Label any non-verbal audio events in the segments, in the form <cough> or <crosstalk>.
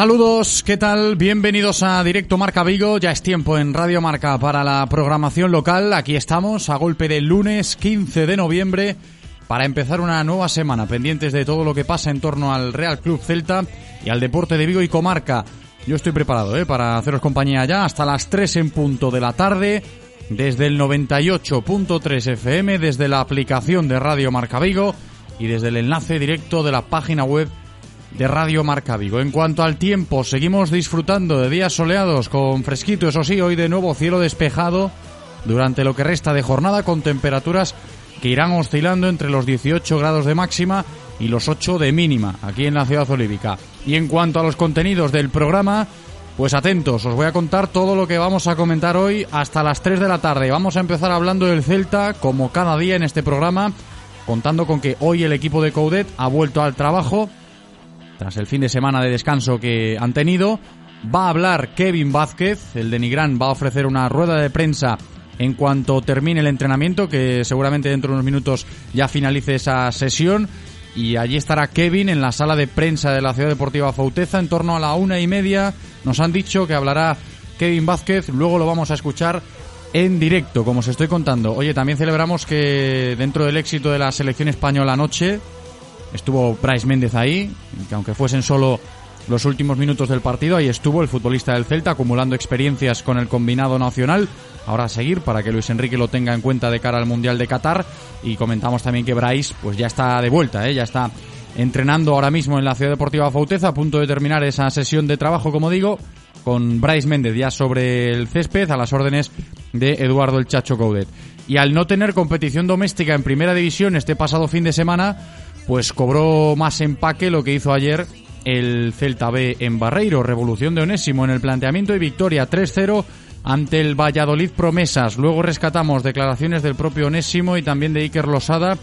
Saludos, ¿qué tal? Bienvenidos a Directo Marca Vigo. Ya es tiempo en Radio Marca para la programación local. Aquí estamos a golpe del lunes 15 de noviembre para empezar una nueva semana pendientes de todo lo que pasa en torno al Real Club Celta y al deporte de Vigo y comarca. Yo estoy preparado ¿eh? para haceros compañía ya hasta las 3 en punto de la tarde desde el 98.3 FM, desde la aplicación de Radio Marca Vigo y desde el enlace directo de la página web de Radio Marca Vigo. En cuanto al tiempo, seguimos disfrutando de días soleados con fresquito, eso sí, hoy de nuevo cielo despejado durante lo que resta de jornada con temperaturas que irán oscilando entre los 18 grados de máxima y los 8 de mínima aquí en la ciudad olívica. Y en cuanto a los contenidos del programa, pues atentos, os voy a contar todo lo que vamos a comentar hoy hasta las 3 de la tarde. Vamos a empezar hablando del Celta, como cada día en este programa, contando con que hoy el equipo de Coudet ha vuelto al trabajo tras el fin de semana de descanso que han tenido. Va a hablar Kevin Vázquez, el de Nigrán va a ofrecer una rueda de prensa en cuanto termine el entrenamiento, que seguramente dentro de unos minutos ya finalice esa sesión. Y allí estará Kevin en la sala de prensa de la Ciudad Deportiva Fauteza en torno a la una y media. Nos han dicho que hablará Kevin Vázquez, luego lo vamos a escuchar en directo, como os estoy contando. Oye, también celebramos que dentro del éxito de la selección española anoche, Estuvo Bryce Méndez ahí, que aunque fuesen solo los últimos minutos del partido, ahí estuvo el futbolista del Celta acumulando experiencias con el combinado nacional. Ahora a seguir para que Luis Enrique lo tenga en cuenta de cara al Mundial de Qatar. Y comentamos también que Bryce pues ya está de vuelta, ¿eh? ya está entrenando ahora mismo en la Ciudad Deportiva Fauteza, a punto de terminar esa sesión de trabajo, como digo, con Bryce Méndez ya sobre el césped a las órdenes de Eduardo el Chacho Coudet. Y al no tener competición doméstica en primera división este pasado fin de semana, pues cobró más empaque lo que hizo ayer el Celta B en Barreiro. Revolución de Onésimo en el planteamiento y victoria 3-0 ante el Valladolid Promesas. Luego rescatamos declaraciones del propio Onésimo y también de Iker Losada,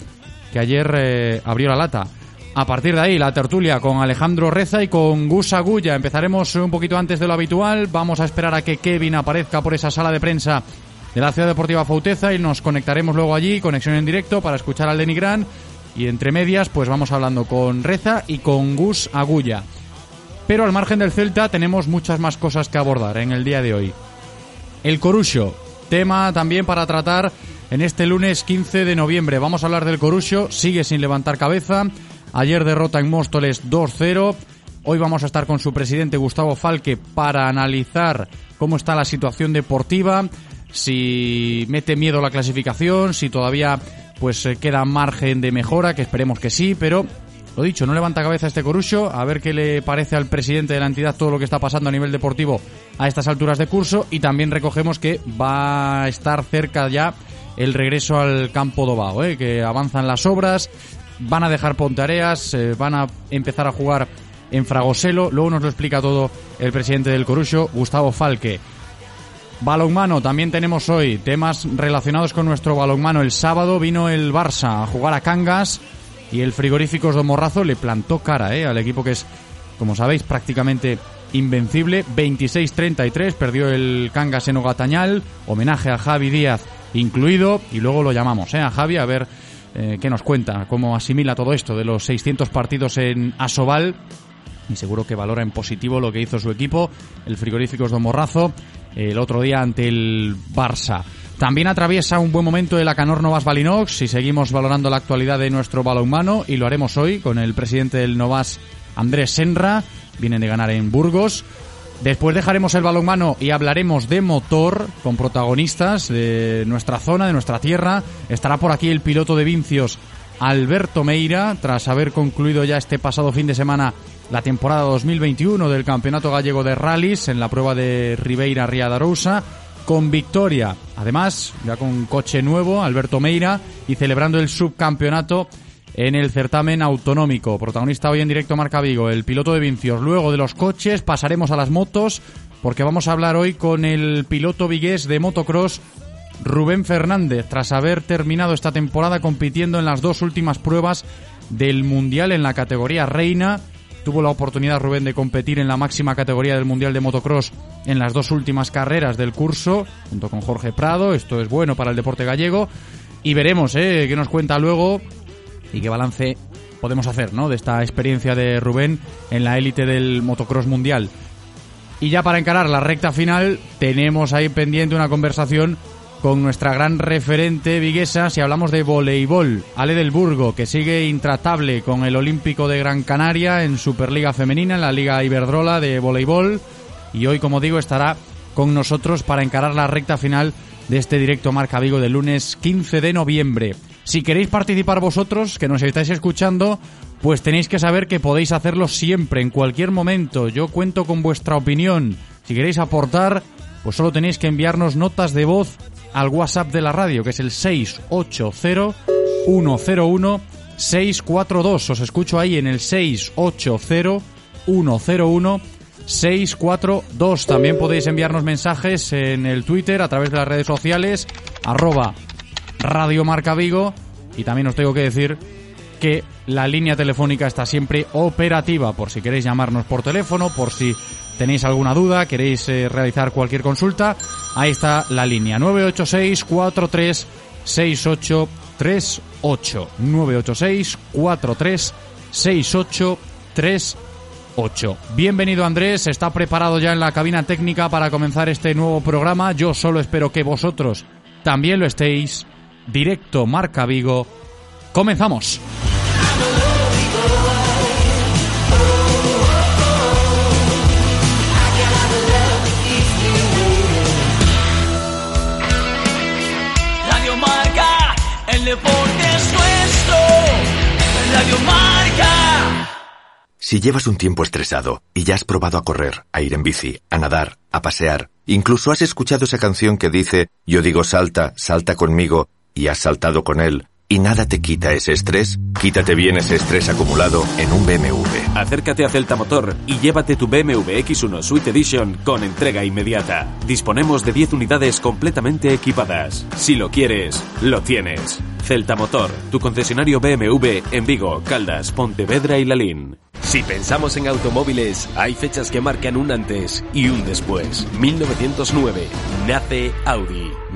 que ayer eh, abrió la lata. A partir de ahí, la tertulia con Alejandro Reza y con Gus Agulla. Empezaremos un poquito antes de lo habitual. Vamos a esperar a que Kevin aparezca por esa sala de prensa de la Ciudad Deportiva Fauteza y nos conectaremos luego allí, conexión en directo, para escuchar al Denigran y entre medias, pues vamos hablando con Reza y con Gus Agulla. Pero al margen del Celta tenemos muchas más cosas que abordar en el día de hoy. El Corucho, tema también para tratar en este lunes 15 de noviembre. Vamos a hablar del Corucho, sigue sin levantar cabeza. Ayer derrota en Móstoles 2-0. Hoy vamos a estar con su presidente Gustavo Falque para analizar cómo está la situación deportiva, si mete miedo la clasificación, si todavía pues eh, queda margen de mejora, que esperemos que sí, pero lo dicho, no levanta cabeza este Corucho, a ver qué le parece al presidente de la entidad todo lo que está pasando a nivel deportivo a estas alturas de curso y también recogemos que va a estar cerca ya el regreso al campo Dobao, ¿eh? que avanzan las obras, van a dejar Pontareas, eh, van a empezar a jugar en Fragoselo, luego nos lo explica todo el presidente del Corucho, Gustavo Falque. Balonmano, también tenemos hoy temas relacionados con nuestro balonmano. El sábado vino el Barça a jugar a Cangas y el frigorífico de Morrazo le plantó cara ¿eh? al equipo que es, como sabéis, prácticamente invencible, 26-33, perdió el Cangas en Ogatañal, homenaje a Javi Díaz incluido, y luego lo llamamos ¿eh? a Javi a ver eh, qué nos cuenta, cómo asimila todo esto de los 600 partidos en Asobal, y seguro que valora en positivo lo que hizo su equipo, el frigorífico de Morrazo, el otro día ante el Barça. También atraviesa un buen momento el Acanor Novas Balinox y seguimos valorando la actualidad de nuestro balonmano y lo haremos hoy con el presidente del Novas, Andrés Senra. Vienen de ganar en Burgos. Después dejaremos el balonmano y hablaremos de motor con protagonistas de nuestra zona, de nuestra tierra. Estará por aquí el piloto de Vincios, Alberto Meira, tras haber concluido ya este pasado fin de semana la temporada 2021 del Campeonato Gallego de Rallys en la prueba de Ribeira Riadarousa con victoria. Además, ya con coche nuevo, Alberto Meira, y celebrando el subcampeonato en el certamen autonómico. Protagonista hoy en directo Marca Vigo, el piloto de Vincios. Luego de los coches pasaremos a las motos, porque vamos a hablar hoy con el piloto vigués de motocross, Rubén Fernández, tras haber terminado esta temporada compitiendo en las dos últimas pruebas del Mundial en la categoría Reina Tuvo la oportunidad Rubén de competir en la máxima categoría del Mundial de Motocross en las dos últimas carreras del curso, junto con Jorge Prado. Esto es bueno para el deporte gallego. Y veremos ¿eh? qué nos cuenta luego y qué balance podemos hacer ¿no? de esta experiencia de Rubén en la élite del motocross mundial. Y ya para encarar la recta final, tenemos ahí pendiente una conversación con nuestra gran referente viguesa si hablamos de voleibol. Ale del Burgo, que sigue intratable con el Olímpico de Gran Canaria en Superliga Femenina, en la Liga Iberdrola de voleibol. Y hoy, como digo, estará con nosotros para encarar la recta final de este directo Marca Vigo del lunes 15 de noviembre. Si queréis participar vosotros, que nos estáis escuchando, pues tenéis que saber que podéis hacerlo siempre, en cualquier momento. Yo cuento con vuestra opinión. Si queréis aportar, pues solo tenéis que enviarnos notas de voz al WhatsApp de la radio, que es el 680-101-642. Os escucho ahí en el 680-101-642. También podéis enviarnos mensajes en el Twitter, a través de las redes sociales, arroba Radio Marca Vigo. Y también os tengo que decir que la línea telefónica está siempre operativa por si queréis llamarnos por teléfono, por si tenéis alguna duda, queréis eh, realizar cualquier consulta, ahí está la línea 986 43 6838 986 43 6838 Bienvenido Andrés, está preparado ya en la cabina técnica para comenzar este nuevo programa. Yo solo espero que vosotros también lo estéis. Directo Marca Vigo. Comenzamos. Si llevas un tiempo estresado y ya has probado a correr, a ir en bici, a nadar, a pasear, incluso has escuchado esa canción que dice Yo digo salta, salta conmigo, y has saltado con él, y nada te quita ese estrés, quítate bien ese estrés acumulado en un BMW. Acércate a Celta Motor y llévate tu BMW X1 Suite Edition con entrega inmediata. Disponemos de 10 unidades completamente equipadas. Si lo quieres, lo tienes. Celta Motor, tu concesionario BMW en Vigo, Caldas, Pontevedra y Lalín. Si pensamos en automóviles, hay fechas que marcan un antes y un después. 1909 nace Audi.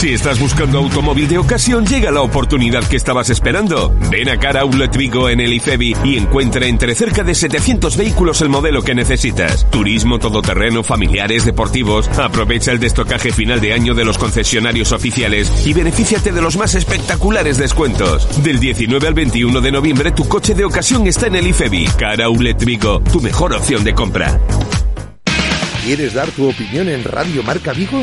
Si estás buscando automóvil de ocasión, llega la oportunidad que estabas esperando. Ven a Cara Outlet Vigo en el IFEBI y encuentra entre cerca de 700 vehículos el modelo que necesitas. Turismo, todoterreno, familiares, deportivos. Aprovecha el destocaje final de año de los concesionarios oficiales y benefíciate de los más espectaculares descuentos. Del 19 al 21 de noviembre, tu coche de ocasión está en el IFEBI. Cara Outlet Vigo, tu mejor opción de compra. ¿Quieres dar tu opinión en Radio Marca Vigo?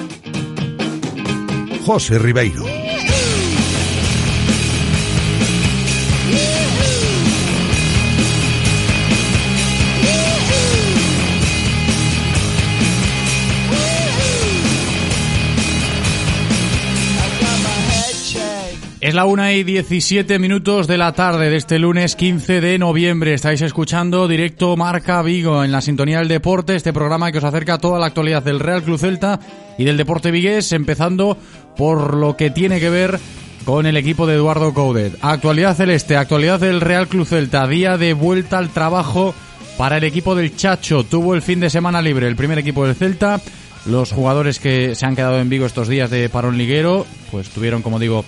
José Ribeiro. Es la una y 17 minutos de la tarde de este lunes 15 de noviembre. Estáis escuchando directo Marca Vigo en la sintonía del deporte, este programa que os acerca toda la actualidad del Real Club Celta y del deporte vigués, empezando por lo que tiene que ver con el equipo de Eduardo Coudet. Actualidad celeste, actualidad del Real Club Celta, día de vuelta al trabajo para el equipo del Chacho. Tuvo el fin de semana libre el primer equipo del Celta. Los jugadores que se han quedado en Vigo estos días de parón liguero, pues tuvieron, como digo,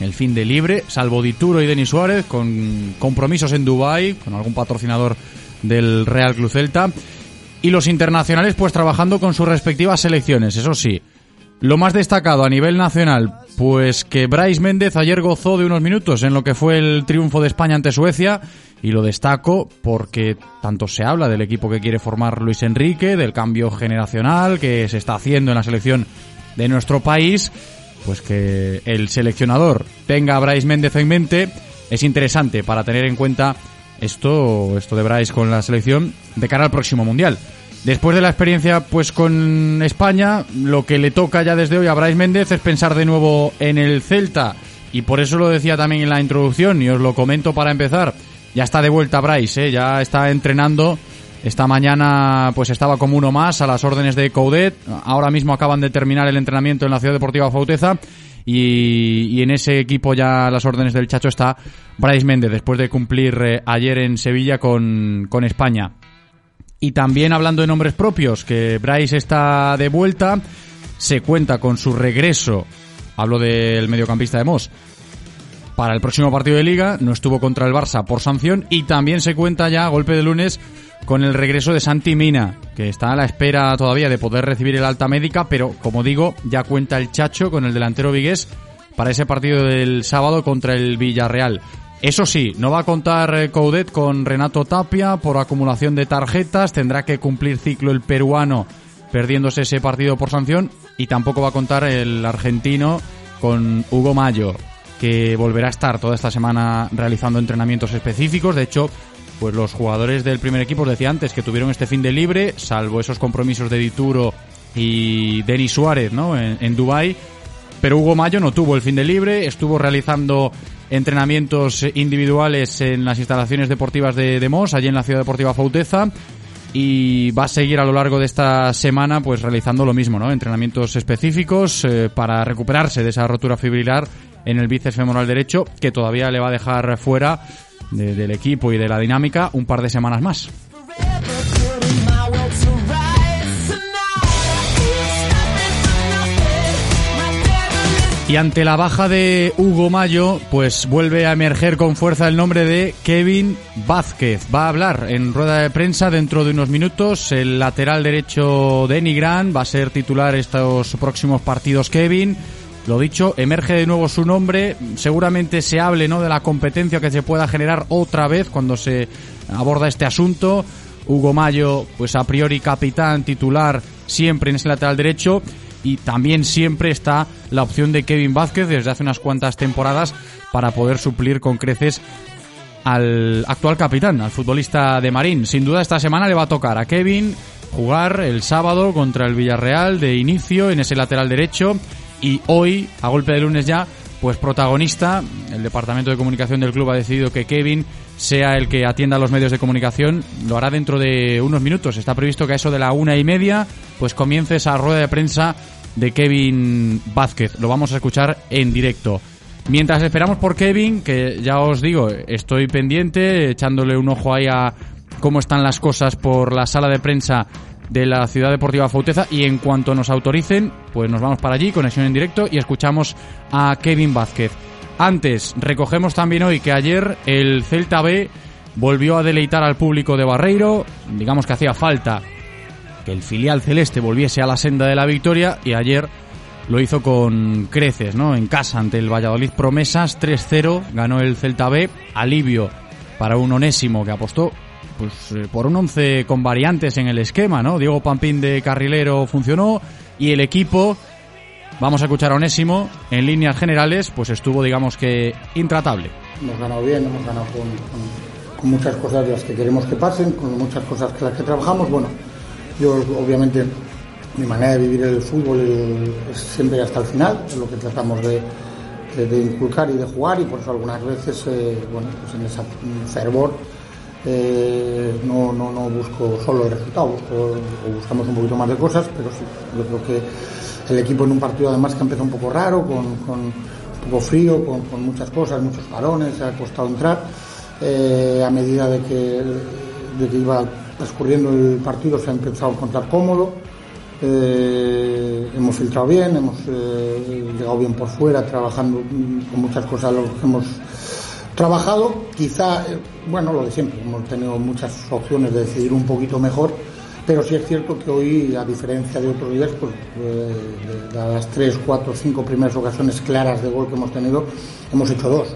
el fin de libre, salvo Dituro y Denis Suárez, con compromisos en Dubai con algún patrocinador del Real Club Celta. Y los internacionales, pues trabajando con sus respectivas selecciones, eso sí. Lo más destacado a nivel nacional, pues que Bryce Méndez ayer gozó de unos minutos en lo que fue el triunfo de España ante Suecia, y lo destaco porque tanto se habla del equipo que quiere formar Luis Enrique, del cambio generacional que se está haciendo en la selección de nuestro país, pues que el seleccionador tenga a Bryce Méndez en mente es interesante para tener en cuenta esto, esto de Bryce con la selección de cara al próximo mundial. Después de la experiencia pues con España, lo que le toca ya desde hoy a Bryce Méndez es pensar de nuevo en el Celta y por eso lo decía también en la introducción y os lo comento para empezar. Ya está de vuelta Bryce, ¿eh? ya está entrenando esta mañana pues estaba como uno más a las órdenes de Coudet. Ahora mismo acaban de terminar el entrenamiento en la Ciudad Deportiva Fauteza. Y, en ese equipo ya las órdenes del Chacho está Bryce Méndez, después de cumplir eh, ayer en Sevilla con, con España. Y también hablando de nombres propios, que Bryce está de vuelta, se cuenta con su regreso, hablo del mediocampista de Moss, para el próximo partido de liga, no estuvo contra el Barça por sanción y también se cuenta ya, golpe de lunes, con el regreso de Santi Mina, que está a la espera todavía de poder recibir el alta médica, pero como digo, ya cuenta el Chacho con el delantero vigués para ese partido del sábado contra el Villarreal. Eso sí, no va a contar eh, Coudet con Renato Tapia por acumulación de tarjetas, tendrá que cumplir ciclo el peruano perdiéndose ese partido por sanción y tampoco va a contar el argentino con Hugo Mayo, que volverá a estar toda esta semana realizando entrenamientos específicos. De hecho, pues los jugadores del primer equipo, os decía antes, que tuvieron este fin de libre, salvo esos compromisos de Dituro y Denis Suárez, ¿no? En, Dubái. Pero Hugo Mayo no tuvo el fin de libre, estuvo realizando entrenamientos individuales en las instalaciones deportivas de, de Mos, allí en la Ciudad Deportiva Fauteza y va a seguir a lo largo de esta semana pues realizando lo mismo, ¿no? Entrenamientos específicos eh, para recuperarse de esa rotura fibrilar en el bíceps femoral derecho que todavía le va a dejar fuera del equipo y de la dinámica un par de semanas más. Y ante la baja de Hugo Mayo, pues vuelve a emerger con fuerza el nombre de Kevin Vázquez. Va a hablar en rueda de prensa dentro de unos minutos. El lateral derecho de Nigrán va a ser titular estos próximos partidos Kevin. Lo dicho, emerge de nuevo su nombre. Seguramente se hable ¿no? de la competencia que se pueda generar otra vez cuando se aborda este asunto. Hugo Mayo, pues a priori capitán titular siempre en ese lateral derecho. Y también siempre está la opción de Kevin Vázquez desde hace unas cuantas temporadas para poder suplir con creces al actual capitán, al futbolista de Marín. Sin duda esta semana le va a tocar a Kevin jugar el sábado contra el Villarreal de inicio en ese lateral derecho y hoy, a golpe de lunes ya, pues protagonista, el departamento de comunicación del club ha decidido que Kevin sea el que atienda a los medios de comunicación, lo hará dentro de unos minutos. Está previsto que a eso de la una y media, pues comience esa rueda de prensa de Kevin Vázquez. Lo vamos a escuchar en directo. Mientras esperamos por Kevin, que ya os digo, estoy pendiente, echándole un ojo ahí a cómo están las cosas por la sala de prensa de la Ciudad Deportiva Fauteza y en cuanto nos autoricen, pues nos vamos para allí, conexión en directo y escuchamos a Kevin Vázquez. Antes, recogemos también hoy que ayer el Celta B volvió a deleitar al público de Barreiro, digamos que hacía falta que el filial celeste volviese a la senda de la victoria y ayer lo hizo con creces, ¿no? En casa ante el Valladolid Promesas 3-0, ganó el Celta B, alivio para un onésimo que apostó pues eh, por un once con variantes en el esquema, ¿no? Diego Pampín de carrilero funcionó y el equipo Vamos a escuchar a Onésimo. En líneas generales, pues estuvo, digamos que, intratable. Hemos ganado bien, hemos ganado con, muchas cosas de las que queremos que pasen, con muchas cosas con las que trabajamos. Bueno, yo obviamente mi manera de vivir el fútbol es siempre hasta el final, es lo que tratamos de, inculcar y de jugar y por eso algunas veces, eh, bueno, pues en ese fervor eh, no, no, no busco solo el resultado, buscamos un poquito más de cosas, pero sí, yo creo que el equipo en un partido además que empezó un poco raro, con, un poco frío, con, muchas cosas, muchos parones, se ha costado entrar. Eh, a medida de que, de que iba transcurriendo el partido se ha empezado a encontrar cómodo. Eh, hemos filtrado bien, hemos llegado bien por fuera, trabajando con muchas cosas lo que hemos trabajado. Quizá, bueno, lo de siempre, hemos tenido muchas opciones de decidir un poquito mejor pero sí es cierto que hoy, a diferencia de otros días, pues, eh, de, las tres, cuatro, cinco primeras ocasiones claras de gol que hemos tenido, hemos hecho dos.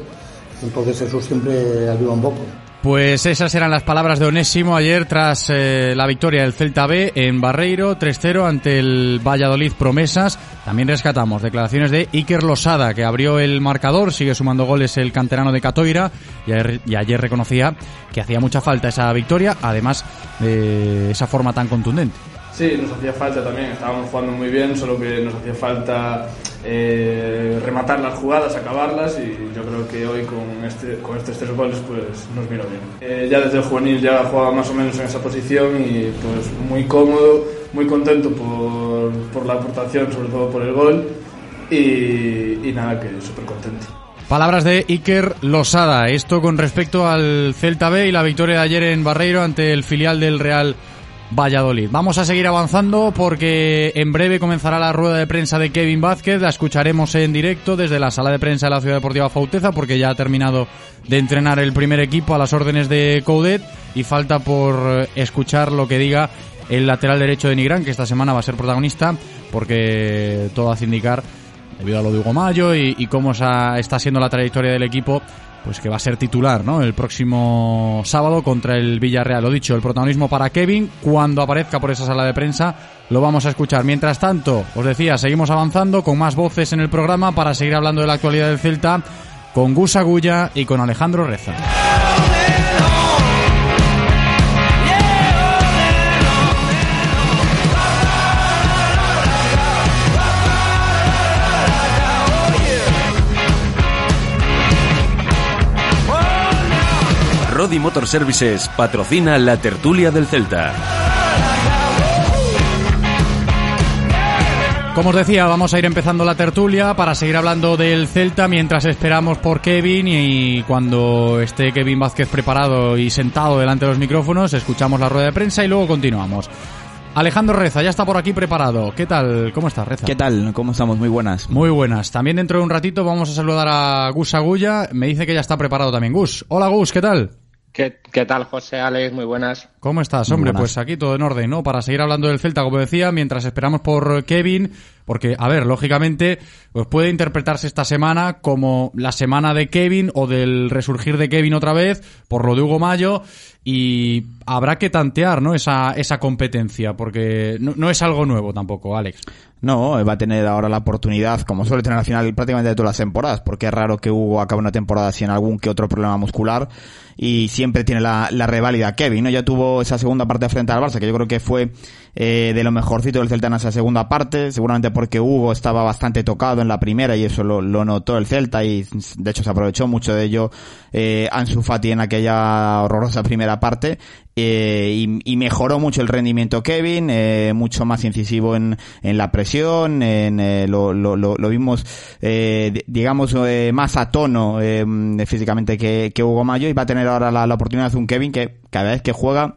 Entonces eso siempre ayuda un poco. Pues esas eran las palabras de Onésimo ayer tras eh, la victoria del Celta B en Barreiro 3-0 ante el Valladolid Promesas. También rescatamos declaraciones de Iker Losada que abrió el marcador, sigue sumando goles el canterano de Catoira y ayer, reconocía que hacía mucha falta esa victoria, además de esa forma tan contundente. Sí, nos hacía falta también, estábamos jugando muy bien, solo que nos hacía falta eh, rematar las jugadas, acabarlas y yo creo que hoy con, este, con estos tres goles pues nos vino bien. Eh, ya desde el juvenil ya jugaba más o menos en esa posición y pues muy cómodo, muy contento por, por la aportación, sobre todo por el gol y, y nada, que súper contento. Palabras de Iker Losada. Esto con respecto al Celta B y la victoria de ayer en Barreiro ante el filial del Real Valladolid. Vamos a seguir avanzando porque en breve comenzará la rueda de prensa de Kevin Vázquez. La escucharemos en directo desde la sala de prensa de la Ciudad Deportiva Fauteza porque ya ha terminado de entrenar el primer equipo a las órdenes de Coudet y falta por escuchar lo que diga el lateral derecho de Nigrán, que esta semana va a ser protagonista porque todo hace indicar, debido a lo de Hugo Mayo y, y cómo está siendo la trayectoria del equipo, pues que va a ser titular, ¿no? El próximo sábado contra el Villarreal. Lo dicho, el protagonismo para Kevin. Cuando aparezca por esa sala de prensa, lo vamos a escuchar. Mientras tanto, os decía, seguimos avanzando con más voces en el programa para seguir hablando de la actualidad del Celta con Gus Agulla y con Alejandro Reza. Rodi Motor Services patrocina la tertulia del Celta. Como os decía, vamos a ir empezando la tertulia para seguir hablando del Celta mientras esperamos por Kevin y cuando esté Kevin Vázquez preparado y sentado delante de los micrófonos, escuchamos la rueda de prensa y luego continuamos. Alejandro Reza ya está por aquí preparado. ¿Qué tal? ¿Cómo estás, Reza? ¿Qué tal? ¿Cómo estamos? Muy buenas. Muy buenas. También dentro de un ratito vamos a saludar a Gus Agulla. Me dice que ya está preparado también Gus. Hola Gus, ¿qué tal? ¿Qué, tal, José Alex? Muy buenas. ¿Cómo estás, hombre? Pues aquí todo en orden, ¿no? Para seguir hablando del Celta, como decía, mientras esperamos por Kevin, porque, a ver, lógicamente, pues puede interpretarse esta semana como la semana de Kevin o del resurgir de Kevin otra vez, por lo de Hugo Mayo, y habrá que tantear, ¿no? Esa, esa competencia, porque no, es algo nuevo tampoco, Alex. No, va a tener ahora la oportunidad, como suele tener al final prácticamente de todas las temporadas, porque es raro que Hugo acabe una temporada sin algún que otro problema muscular y siempre tiene la, la reválida Kevin, ¿no? Ya tuvo esa segunda parte frente al Barça, que yo creo que fue eh, de lo mejorcito del Celta en esa segunda parte, seguramente porque Hugo estaba bastante tocado en la primera y eso lo, notó el Celta y de hecho se aprovechó mucho de ello eh, Ansu Fati en aquella horrorosa primera parte eh, y, mejoró mucho el rendimiento Kevin, eh, mucho más incisivo en, en la presión, en, eh, lo, lo, lo, vimos, eh, digamos, más a tono físicamente que, que Hugo Mayo y va a tener ahora la, la oportunidad de un Kevin que cada vez que juega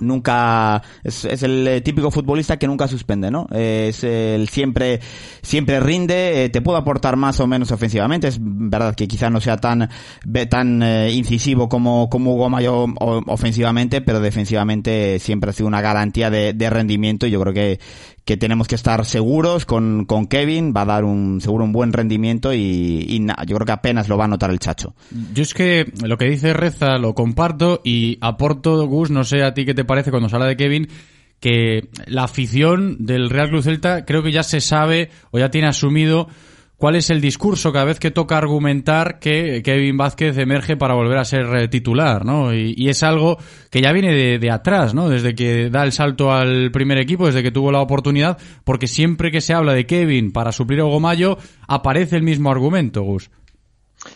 nunca es, el eh, típico futbolista que nunca suspende, ¿no? Es el siempre siempre rinde, eh, te puede aportar más o menos ofensivamente, es verdad que quizá no sea tan tan eh, incisivo como como Hugo Mayo ofensivamente, pero defensivamente siempre ha sido una garantía de rendimiento y yo creo que que tenemos que estar seguros con, con Kevin, va a dar un seguro un buen rendimiento y, yo creo que apenas lo va a notar el Chacho. Yo es que lo que dice Reza lo comparto y aporto, Gus, no sé a ti qué te parece cuando se habla de Kevin, que la afición del Real Cruz Celta creo que ya se sabe o ya tiene asumido cuál es el discurso cada vez que toca argumentar que Kevin Vázquez emerge para volver a ser eh, titular, ¿no? Y, es algo que ya viene de, atrás, ¿no? Desde que da el salto al primer equipo, desde que tuvo la oportunidad, porque siempre que se habla de Kevin para suplir a Gomayo, aparece el mismo argumento, Gus.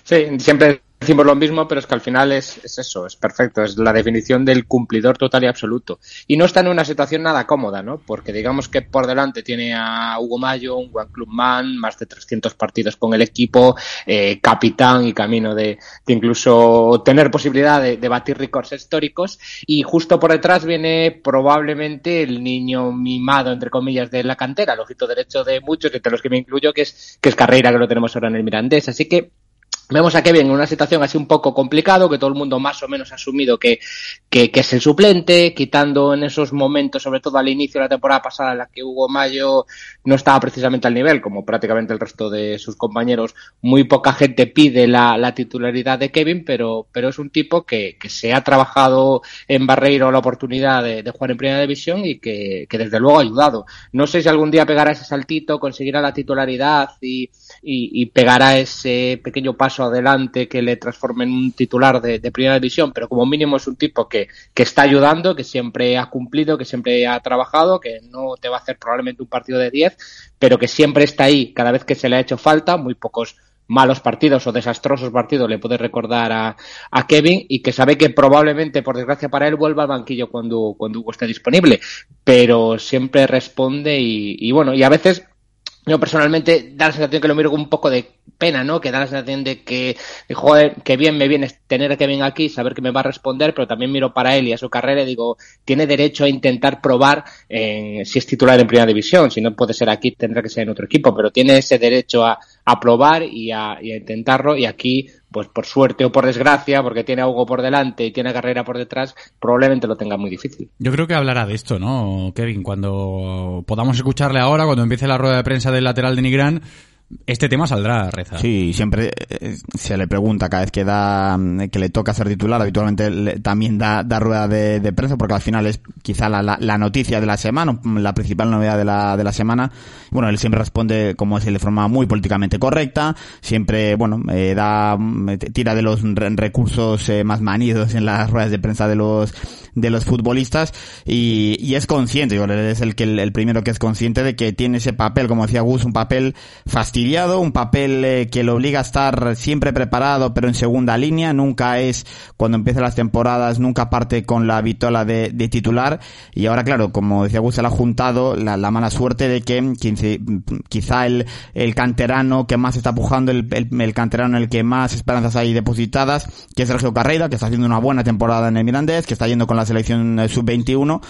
Sí, siempre decimos lo mismo, pero es que al final es, es, eso, es perfecto, es la definición del cumplidor total y absoluto. Y no está en una situación nada cómoda, ¿no? Porque digamos que por delante tiene a Hugo Mayo, un buen clubman, más de 300 partidos con el equipo, eh, capitán y camino de, de, incluso tener posibilidad de, de batir récords históricos. Y justo por detrás viene probablemente el niño mimado, entre comillas, de la cantera, el ojito derecho de muchos, entre los que me incluyo, que es, que es Carreira, que lo tenemos ahora en el Mirandés. Así que Vemos a Kevin en una situación así un poco complicado, que todo el mundo más o menos ha asumido que, que, que, es el suplente, quitando en esos momentos, sobre todo al inicio de la temporada pasada, en la que Hugo Mayo no estaba precisamente al nivel, como prácticamente el resto de sus compañeros. Muy poca gente pide la, la titularidad de Kevin, pero, pero es un tipo que, que se ha trabajado en Barreiro la oportunidad de, de jugar en Primera División y que, que, desde luego ha ayudado. No sé si algún día pegará ese saltito, conseguirá la titularidad y, y, y pegará ese pequeño paso adelante que le transforme en un titular de, primera división, pero como mínimo es un tipo que, que está ayudando, que siempre ha cumplido, que siempre ha trabajado, que no te va a hacer probablemente un partido de 10, pero que siempre está ahí cada vez que se le ha hecho falta, muy pocos malos partidos o desastrosos partidos le puede recordar a, a, Kevin y que sabe que probablemente, por desgracia para él, vuelva al banquillo cuando, cuando Hugo esté disponible, pero siempre responde y bueno, y a veces yo personalmente da la sensación que lo miro con un poco de pena, ¿no? Que da la sensación de que, joder, que bien me viene tener que venir aquí, saber que me va a responder, pero también miro para él y a su carrera y digo, tiene derecho a intentar probar eh, si es titular en primera división. Si no puede ser aquí, tendrá que ser en otro equipo, pero tiene ese derecho a, a probar y a, y a intentarlo. Y aquí, pues por suerte o por desgracia, porque tiene a Hugo por delante y tiene Carrera por detrás, probablemente lo tenga muy difícil. Yo creo que hablará de esto, ¿no, Kevin? Cuando podamos escucharle ahora, cuando empiece la rueda de prensa del lateral de Nigrán, este tema saldrá, Reza. Sí, siempre eh, se le pregunta cada vez que da que le toca ser titular, habitualmente le, también da, da rueda de, de, prensa porque al final es quizá la, la, la, noticia de la semana, la principal novedad de la, de la semana. Bueno, él siempre responde como si de forma muy políticamente correcta, siempre, bueno, eh, da, tira de los recursos eh, más manidos en las ruedas de prensa de los de los futbolistas y, y es consciente, yo, es el que el, el, primero que es consciente de que tiene ese papel, como decía Gus, un papel fastidiado, un papel eh, que lo obliga a estar siempre preparado, pero en segunda línea, nunca es cuando empiezan las temporadas, nunca parte con la vitola de, de titular. Y ahora claro, como decía Gus, se le ha juntado la, la mala suerte de que quizá el, el canterano que más está pujando, el, el, el canterano el que más esperanzas hay depositadas, que es Sergio Carreira, que está haciendo una buena temporada en el Mirandés, que está yendo con la selección sub-21,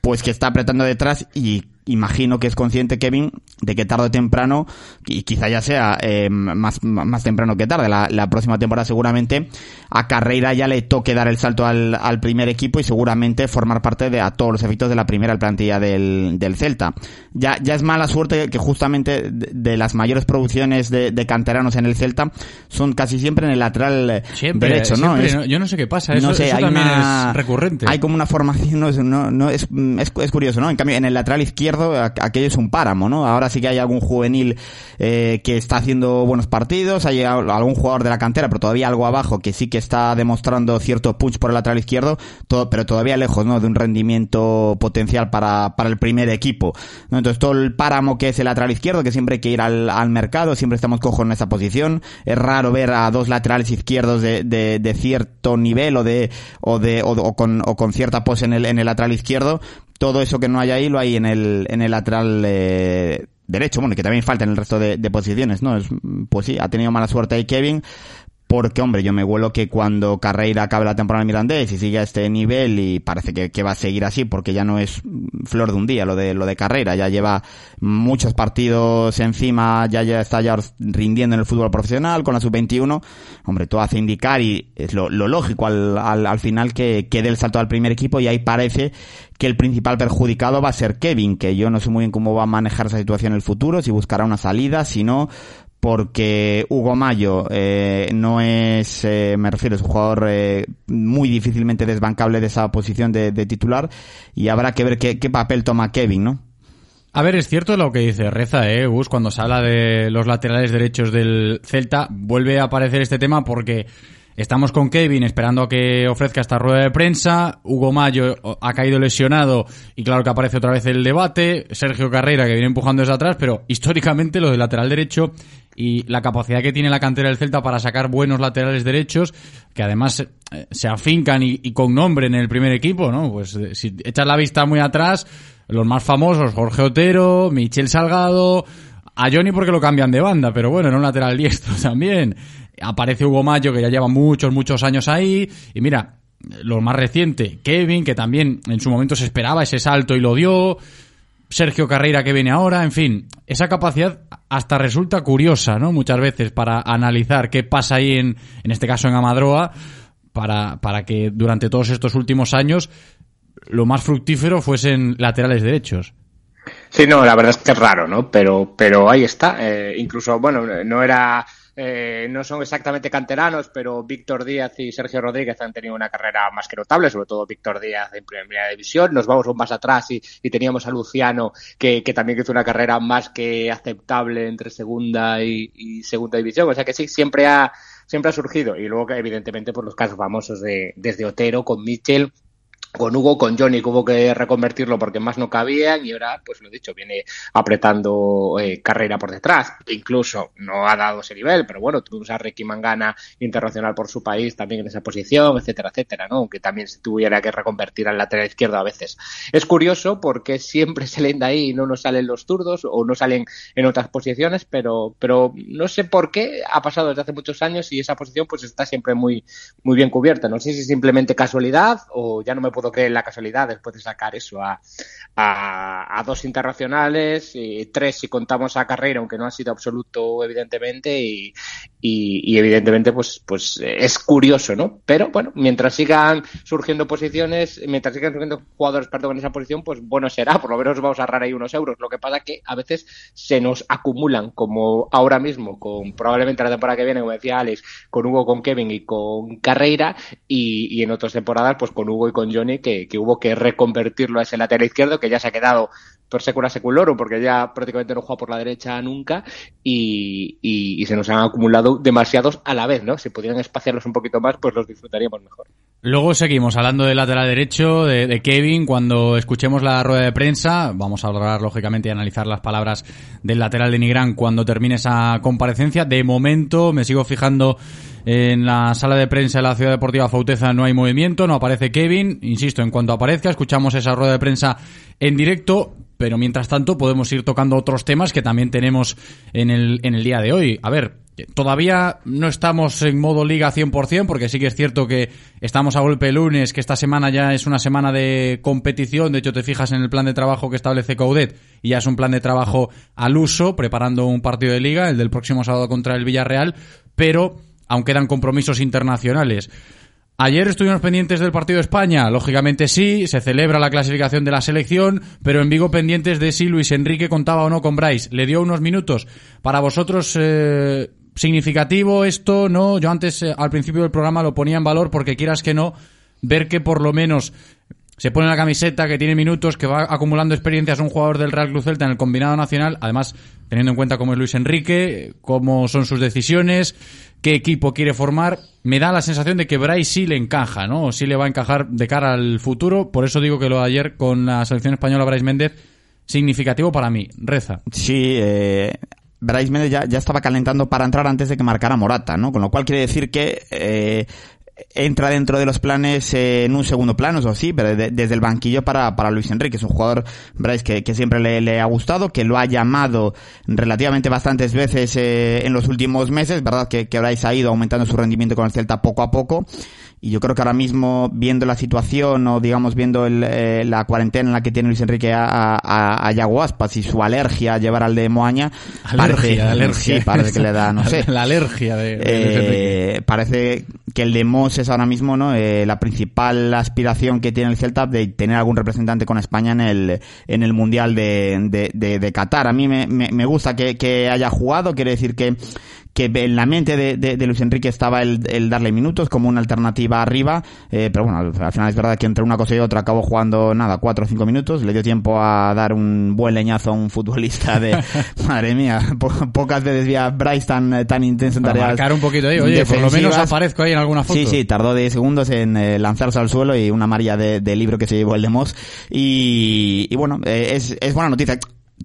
pues que está apretando detrás y imagino que es consciente Kevin de que tarde o temprano, y quizá ya sea eh, más, más temprano que tarde, la, la, próxima temporada seguramente, a Carreira ya le toque dar el salto al, al, primer equipo y seguramente formar parte de a todos los efectos de la primera plantilla del, del Celta. Ya, ya es mala suerte que justamente de, de las mayores producciones de, de, canteranos en el Celta son casi siempre en el lateral siempre, derecho, ¿no? Siempre, es, yo no sé qué pasa, eso, no sé, eso también una, es recurrente. Hay como una formación, <laughs> no, no, no es, es, es curioso, ¿no? En cambio, en el lateral izquierdo aquello es un páramo, ¿no? Ahora sí que hay algún juvenil eh, que está haciendo buenos partidos, hay algún jugador de la cantera, pero todavía algo abajo que sí que está demostrando cierto punch por el lateral izquierdo, todo, pero todavía lejos, ¿no? De un rendimiento potencial para, para el primer equipo. ¿no? Entonces todo el páramo que es el lateral izquierdo, que siempre hay que ir al, al mercado, siempre estamos cojos en esa posición. Es raro ver a dos laterales izquierdos de, de, de cierto nivel o de, o de, o, o, con, o con cierta pose en el, en el lateral izquierdo, todo eso que no hay ahí lo hay en el, en el lateral eh, derecho, bueno, que también falta en el resto de, de, posiciones, ¿no? Es, pues sí, ha tenido mala suerte ahí Kevin, porque, hombre, yo me vuelo que cuando Carreira acabe la temporada Mirandés y siga este nivel y parece que, va a seguir así porque ya no es flor de un día lo de lo de Carreira, ya lleva muchos partidos encima, ya, ya está ya rindiendo en el fútbol profesional con la sub-21, hombre, todo hace indicar y es lo, lo lógico al, al, al, final que, que dé el salto al primer equipo y ahí parece que el principal perjudicado va a ser Kevin, que yo no sé muy bien cómo va a manejar esa situación en el futuro, si buscará una salida, si no, porque Hugo Mayo eh, no es, eh, me refiero, es un jugador eh, muy difícilmente desbancable de esa posición de, titular y habrá que ver qué, qué, papel toma Kevin, ¿no? A ver, es cierto lo que dice Reza, eh, Gus, cuando se habla de los laterales derechos del Celta, vuelve a aparecer este tema porque Estamos con Kevin esperando a que ofrezca esta rueda de prensa. Hugo Mayo ha caído lesionado y claro que aparece otra vez el debate. Sergio Carrera que viene empujando desde atrás, pero históricamente lo del lateral derecho y la capacidad que tiene la cantera del Celta para sacar buenos laterales derechos, que además eh, se afincan y, y con nombre en el primer equipo, ¿no? Pues eh, si echas la vista muy atrás, los más famosos, Jorge Otero, Michel Salgado, a Johnny porque lo cambian de banda, pero bueno, en un lateral diestro <laughs> también aparece Hugo Mayo, que ya lleva muchos, muchos años ahí, y mira, lo más reciente, Kevin, que también en su momento se esperaba ese salto y lo dio, Sergio Carreira que viene ahora, en fin, esa capacidad hasta resulta curiosa, ¿no? Muchas veces para analizar qué pasa ahí en, en este caso en Amadroa, para, para que durante todos estos últimos años lo más fructífero fuesen laterales derechos. Sí, no, la verdad es que es raro, ¿no? Pero, pero ahí está. Eh, incluso, bueno, no era eh, no son exactamente canteranos, pero Víctor Díaz y Sergio Rodríguez han tenido una carrera más que notable, sobre todo Víctor Díaz en primera división. Nos vamos un paso atrás y, y teníamos a Luciano, que, que, también hizo una carrera más que aceptable entre segunda y, y, segunda división. O sea que sí, siempre ha, siempre ha surgido. Y luego, evidentemente, por los casos famosos de desde Otero con Mitchell con Hugo, con Johnny, hubo que reconvertirlo porque más no cabían y ahora, pues lo dicho, viene apretando eh, carrera por detrás. Incluso no ha dado ese nivel, pero bueno, tuvimos a Ricky Mangana internacional por su país también en esa posición, etcétera, etcétera, ¿no? Aunque también se tuviera que reconvertir al lateral izquierdo a veces. Es curioso porque siempre <laughs> se leen de ahí y no nos salen los zurdos o no salen en otras posiciones, pero, pero no sé por qué ha pasado desde hace muchos años y esa posición pues está siempre muy, muy bien cubierta. No sé si es simplemente casualidad o ya no me puedo creer la casualidad después de sacar eso a, dos internacionales, y tres si contamos a carrera, aunque no ha sido absoluto evidentemente, y, evidentemente pues, pues es curioso, ¿no? Pero bueno, mientras sigan surgiendo posiciones, mientras sigan surgiendo jugadores, perdón, en esa posición, pues bueno será, por lo menos vamos a ahorrar ahí unos euros. Lo que pasa que a veces se nos acumulan, como ahora mismo, con probablemente la temporada que viene, como decía Alex, con Hugo, con Kevin y con Carreira, y, y en otras temporadas, pues con Hugo y con Johnny, que, hubo que reconvertirlo a ese lateral izquierdo, que ya se ha quedado per secula seculorum, porque ya prácticamente no juega por la derecha nunca y, y, y, se nos han acumulado demasiados a la vez, ¿no? Si pudieran espaciarlos un poquito más, pues los disfrutaríamos mejor. Luego seguimos hablando del lateral derecho, de, de, Kevin. Cuando escuchemos la rueda de prensa, vamos a hablar lógicamente y analizar las palabras del lateral de Nigrán cuando termine esa comparecencia. De momento me sigo fijando en la sala de prensa de la Ciudad Deportiva Fauteza no hay movimiento, no aparece Kevin. Insisto, en cuanto aparezca, escuchamos esa rueda de prensa en directo pero mientras tanto podemos ir tocando otros temas que también tenemos en el, en el día de hoy. A ver, todavía no estamos en modo liga 100%, porque sí que es cierto que estamos a golpe lunes, que esta semana ya es una semana de competición, de hecho te fijas en el plan de trabajo que establece Coudet y ya es un plan de trabajo al uso, preparando un partido de liga, el del próximo sábado contra el Villarreal, pero aún quedan compromisos internacionales. Ayer estuvimos pendientes del partido de España, lógicamente sí, se celebra la clasificación de la selección, pero en Vigo pendientes de si Luis Enrique contaba o no con Bryce. Le dio unos minutos. Para vosotros, eh, significativo esto, ¿no? Yo antes, eh, al principio del programa, lo ponía en valor porque quieras que no, ver que por lo menos se pone la camiseta, que tiene minutos, que va acumulando experiencias un jugador del Real Club Celta en el combinado nacional, además teniendo en cuenta cómo es Luis Enrique, cómo son sus decisiones, qué equipo quiere formar, me da la sensación de que Bryce sí le encaja, ¿no? O sí le va a encajar de cara al futuro, por eso digo que lo de ayer con la selección española Bryce Méndez, significativo para mí. Reza. Sí, eh, Bryce Méndez ya, ya, estaba calentando para entrar antes de que marcara Morata, ¿no? Con lo cual quiere decir que eh, entra dentro de los planes eh, en un segundo plano, eso sí, pero desde el banquillo para, para Luis Enrique. Es un jugador, veréis, que, que siempre le, ha gustado, que lo ha llamado relativamente bastantes veces eh, en los últimos meses, ¿verdad? Que, que ha ido aumentando su rendimiento con el Celta poco a poco. Y yo creo que ahora mismo, viendo la situación o digamos viendo el, eh, la cuarentena en la que tiene Luis Enrique a, a, a Yaguaspas y su alergia a llevar al de Moaña, alergia, parece, alergia. <laughs> Sí, parece que le da, no sé. La alergia de, de eh, Parece que el de Mos es ahora mismo no eh, la principal aspiración que tiene el Celta de tener algún representante con España en el, en el Mundial de, de, de, de Qatar. A mí me, me, me gusta que, que haya jugado, quiere decir que que en la mente de, de, de Luis Enrique estaba el, el, darle minutos como una alternativa arriba, eh, pero bueno, al, al, final es verdad que entre una cosa y otra acabó jugando nada, cuatro o cinco minutos, le dio tiempo a dar un buen leñazo a un futbolista de, <laughs> madre mía, po pocas veces vi a Bryce tan, tan intenso en tareas marcar un poquito ahí, oye, por lo menos aparezco ahí en alguna foto. Sí, sí, tardó 10 segundos en eh, lanzarse al suelo y una María de, de, libro que se llevó el de Moss. Y, y bueno, eh, es, es buena noticia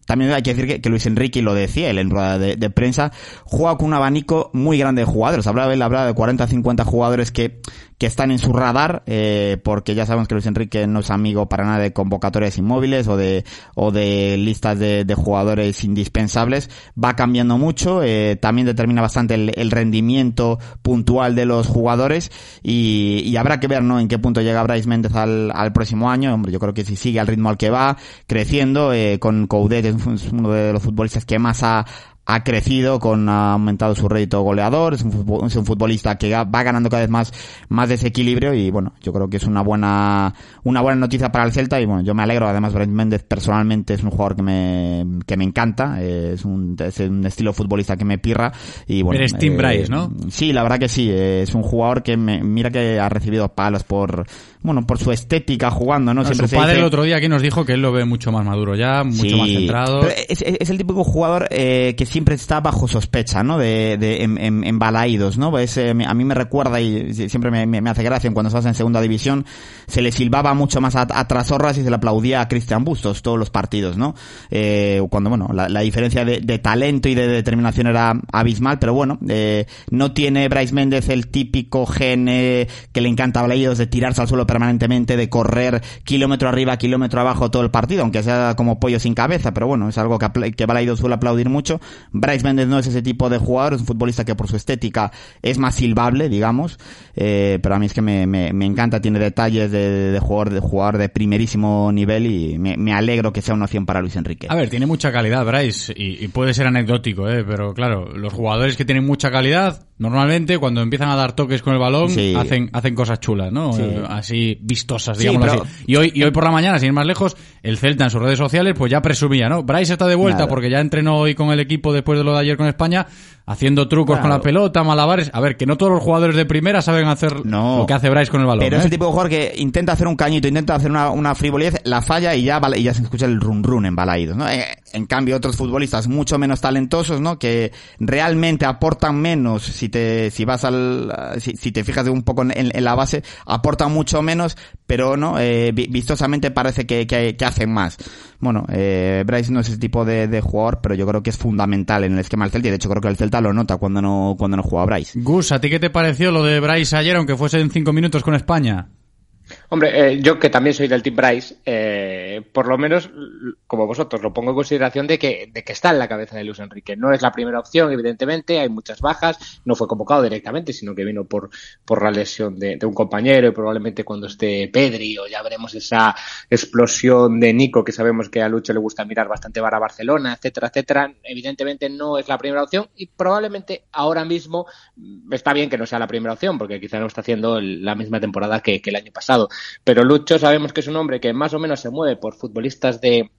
también hay que decir que, Luis Enrique, lo decía él en rueda de, de, prensa, juega con un abanico muy grande de jugadores. Hablaba él hablaba de 40 50 jugadores que, que están en su radar, eh, porque ya sabemos que Luis Enrique no es amigo para nada de convocatorias inmóviles o de, o de listas de, de jugadores indispensables. Va cambiando mucho, eh, también determina bastante el, el, rendimiento puntual de los jugadores y, y, habrá que ver, ¿no? En qué punto llega Bryce Méndez al, al próximo año. Hombre, yo creo que si sigue al ritmo al que va, creciendo, eh, con Coudet, es uno de los futbolistas que más ha, ha crecido, con ha aumentado su rédito goleador, es un, es un, futbolista que va ganando cada vez más, más desequilibrio y bueno, yo creo que es una buena, una buena noticia para el Celta y bueno, yo me alegro, además Brent Méndez personalmente es un jugador que me, que me encanta, es, un, es un estilo futbolista que me pirra y bueno. Eres Tim eh, Bryce, ¿no? Sí, la verdad que sí, es un jugador que me, mira que ha recibido palos por, bueno, por su estética jugando, ¿no? no Siempre su padre dice... el otro día aquí nos dijo que él lo ve mucho más maduro ya, mucho sí, más centrado. Es, es, es, el típico jugador eh, que siempre está bajo sospecha, ¿no? De, de en, en, en balaídos, ¿no? Es, eh, a mí me recuerda y siempre me, me, hace gracia cuando estás en segunda división, se le silbaba mucho más a, a Trasorras y se le aplaudía a Cristian Bustos todos los partidos, ¿no? Eh, cuando, bueno, la, diferencia de, de, talento y de determinación era abismal, pero bueno, eh, no tiene Bryce Méndez el típico gen que le encanta a de tirarse al suelo permanentemente, de correr kilómetro arriba, kilómetro abajo todo el partido, aunque sea como pollo sin cabeza, pero bueno, es algo que, que suele aplaudir mucho. Bryce Méndez no es ese tipo de jugador, es un futbolista que por su estética es más silbable, digamos, eh, pero a mí es que me, encanta, tiene detalles de, de, jugador, de jugador de primerísimo nivel y me, me, alegro que sea una opción para Luis Enrique. A ver, tiene mucha calidad, Bryce, y, y puede ser anecdótico, eh, pero claro, los jugadores que tienen mucha calidad, normalmente cuando empiezan a dar toques con el balón, sí. hacen, hacen cosas chulas, ¿no? Sí. Eh, así vistosas, digamos sí, pero... así. Y hoy, y hoy por la mañana, sin ir más lejos, el Celta en sus redes sociales, pues ya presumía, ¿no? Bryce está de vuelta porque ya entrenó hoy con el equipo después de lo de ayer con España, haciendo trucos claro. con la pelota, malabares. A ver, que no todos los jugadores de primera saben hacer no, lo que hace Bryce con el balón. Pero ¿eh? es el tipo de jugador que intenta hacer un cañito, intenta hacer una, una frivolidad, la falla y ya, y ya se escucha el run run en balaídos, ¿no? Eh, en cambio, otros futbolistas mucho menos talentosos, ¿no? Que realmente aportan menos, si te, si vas al, si, si te fijas un poco en, en, la base, aportan mucho menos, pero no, eh, vistosamente parece que, que, hacen más. Bueno, eh, Bryce no es ese tipo de, de, jugador, pero yo creo que es fundamental en el esquema del Celta y de hecho creo que el Celta lo nota cuando no, cuando no juega Bryce. Gus, ¿a ti qué te pareció lo de Bryce ayer, aunque fuese en cinco minutos con España? Hombre, eh, yo que también soy del Team Bryce, eh, por lo menos, como vosotros, lo pongo en consideración de que, de que está en la cabeza de Luis Enrique. No es la primera opción, evidentemente, hay muchas bajas, no fue convocado directamente, sino que vino por, la lesión de, un compañero y probablemente cuando esté Pedri o ya veremos esa explosión de Nico que sabemos que a Lucho le gusta mirar bastante para Barcelona, etcétera, etcétera. Evidentemente no es la primera opción y probablemente ahora mismo está bien que no sea la primera opción porque quizá no está haciendo la misma temporada que, el año pasado. Pero Lucho sabemos que es un hombre que más o menos se mueve por futbolistas de,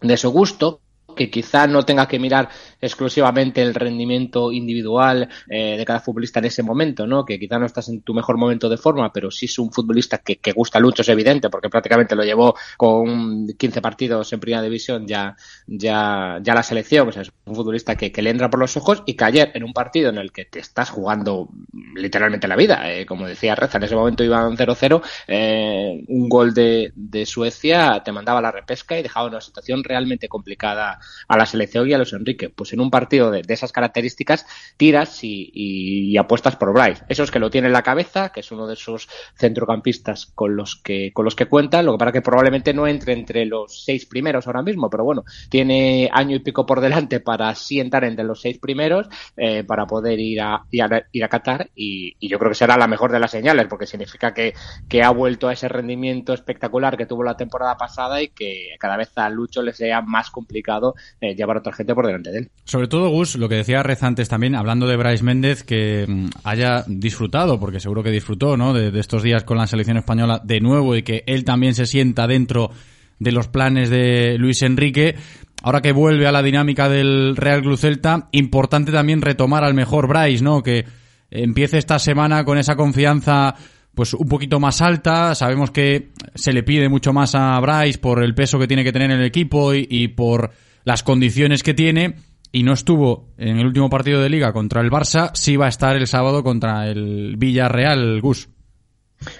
de su gusto, que quizá no tenga que mirar exclusivamente el rendimiento individual eh, de cada futbolista en ese momento, ¿no? Que quizá no estás en tu mejor momento de forma, pero sí es un futbolista que, que gusta mucho, es evidente, porque prácticamente lo llevó con 15 partidos en primera división ya, ya, ya la selección, o sea, es un futbolista que, le entra por los ojos y que ayer en un partido en el que te estás jugando literalmente la vida, eh, como decía Reza, en ese momento iban 0-0, eh, un gol de, de Suecia te mandaba la repesca y dejaba una situación realmente complicada a la selección y a los Enrique. Pues en un partido de, esas características tiras y, apuestas por Bryce. Eso es que lo tiene en la cabeza, que es uno de esos centrocampistas con los que, con los que cuenta, lo que para que probablemente no entre entre los seis primeros ahora mismo, pero bueno, tiene año y pico por delante para sí entrar entre los seis primeros, eh, para poder ir a, ir a, Qatar y, y, yo creo que será la mejor de las señales, porque significa que, que ha vuelto a ese rendimiento espectacular que tuvo la temporada pasada y que cada vez a Lucho le sea más complicado eh, llevar a otra gente por delante de él. Sobre todo, Gus, lo que decía Rez antes también, hablando de Bryce Méndez, que mm, haya disfrutado, porque seguro que disfrutó, ¿no? De, estos días con la selección española de nuevo y que él también se sienta dentro de los planes de Luis Enrique. Ahora que vuelve a la dinámica del Real Club Celta, importante también retomar al mejor Bryce, ¿no? Que empiece esta semana con esa confianza pues un poquito más alta. Sabemos que se le pide mucho más a Bryce por el peso que tiene que tener en el equipo y por las condiciones que tiene y no estuvo en el último partido de liga contra el Barça, sí va a estar el sábado contra el Villarreal, Gus.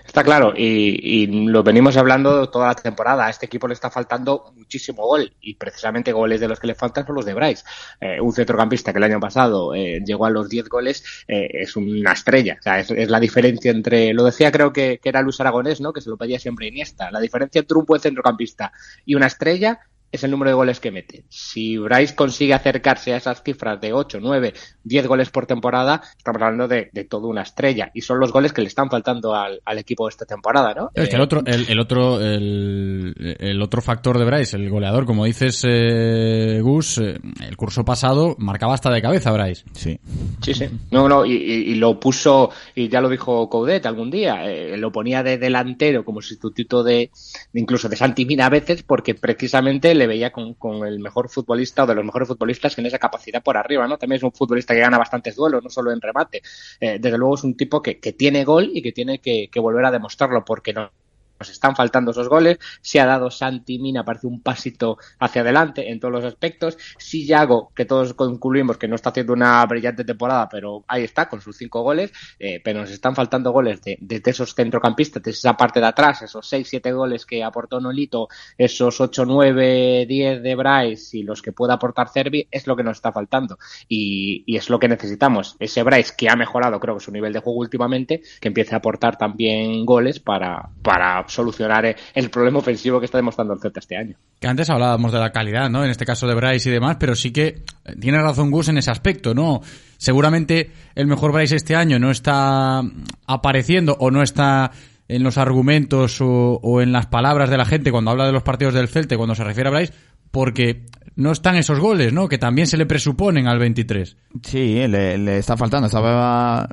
Está claro, y, lo venimos hablando toda la temporada. A este equipo le está faltando muchísimo gol, y precisamente goles de los que le faltan son los de Bryce. Eh, un centrocampista que el año pasado eh, llegó a los 10 goles eh, es una estrella. O sea, es, es, la diferencia entre, lo decía creo que, que, era Luis Aragonés, ¿no? que se lo pedía siempre Iniesta. La diferencia entre un buen centrocampista y una estrella es el número de goles que mete. Si Bryce consigue acercarse a esas cifras de 8, 9, 10 goles por temporada, estamos hablando de, de toda una estrella. Y son los goles que le están faltando al, al equipo esta temporada, ¿no? Es que el otro, el, el otro, el, el, otro factor de Bryce, el goleador, como dices, eh, Gus, eh, el curso pasado marcaba hasta de cabeza Bryce. Sí. Sí, sí. No, no, y, y, lo puso, y ya lo dijo Coudet algún día, eh, lo ponía de delantero como sustituto de, de incluso de Santimina a veces, porque precisamente le veía con, con, el mejor futbolista o de los mejores futbolistas en esa capacidad por arriba, ¿no? También es un futbolista que gana bastantes duelos, no solo en remate. Eh, desde luego es un tipo que, que tiene gol y que tiene que, que volver a demostrarlo porque no, nos están faltando esos goles. Se ha dado Santi Mina, parece un pasito hacia adelante en todos los aspectos. Si Yago, que todos concluimos que no está haciendo una brillante temporada, pero ahí está con sus cinco goles. Eh, pero nos están faltando goles de, esos centrocampistas, de esa parte de atrás, esos seis, siete goles que aportó Nolito, esos ocho, nueve, diez de Bryce y los que pueda aportar Cervi, es lo que nos está faltando. Y, y es lo que necesitamos. Ese Bryce que ha mejorado, creo que su nivel de juego últimamente, que empiece a aportar también goles para, para solucionar el problema ofensivo que está demostrando el Celta este año. Que antes hablábamos de la calidad, ¿no? En este caso de Bryce y demás, pero sí que tiene razón Gus en ese aspecto, ¿no? Seguramente el mejor Bryce este año no está apareciendo o no está en los argumentos o, o, en las palabras de la gente cuando habla de los partidos del Celta cuando se refiere a Bryce, porque no están esos goles, ¿no? Que también se le presuponen al 23. Sí, le, le está faltando. Estaba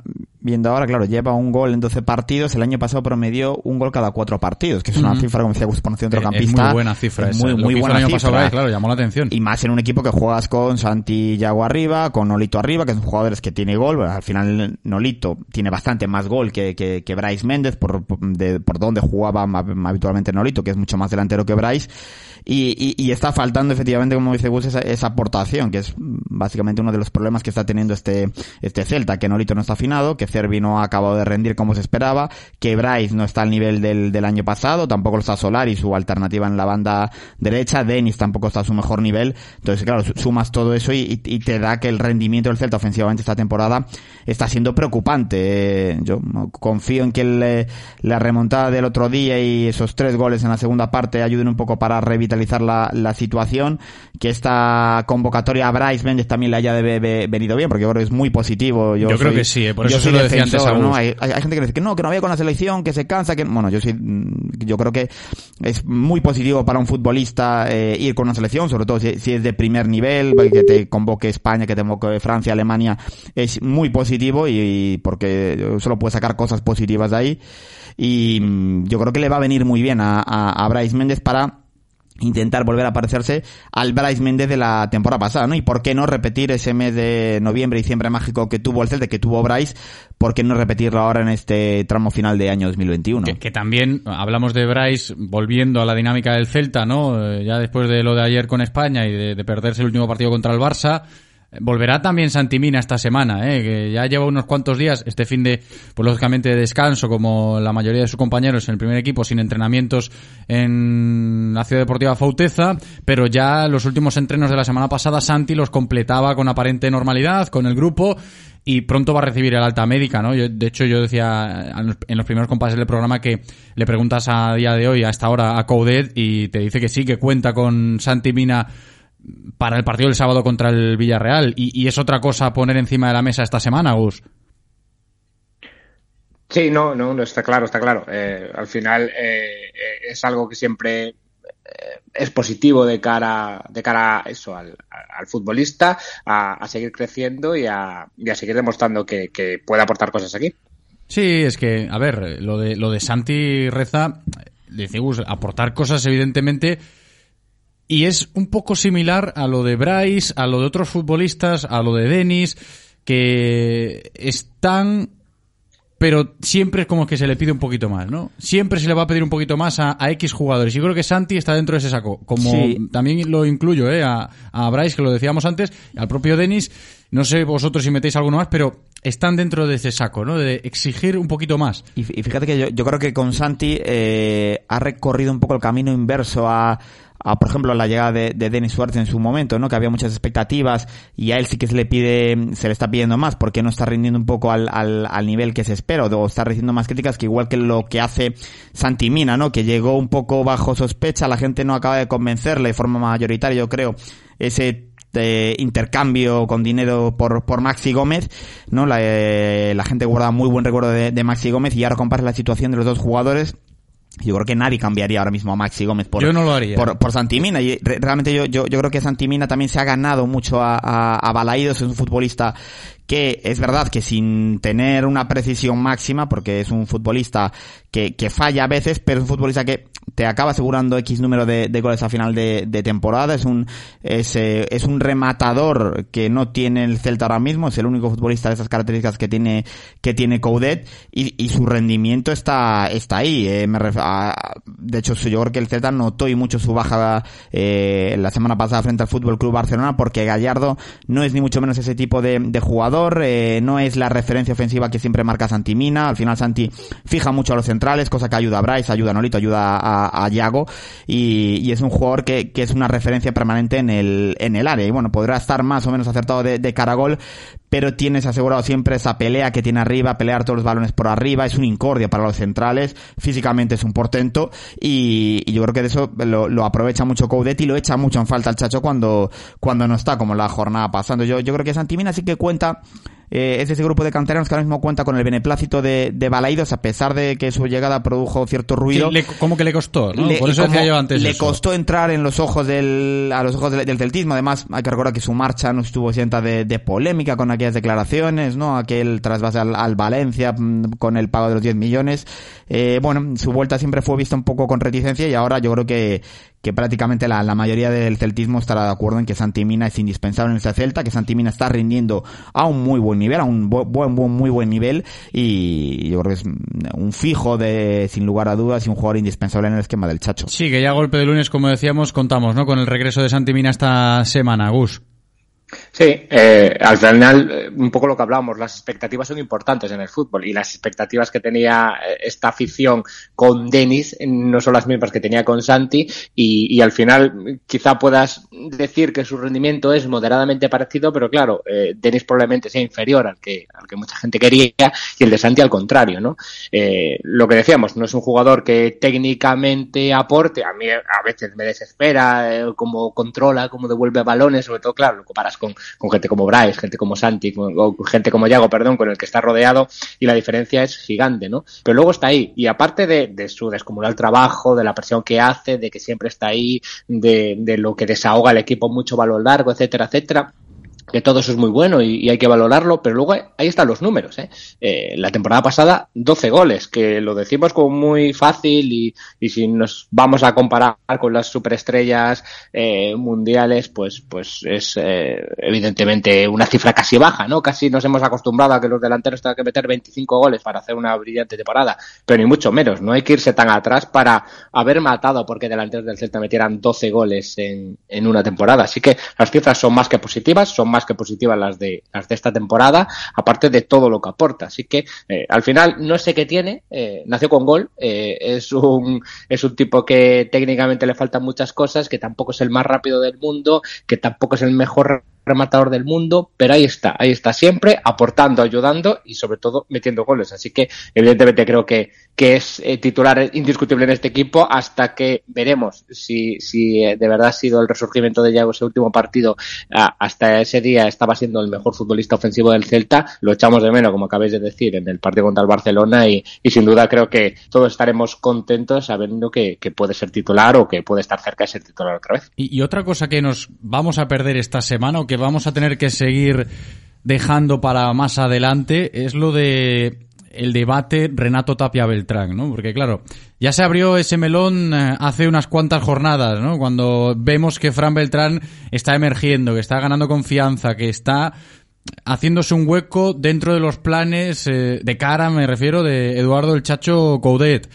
viendo ahora, claro, lleva un gol en 12 partidos. El año pasado promedió un gol cada cuatro partidos, que es una uh -huh. cifra, como decía Gus, por centrocampista. Es muy buena cifra. Es muy, muy buena el año cifra. Pasado, claro, llamó la atención. Y más en un equipo que juegas con Santi Yago arriba, con Nolito arriba, que son jugadores que tiene gol. Al final, Nolito tiene bastante más gol que, que, que Bryce Méndez, por, de, por donde jugaba habitualmente Nolito, que es mucho más delantero que Bryce. Y, y, y, está faltando efectivamente, como dice Gus, esa, esa, aportación, que es básicamente uno de los problemas que está teniendo este, este Celta, que Nolito no está afinado, que Cervi no ha acabado de rendir como se esperaba, que Bryce no está al nivel del, del año pasado, tampoco lo está Solari, su alternativa en la banda derecha, Denis tampoco está a su mejor nivel, entonces claro, sumas todo eso y, y te da que el rendimiento del Celta ofensivamente esta temporada está siendo preocupante. Yo confío en que el, la remontada del otro día y esos tres goles en la segunda parte ayuden un poco para revitalizar la, la, situación, que esta convocatoria a Bryce Méndez también le haya de, de, venido bien, porque yo creo que es muy positivo. Yo, yo soy, creo que sí, eh, por eso se lo decía antes a ¿no? hay, hay, gente que dice que no, que no había con la selección, que se cansa, que bueno, yo sí, yo creo que es muy positivo para un futbolista eh, ir con una selección, sobre todo si, si, es de primer nivel, que te convoque España, que te convoque Francia, Alemania, es muy positivo y, y porque solo puede sacar cosas positivas de ahí. Y mm, yo creo que le va a venir muy bien a, a, a Bryce Méndez para intentar volver a parecerse al Bryce Méndez de la temporada pasada, ¿no? Y por qué no repetir ese mes de noviembre y diciembre mágico que tuvo el Celta, que tuvo Bryce, por qué no repetirlo ahora en este tramo final de año 2021. Que, que también hablamos de Bryce volviendo a la dinámica del Celta, ¿no? Eh, ya después de lo de ayer con España y de perderse el último partido contra el Barça, Volverá también Santimina esta semana, ¿eh? que ya lleva unos cuantos días, este fin de, pues lógicamente de descanso, como la mayoría de sus compañeros en el primer equipo, sin entrenamientos en la Ciudad Deportiva Fauteza, pero ya los últimos entrenos de la semana pasada Santi los completaba con aparente normalidad, con el grupo, y pronto va a recibir el alta médica, ¿no? de hecho, yo decía en los primeros compases del programa que le preguntas a día de hoy, a esta hora, a Coudet, y te dice que sí, que cuenta con Santi Mina para el partido del sábado contra el Villarreal. Y, es otra cosa poner encima de la mesa esta semana, Gus. Sí, no, no, no está claro, está claro. Eh, al final eh, eh, es algo que siempre es positivo de cara, de cara a eso, al, futbolista, a, seguir creciendo y a, seguir demostrando que, puede aportar cosas aquí. Sí, es que, a ver, lo de, lo de Santi Reza, dice aportar cosas evidentemente y es un poco similar a lo de Bryce, a lo de otros futbolistas, a lo de Denis, que están pero siempre es como que se le pide un poquito más, ¿no? Siempre se le va a pedir un poquito más a, X jugadores. Y yo creo que Santi está dentro de ese saco. Como también lo incluyo, ¿eh? A, a Bryce, que lo decíamos antes, al propio Denis. No sé vosotros si metéis alguno más, pero están dentro de ese saco, ¿no? De exigir un poquito más. Y, fíjate que yo, yo, creo que con Santi eh, ha recorrido un poco el camino inverso a a, por ejemplo, la llegada de, de Dennis Suárez en su momento, ¿no? Que había muchas expectativas y a él sí que se le pide, se le está pidiendo más porque no está rindiendo un poco al, al, al nivel que se espera o está recibiendo más críticas que igual que lo que hace Santimina, ¿no? Que llegó un poco bajo sospecha, la gente no acaba de convencerle de forma mayoritaria, yo creo, ese eh, intercambio con dinero por, por Maxi Gómez, ¿no? La, eh, la gente guarda muy buen recuerdo de, de Maxi Gómez y ahora compara la situación de los dos jugadores yo creo que nadie cambiaría ahora mismo a Maxi Gómez por, por, por, Santimina. Y realmente yo, yo, yo creo que Santimina también se ha ganado mucho a, a, a Balaídos, es un futbolista que es verdad que sin tener una precisión máxima, porque es un futbolista que, que falla a veces, pero es un futbolista que te acaba asegurando X número de, de goles a final de, temporada, es un, es, eh, es un rematador que no tiene el Celta ahora mismo, es el único futbolista de esas características que tiene, que tiene Coudet, y, y su rendimiento está, está ahí, eh, me de hecho yo creo que el Celta notó y mucho su baja eh, la semana pasada frente al Fútbol Club Barcelona, porque Gallardo no es ni mucho menos ese tipo de, de jugador, eh, no es la referencia ofensiva que siempre marca Santimina, al final Santi fija mucho a los centrales, cosa que ayuda a Bryce, ayuda a Nolito, ayuda a, a Yago, y, es un jugador que, es una referencia permanente en el, en el área, y bueno, podrá estar más o menos acertado de, de cara a gol, pero tienes asegurado siempre esa pelea que tiene arriba, pelear todos los balones por arriba, es un incordia para los centrales, físicamente es un portento, y, yo creo que de eso lo, aprovecha mucho Coudet y lo echa mucho en falta el Chacho cuando, cuando no está, como la jornada pasando. Yo, yo creo que Santimina sí que cuenta eh, es ese grupo de canteranos que ahora mismo cuenta con el beneplácito de, de Balaidos, a pesar de que su llegada produjo cierto ruido. Sí, ¿Cómo que le costó? ¿no? Por eso decía yo antes. Le costó entrar en los ojos del, a los ojos del, celtismo. Además, hay que recordar que su marcha no estuvo sienta de, de polémica con aquellas declaraciones, ¿no? Aquel trasvase al, al Valencia mm, con el pago de los 10 millones. Eh, bueno, su vuelta siempre fue vista un poco con reticencia y ahora yo creo que, que prácticamente la, la, mayoría del celtismo estará de acuerdo en que Santimina es indispensable en ese Celta, que Santimina está rindiendo a un muy buen nivel, a un buen, buen, muy buen nivel y yo creo que es un fijo de, sin lugar a dudas y un jugador indispensable en el esquema del Chacho. Sí, que ya golpe de lunes, como decíamos, contamos, ¿no? Con el regreso de Santimina esta semana, Gus. Sí, eh, al final, eh, un poco lo que hablábamos, las expectativas son importantes en el fútbol y las expectativas que tenía eh, esta afición con Denis no son las mismas que tenía con Santi y, al final quizá puedas decir que su rendimiento es moderadamente parecido, pero claro, eh, Denis probablemente sea inferior al que, al que mucha gente quería y el de Santi al contrario, ¿no? Eh, lo que decíamos, no es un jugador que técnicamente aporte, a mí a veces me desespera cómo controla, cómo devuelve balones, sobre todo, claro, lo comparas con, con gente como Bryce, gente como Santi, o gente como Yago, perdón, con el que está rodeado, y la diferencia es gigante, ¿no? Pero luego está ahí, y aparte de, de su descomunal trabajo, de la presión que hace, de que siempre está ahí, de, de lo que desahoga el equipo mucho valor largo, etcétera, etcétera que todo eso es muy bueno y, hay que valorarlo, pero luego ahí están los números. ¿eh? Eh, la temporada pasada, 12 goles, que lo decimos como muy fácil y, y si nos vamos a comparar con las superestrellas eh, mundiales, pues, pues es eh, evidentemente una cifra casi baja, ¿no? Casi nos hemos acostumbrado a que los delanteros tengan que meter 25 goles para hacer una brillante temporada, pero ni mucho menos. No hay que irse tan atrás para haber matado porque delanteros del Celta metieran 12 goles en, en una temporada. Así que las cifras son más que positivas, son más más que positivas las de, las de esta temporada, aparte de todo lo que aporta. Así que eh, al final no sé qué tiene, eh, nació con gol, eh, es, un, es un tipo que técnicamente le faltan muchas cosas, que tampoco es el más rápido del mundo, que tampoco es el mejor rematador del mundo, pero ahí está, ahí está siempre, aportando, ayudando y sobre todo metiendo goles. Así que evidentemente creo que, que es eh, titular indiscutible en este equipo hasta que veremos si, si eh, de verdad ha sido el resurgimiento de Yago ese último partido. hasta ese día estaba siendo el mejor futbolista ofensivo del Celta, lo echamos de menos, como acabáis de decir, en el partido contra el Barcelona y, y sin duda creo que todos estaremos contentos sabiendo que, que, puede ser titular o que puede estar cerca de ser titular otra vez. Y, y otra cosa que nos vamos a perder esta semana que vamos a tener que seguir dejando para más adelante es lo de el debate Renato Tapia Beltrán, ¿no? Porque claro, ya se abrió ese melón eh, hace unas cuantas jornadas, ¿no? Cuando vemos que Fran Beltrán está emergiendo, que está ganando confianza, que está haciéndose un hueco dentro de los planes eh, de cara, me refiero, de Eduardo el Chacho Coudet.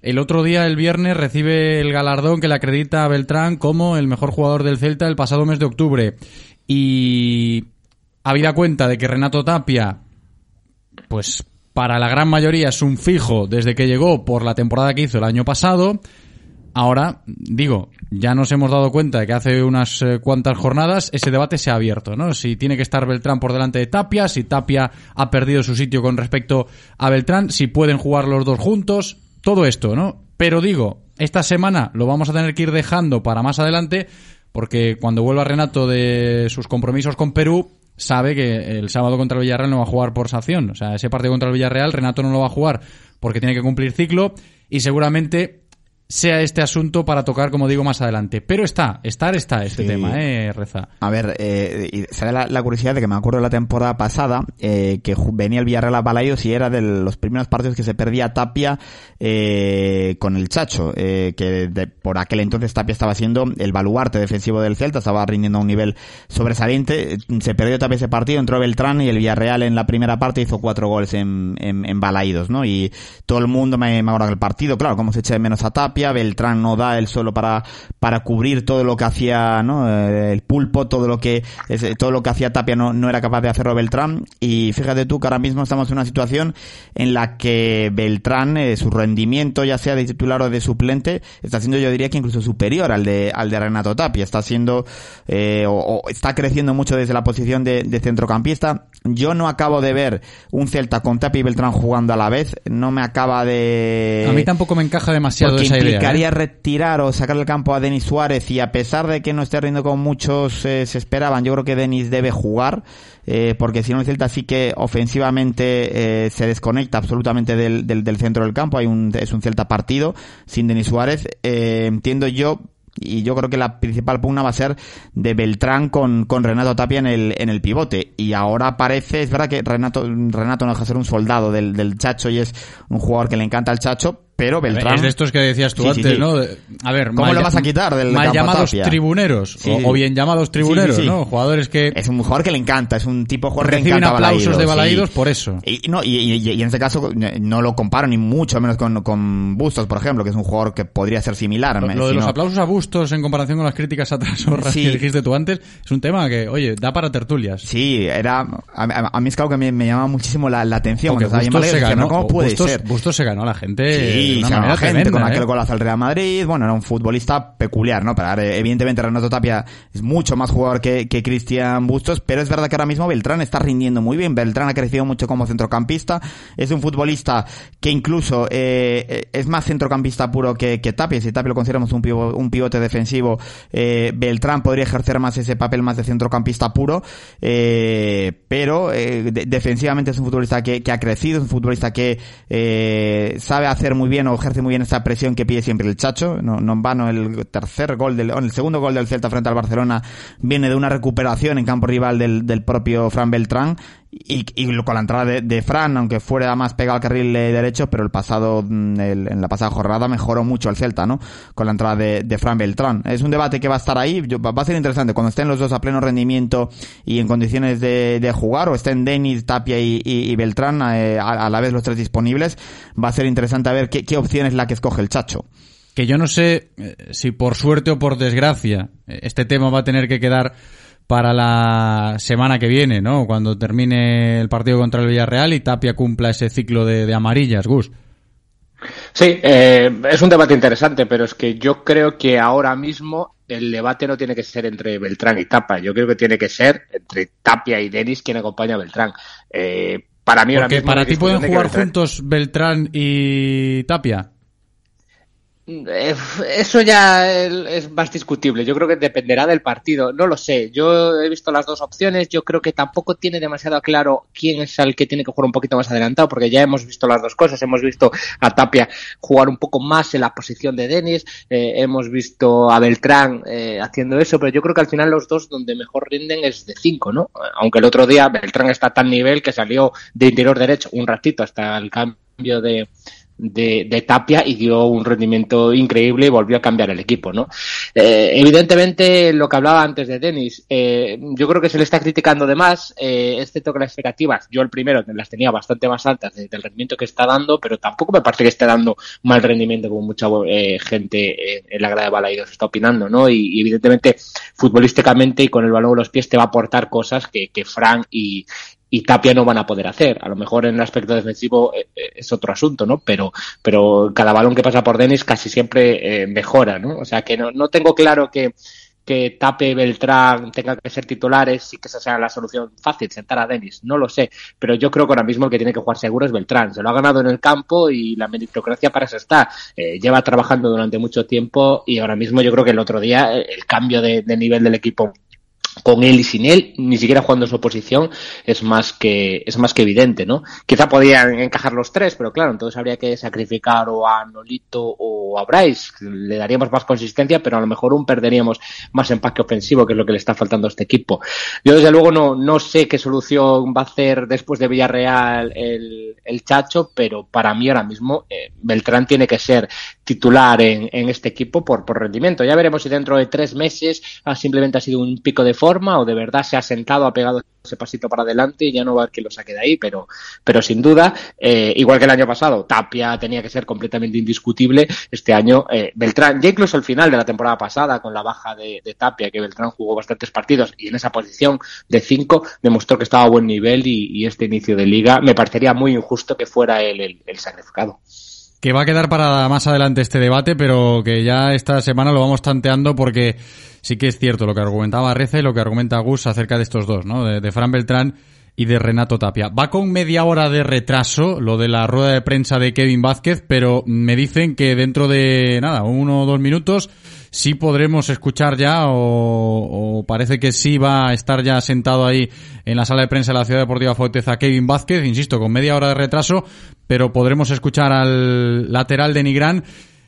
El otro día, el viernes, recibe el galardón que le acredita a Beltrán como el mejor jugador del Celta el pasado mes de octubre. Y habida cuenta de que Renato Tapia, pues para la gran mayoría es un fijo desde que llegó por la temporada que hizo el año pasado, ahora, digo, ya nos hemos dado cuenta de que hace unas eh, cuantas jornadas ese debate se ha abierto, ¿no? Si tiene que estar Beltrán por delante de Tapia, si Tapia ha perdido su sitio con respecto a Beltrán, si pueden jugar los dos juntos, todo esto, ¿no? Pero digo, esta semana lo vamos a tener que ir dejando para más adelante porque cuando vuelva Renato de sus compromisos con Perú, sabe que el sábado contra el Villarreal no va a jugar por sanción. O sea, ese partido contra el Villarreal, Renato no lo va a jugar porque tiene que cumplir ciclo y seguramente sea este asunto para tocar, como digo, más adelante. Pero está, estar está este tema, ¿eh, Reza? A ver, eh, se da la, curiosidad de que me acuerdo de la temporada pasada eh, que venía el Villarreal a Balaidos y era de los primeros partidos que se perdía Tapia eh, con el Chacho, eh, que por aquel entonces Tapia estaba siendo el baluarte defensivo del Celta, estaba rindiendo a un nivel sobresaliente. Se perdió Tapia ese partido, entró Beltrán y el Villarreal en la primera parte hizo cuatro goles en, en, en Balaidos, ¿no? Y todo el mundo me, me acuerdo del partido, claro, cómo se echa de menos a Tapia Beltrán no da él solo para, para cubrir todo lo que hacía, ¿no? Eh, el pulpo, todo lo que, todo lo que hacía Tapia no, no era capaz de hacerlo Beltrán. Y fíjate tú que ahora mismo estamos en una situación en la que Beltrán, eh, su rendimiento, ya sea de titular o de suplente, está siendo yo diría que incluso superior al de, al de Renato Tapia. Está siendo, eh, o, está creciendo mucho desde la posición de, de centrocampista. Yo no acabo de ver un Celta con Tapia y Beltrán jugando a la vez. No me acaba de... A mí tampoco me encaja demasiado esa idea implicaría ¿eh? retirar o sacar el campo a Denis Suárez y a pesar de que no esté riendo como muchos eh, se esperaban, yo creo que Denis debe jugar. Eh, porque si no el Celta sí que ofensivamente se desconecta absolutamente del, del, del, centro del campo, hay un, es un Celta partido sin Denis Suárez. entiendo yo y yo creo que la principal pugna va a ser de Beltrán con, con Renato Tapia en el, en el pivote. Y ahora parece, es verdad que Renato, Renato no deja de ser un soldado del, del Chacho y es un jugador que le encanta al Chacho, pero Beltrán... Es de estos que decías tú Sí, antes, sí. ¿no? A ver, ¿Cómo mal- lo vas a quitar del mal llamados Tapia? tribuneros o, bien llamados tribuneros. ¿no? Jugadores que Es un jugador que le encanta, es un tipo de jugador que le encanta aplausos de Balaídos, Balaídos sí. por eso. Y, no, y, y- y en este caso eh, no lo comparo ni mucho menos con, con Bustos, por ejemplo, que es un jugador que podría ser similar. Lo, me- lo de los aplausos a bustos en comparación con las críticas a Trasorras que dijiste tú antes es un tema que, oye, da para tertulias. Sí, era a, a- a mí es claro que me, me llamaba muchísimo la, la atención. Porque Bustos se Balaídos, ganó, "¿Pero ¿Cómo puede Bustos, ser? Bustos se ganó a la gente de Sí, una se ganó manera gente tremenda, con aquel ¿eh? golazo al Real Madrid. Bueno, era un futbolista peculiar, ¿no? Pero ahora, evidentemente Renato Tapia es mucho más jugador que, que Cristian Bustos, pero es verdad que ahora mismo Beltrán está rindiendo muy bien. Beltrán ha crecido mucho como centrocampista. Es un futbolista que incluso eh, es más centrocampista puro que, que Tapia. Si Tapia lo consideramos un, pivo- un pivote defensivo, eh, Beltrán podría ejercer más ese papel más de centrocampista puro. Eh, pero eh, de- defensivamente es un futbolista que, que ha crecido, es un futbolista que eh, sabe hacer muy bien o ejerce muy bien esa presión que pide siempre el Chacho. No, no en vano el tercer gol del, el segundo gol del Celta frente al Barcelona viene de una recuperación en campo rival del, del propio Fran Beltrán. Y, y con la entrada de, Fran, aunque fuera más pegado al carril derecho, pero el pasado, mm, en la pasada jornada mejoró mucho el Celta, ¿no? Con la entrada de, Fran Beltrán. Es un debate que va a estar ahí, va a ser interesante cuando estén los dos a pleno rendimiento y en condiciones de, jugar, o estén Denis, Tapia y, Beltrán eh, a, la vez los tres disponibles, va a ser interesante a ver qué, qué opción es la que escoge el Chacho. que yo no sé eh, si por suerte o por desgracia eh, este tema va a tener que quedar para la semana que viene, ¿no? Cuando termine el partido contra el Villarreal y Tapia cumpla ese ciclo de, de amarillas, Gus. Sí, eh, es un debate interesante, pero es que yo creo que ahora mismo el debate no tiene que ser entre Beltrán y Tapia. Yo creo que tiene que ser entre Tapia y Denis quien acompaña a Beltrán. Eh, para mí ahora Porque mismo para ti pueden jugar Beltrán- juntos Beltrán y Tapia. Eh, Eso ya es más discutible. Yo creo que dependerá del partido. No lo sé. Yo he visto las dos opciones. Yo creo que tampoco tiene demasiado claro quién es el que tiene que jugar un poquito más adelantado, porque ya hemos visto las dos cosas. Hemos visto a Tapia jugar un poco más en la posición de Denis. eh, hemos visto a Beltrán eh, haciendo eso, pero yo creo que al final los dos donde mejor rinden es de cinco, ¿no? Aunque el otro día Beltrán está a tan nivel que salió de interior derecho un ratito hasta el cambio de de, de Tapia y dio un rendimiento increíble y volvió a cambiar el equipo, ¿no? Eh, evidentemente, lo que hablaba antes de Denis, eh, yo creo que se le está criticando de más, eh, excepto que las expectativas, yo el primero las tenía bastante más altas de- del rendimiento que está dando, pero tampoco me parece que esté dando mal rendimiento como mucha eh, gente en la grada de Balaidos está opinando, ¿no? Y, evidentemente, futbolísticamente y con el balón en los pies te va a aportar cosas que, que Fran y, y Tapia no van a poder hacer. A lo mejor en el aspecto defensivo eh, eh, es otro asunto, ¿no? Pero, pero cada balón que pasa por Denis casi siempre eh, mejora, ¿no? O sea que no, no tengo claro que, que Tape Beltrán tenga que ser titulares y que esa sea la solución fácil, sentar a Denis. No lo sé, pero yo creo que ahora mismo el que tiene que jugar seguro es Beltrán. Se lo ha ganado en el campo y la meritocracia para eso está. Eh, lleva trabajando durante mucho tiempo y ahora mismo yo creo que el otro día el cambio de nivel del equipo con él y sin él, ni siquiera jugando en su posición, es más que, es más que evidente, ¿no? Quizá podían encajar los tres, pero claro, entonces habría que sacrificar o a Nolito o a Bryce, le daríamos más consistencia, pero a lo mejor un perderíamos más empaque ofensivo, que es lo que le está faltando a este equipo. Yo desde luego no, no sé qué solución va a hacer después de Villarreal el, el Chacho, pero para mí ahora mismo eh, Beltrán tiene que ser titular en, en este equipo por, por rendimiento. Ya veremos si dentro de tres meses ah, simplemente ha sido un pico de forma o de verdad se ha sentado, ha pegado ese pasito para adelante y ya no va a haber que lo saque de ahí, pero, pero sin duda, eh, igual que el año pasado, Tapia tenía que ser completamente indiscutible. Este año, eh, Beltrán, ya incluso al final de la temporada pasada, con la baja de, Tapia, que Beltrán jugó bastantes partidos y en esa posición de cinco demostró que estaba a buen nivel y, este inicio de liga me parecería muy injusto que fuera él el sacrificado. Que va a quedar para más adelante este debate, pero que ya esta semana lo vamos tanteando porque sí que es cierto lo que argumentaba Reza y lo que argumenta Gus acerca de estos dos, ¿no? De, de Fran Beltrán y de Renato Tapia. Va con media hora de retraso lo de la rueda de prensa de Kevin Vázquez, pero me dicen que dentro de, nada, uno o dos minutos sí podremos escuchar ya o, o parece que sí va a estar ya sentado ahí en la sala de prensa de la Ciudad Deportiva Forteza Kevin Vázquez, insisto, con media hora de retraso, pero podremos escuchar al lateral de Nigrán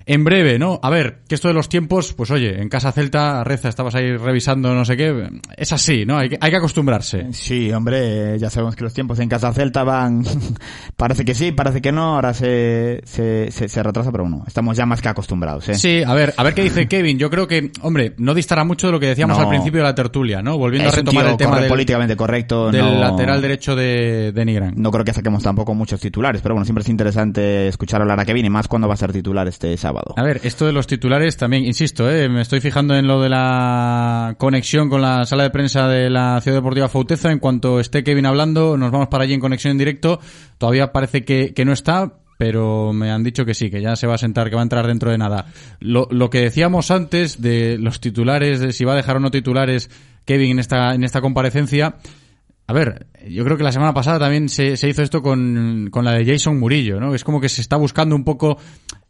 en breve, ¿no? A ver, que esto de los tiempos, pues oye, en casa Celta, Reza, estabas ahí revisando no sé qué, es así, ¿no? Hay que, hay que acostumbrarse. Sí, hombre, ya sabemos que los tiempos en Casa Celta van, <laughs> parece que sí, parece que no, ahora se, se, se, se retrasa, pero bueno, estamos ya más que acostumbrados, ¿eh? Sí, a ver, a ver qué dice Kevin. Yo creo que, hombre, no distará mucho de lo que decíamos No. al principio de la tertulia, ¿no? Volviendo Es a retomar el tema del, políticamente correcto, del no- lateral derecho de, de Nigrán. No creo que saquemos tampoco muchos titulares, pero bueno, siempre es interesante escuchar hablar a Kevin y más cuando va a ser titular este sábado. A ver, esto de los titulares también, insisto, ¿eh? me estoy fijando en lo de la conexión con la sala de prensa de la Ciudad Deportiva Fauteza. En cuanto esté Kevin hablando, nos vamos para allí en conexión en directo. Todavía parece que, que no está, pero me han dicho que sí, que ya se va a sentar, que va a entrar dentro de nada. Lo, que decíamos antes de los titulares, de si va a dejar o no titulares Kevin en esta, en esta comparecencia. A ver, yo creo que la semana pasada también se, se hizo esto con, con la de Jason Murillo, ¿no? Es como que se está buscando un poco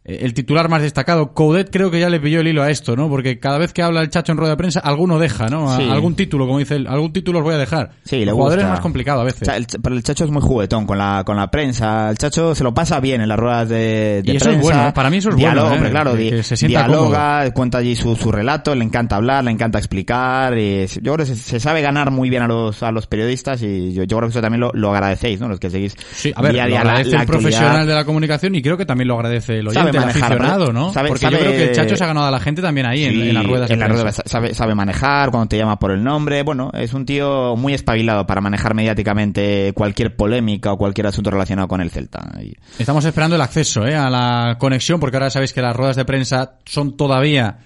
el titular más destacado. Coudet creo que ya le pilló el hilo a esto, ¿no? Porque cada vez que habla el chacho en rueda de prensa, alguno deja, ¿no? A- Sí. Algún título, como dice él, algún título os voy a dejar. Sí, le gusta. es más complicado a veces. el pero el Chacho es muy juguetón con la, con la prensa. El Chacho se lo pasa bien en las ruedas de, de Y eso es prensa. bueno, ¿eh? Para mí eso es bueno, Dialoga, ¿eh? hombre, claro. Di- se dialoga, cuenta allí su, su relato, le encanta hablar, le encanta explicar. Y yo creo que se, se sabe ganar muy bien a los, a los periodistas y yo, yo creo que eso también lo, lo agradecéis, ¿no? Los que seguís Sí, a ver, día lo día la- agradece la el profesional de la comunicación y creo que también lo agradece el Sabe oyente, el manejar, aficionado, ¿verdad? ¿no? Sabe- Porque sabe- yo creo que el chacho se ha ganado a la gente también ahí en, Sí, en las ruedas de en las ruedas sabe, sabe manejar, cuando te llama por el nombre. Bueno, es un tío muy espabilado para manejar mediáticamente cualquier polémica o cualquier asunto relacionado con el Celta. Y- Estamos esperando el acceso ¿eh? a la conexión, porque ahora sabéis que las ruedas de prensa son todavía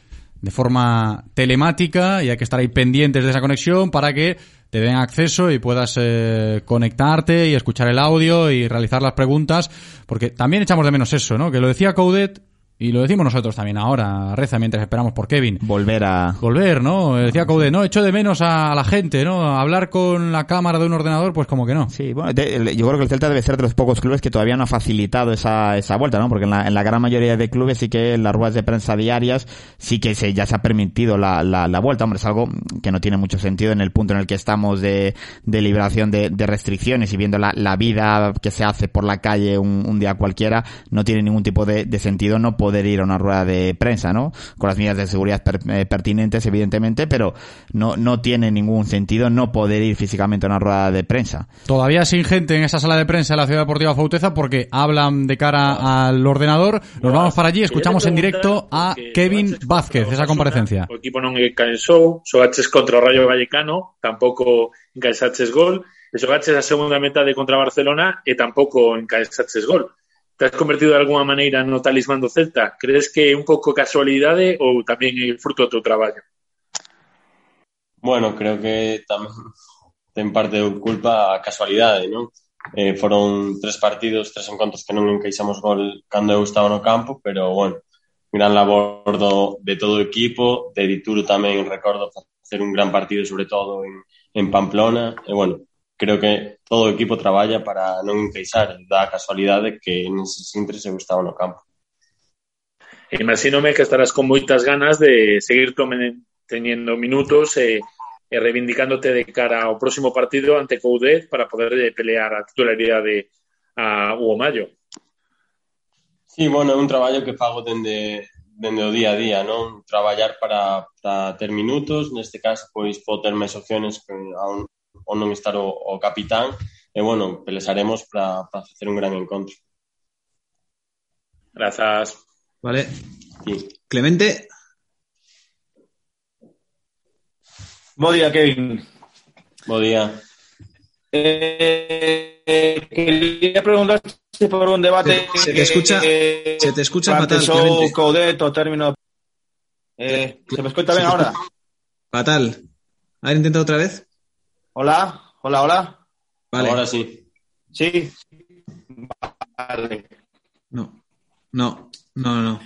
de forma telemática y hay que estar ahí pendientes de esa conexión para que te den acceso y puedas eh, conectarte y escuchar el audio y realizar las preguntas, porque también echamos de menos eso, ¿no? Que lo decía Coudet y lo decimos nosotros también ahora, Reza, mientras esperamos por Kevin. Volver a... Volver, ¿no? Decía Coudet, ¿no? Echo de menos a la gente, ¿no? Hablar con la cámara de un ordenador, pues como que no. Sí, bueno, de- yo creo que el Celta debe ser de los pocos clubes que todavía no ha facilitado esa, esa vuelta, ¿no? Porque en la, en la gran mayoría de clubes sí que en las ruedas de prensa diarias sí que se, ya se ha permitido la, la, la vuelta. Hombre, es algo que no tiene mucho sentido en el punto en el que estamos de, de liberación de, de restricciones y viendo la, la vida que se hace por la calle un, un día cualquiera, no tiene ningún tipo de, de sentido no poder ir a una rueda de prensa, ¿no? Con las medidas de seguridad per- eh, pertinentes, evidentemente, pero no, no tiene ningún sentido no poder ir físicamente a una rueda de prensa. Todavía sin gente en esa sala de prensa de la Ciudad Deportiva Fauteza porque hablan de cara al ordenador. Nos vamos para allí, escuchamos en directo a Kevin Vázquez, esa comparecencia. O equipo non encaixou, xogaches contra o Rayo Vallecano, tampouco encaixaches gol, e xogaches a segunda metade contra Barcelona e tampouco encaixaches gol. te has convertido de alguma maneira no talismán do Celta. Crees que é un pouco casualidade ou tamén é fruto do teu traballo? Bueno, creo que tamén <laughs> ten parte de culpa a casualidade, non? Eh, foron tres partidos, tres encontros que non encaixamos gol cando eu estaba no campo, pero, bueno, gran labor do, de todo o equipo, de Dituro tamén recordo facer un gran partido, sobre todo en, en Pamplona, e, bueno, creo que todo o equipo traballa para non encaixar, da casualidade que neses intres eu estaba no campo. Imagínome que estarás con moitas ganas de seguir teñendo minutos e, e reivindicándote de cara ao próximo partido ante Coudet para poder eh, pelear a titularidade a Hugo Mayo. Sí, bueno, é un traballo que fago dende, dende o día a día, non? Traballar para, para ter minutos, neste caso, pois, podo ter máis opciones a un, ou non estar o, o capitán, e, bueno, pelesaremos para, para facer un gran encontro. Grazas. Vale. Sí. Clemente. Bo día, Kevin. Bo día. Eh, quería preguntarte por un debate Se- se te escucha- que se te escucha fatal, Clemente. O término eh, ¿Se me escucha bien ahora? Fatal. A ver, intenta otra vez. Hola, hola, hola. Vale. Ahora sí. Sí. Vale. No. No, no, no.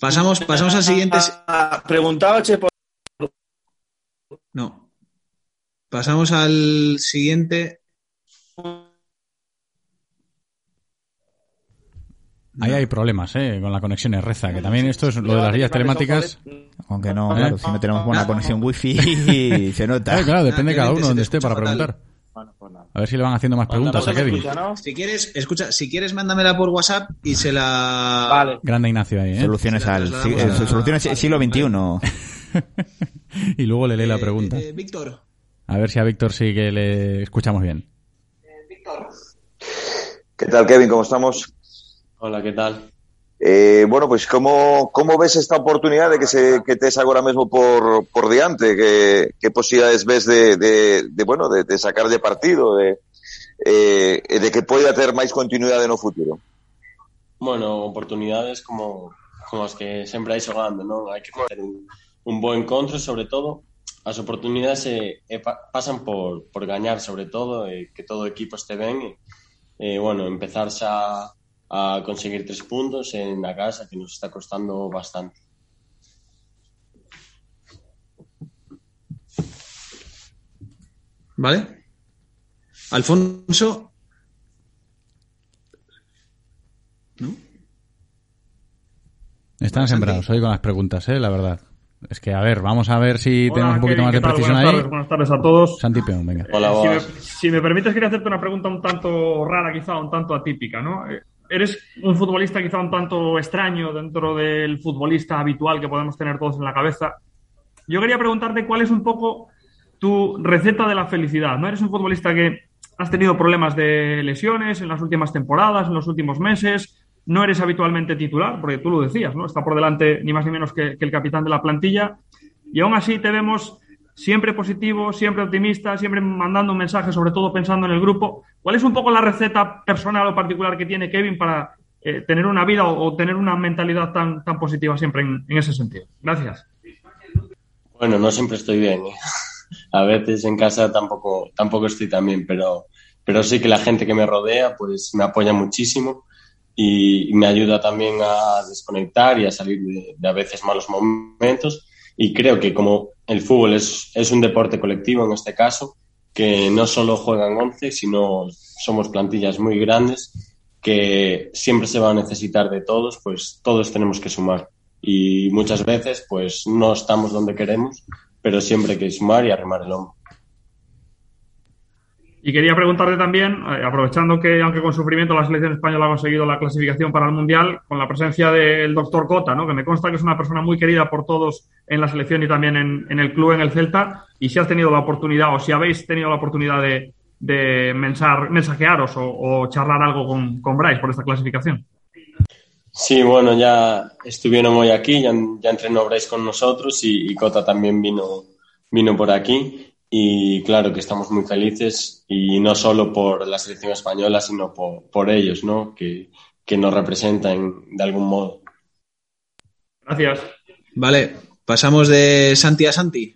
Pasamos, pasamos al siguiente. Preguntaba por... No. Pasamos al siguiente. Ahí hay problemas, ¿eh? Con la conexión es reza, que también esto es lo de las guías telemáticas. Aunque no, ¿Eh? claro, si no tenemos buena conexión wifi, <laughs> se nota. Claro, claro, depende de cada uno donde esté para preguntar. A ver si le van haciendo más preguntas a Kevin. Si quieres, escucha, si quieres, mándamela por WhatsApp y se la. Vale. Grande Ignacio ahí, ¿eh? Soluciones al eh, soluciones siglo XXI. <laughs> y luego le lee la pregunta. Eh, Víctor. A ver si a Víctor sí que le escuchamos bien. ¿Qué tal, Kevin? ¿Cómo estamos? Hola, ¿qué tal? Eh, bueno, pues ¿cómo, ¿cómo ves esta oportunidade que, se, que tes agora mesmo por, por diante? Que, que posibilidades ves de, de, de, bueno, de, de sacar de partido, de, eh, de que poida ter máis continuidade no futuro? Bueno, oportunidades como, como as que sempre hai xogando, non? Hai que facer un, un bo encontro, sobre todo, as oportunidades eh, eh, pasan por, por gañar, sobre todo, eh, que todo o equipo este ben, e, e eh, bueno, empezar xa a conseguir tres puntos en a casa, que nos está costando bastante. ¿Vale? Alfonso. Están sembrados hoy con las preguntas, ¿eh? La verdad. Es que, a ver, vamos a ver si Hola, tenemos un poquito más de precisión Buenas ahí. tardes, buenas tardes a todos. Santi Peón, venga. si, me, si me permites, quería hacerte una pregunta un tanto rara, quizá un tanto atípica, ¿no? Eres un futbolista quizá un tanto extraño dentro del futbolista habitual que podemos tener todos en la cabeza. Yo quería preguntarte cuál es un poco tu receta de la felicidad, ¿no? Eres un futbolista que has tenido problemas de lesiones en las últimas temporadas, en los últimos meses, no eres habitualmente titular, porque tú lo decías, ¿no? Está por delante ni más ni menos que, que el capitán de la plantilla, y aún así te vemos siempre positivo, siempre optimista, siempre mandando un mensaje, sobre todo pensando en el grupo. ¿Cuál es un poco la receta personal o particular que tiene Kevin para eh, tener una vida o, tener una mentalidad tan, tan positiva siempre en, ese sentido? Gracias. Bueno, no siempre estoy bien. A veces en casa tampoco, tampoco estoy tan bien, pero, pero sí que la gente que me rodea pues me apoya muchísimo y, me ayuda también a desconectar y a salir de, a veces malos momentos. Y creo que como el fútbol es, es un deporte colectivo en este caso, que no solo juegan 11, sino somos plantillas muy grandes que siempre se va a necesitar de todos, pues todos tenemos que sumar. Y muchas veces, pues no estamos donde queremos, pero siempre hay que sumar y arrimar el hombro. Y quería preguntarte también, eh, aprovechando que, aunque con sufrimiento, la selección española ha conseguido la clasificación para el Mundial, con la presencia del doctor Cota, ¿no? que me consta que es una persona muy querida por todos en la selección y también en, el club, en el Celta, y si has tenido la oportunidad o si habéis tenido la oportunidad de, mensar, mensajearos o, charlar algo con, con Bryce por esta clasificación. Sí, bueno, ya estuvieron hoy aquí, ya, ya entrenó Bryce con nosotros y, y Cota también vino, vino por aquí. Y claro que estamos muy felices y no solo por la selección española, sino por, por ellos, ¿no? Que, que nos representan de algún modo. Gracias. Vale, pasamos de Santi a Santi.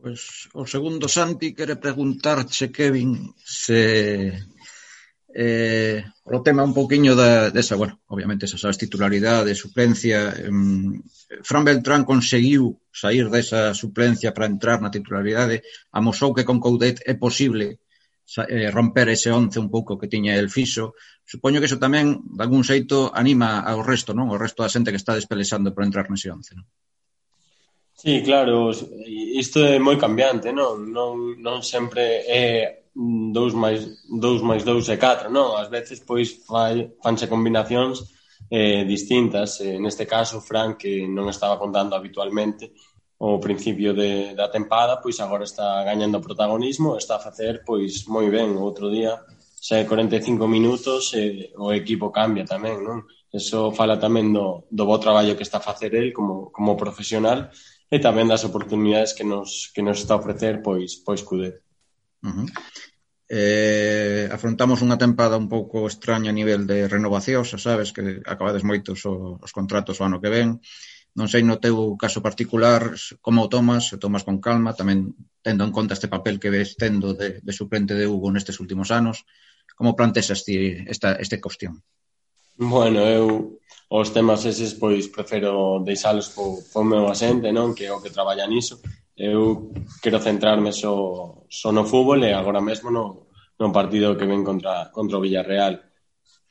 Pois o segundo Santi quere preguntarche, Kevin, se Eh, o tema un poquinho da, desa, bueno, obviamente esas titularidade, titularidades, suplencia eh, Fran Beltrán conseguiu sair desa suplencia para entrar na titularidade, amosou que con Coudet é posible eh, romper ese once un pouco que tiña el fixo supoño que iso tamén, de algún xeito anima ao resto, non? O resto da xente que está despelexando para entrar nese once, non? Sí, claro, isto é moi cambiante, non? Non, non sempre é dous máis, dous máis dous e catro, non? Ás veces, pois, fai, fanse combinacións eh, distintas. Eh, neste caso, Fran, que non estaba contando habitualmente o principio de, da tempada, pois agora está gañando protagonismo, está a facer pois moi ben. O outro día, xa 45 minutos, eh, o equipo cambia tamén, non? Eso fala tamén do, do bo traballo que está a facer el como, como profesional e tamén das oportunidades que nos, que nos está a ofrecer pois, pois Cudet. Uh -huh. Eh, afrontamos unha tempada un pouco extraña a nivel de renovacións, xa sabes que acabades moitos o, os contratos o ano que ven. Non sei no teu caso particular como o tomas, o tomas con calma, tamén tendo en conta este papel que ves tendo de, de suplente de Hugo nestes últimos anos. Como plantexas ti esta, esta cuestión? Bueno, eu os temas eses pois prefiro deixalos po, po meu asente, non? Que é o que traballa niso. Eu quero centrarme só, só no fútbol e agora mesmo no, no partido que ven contra, contra o Villarreal.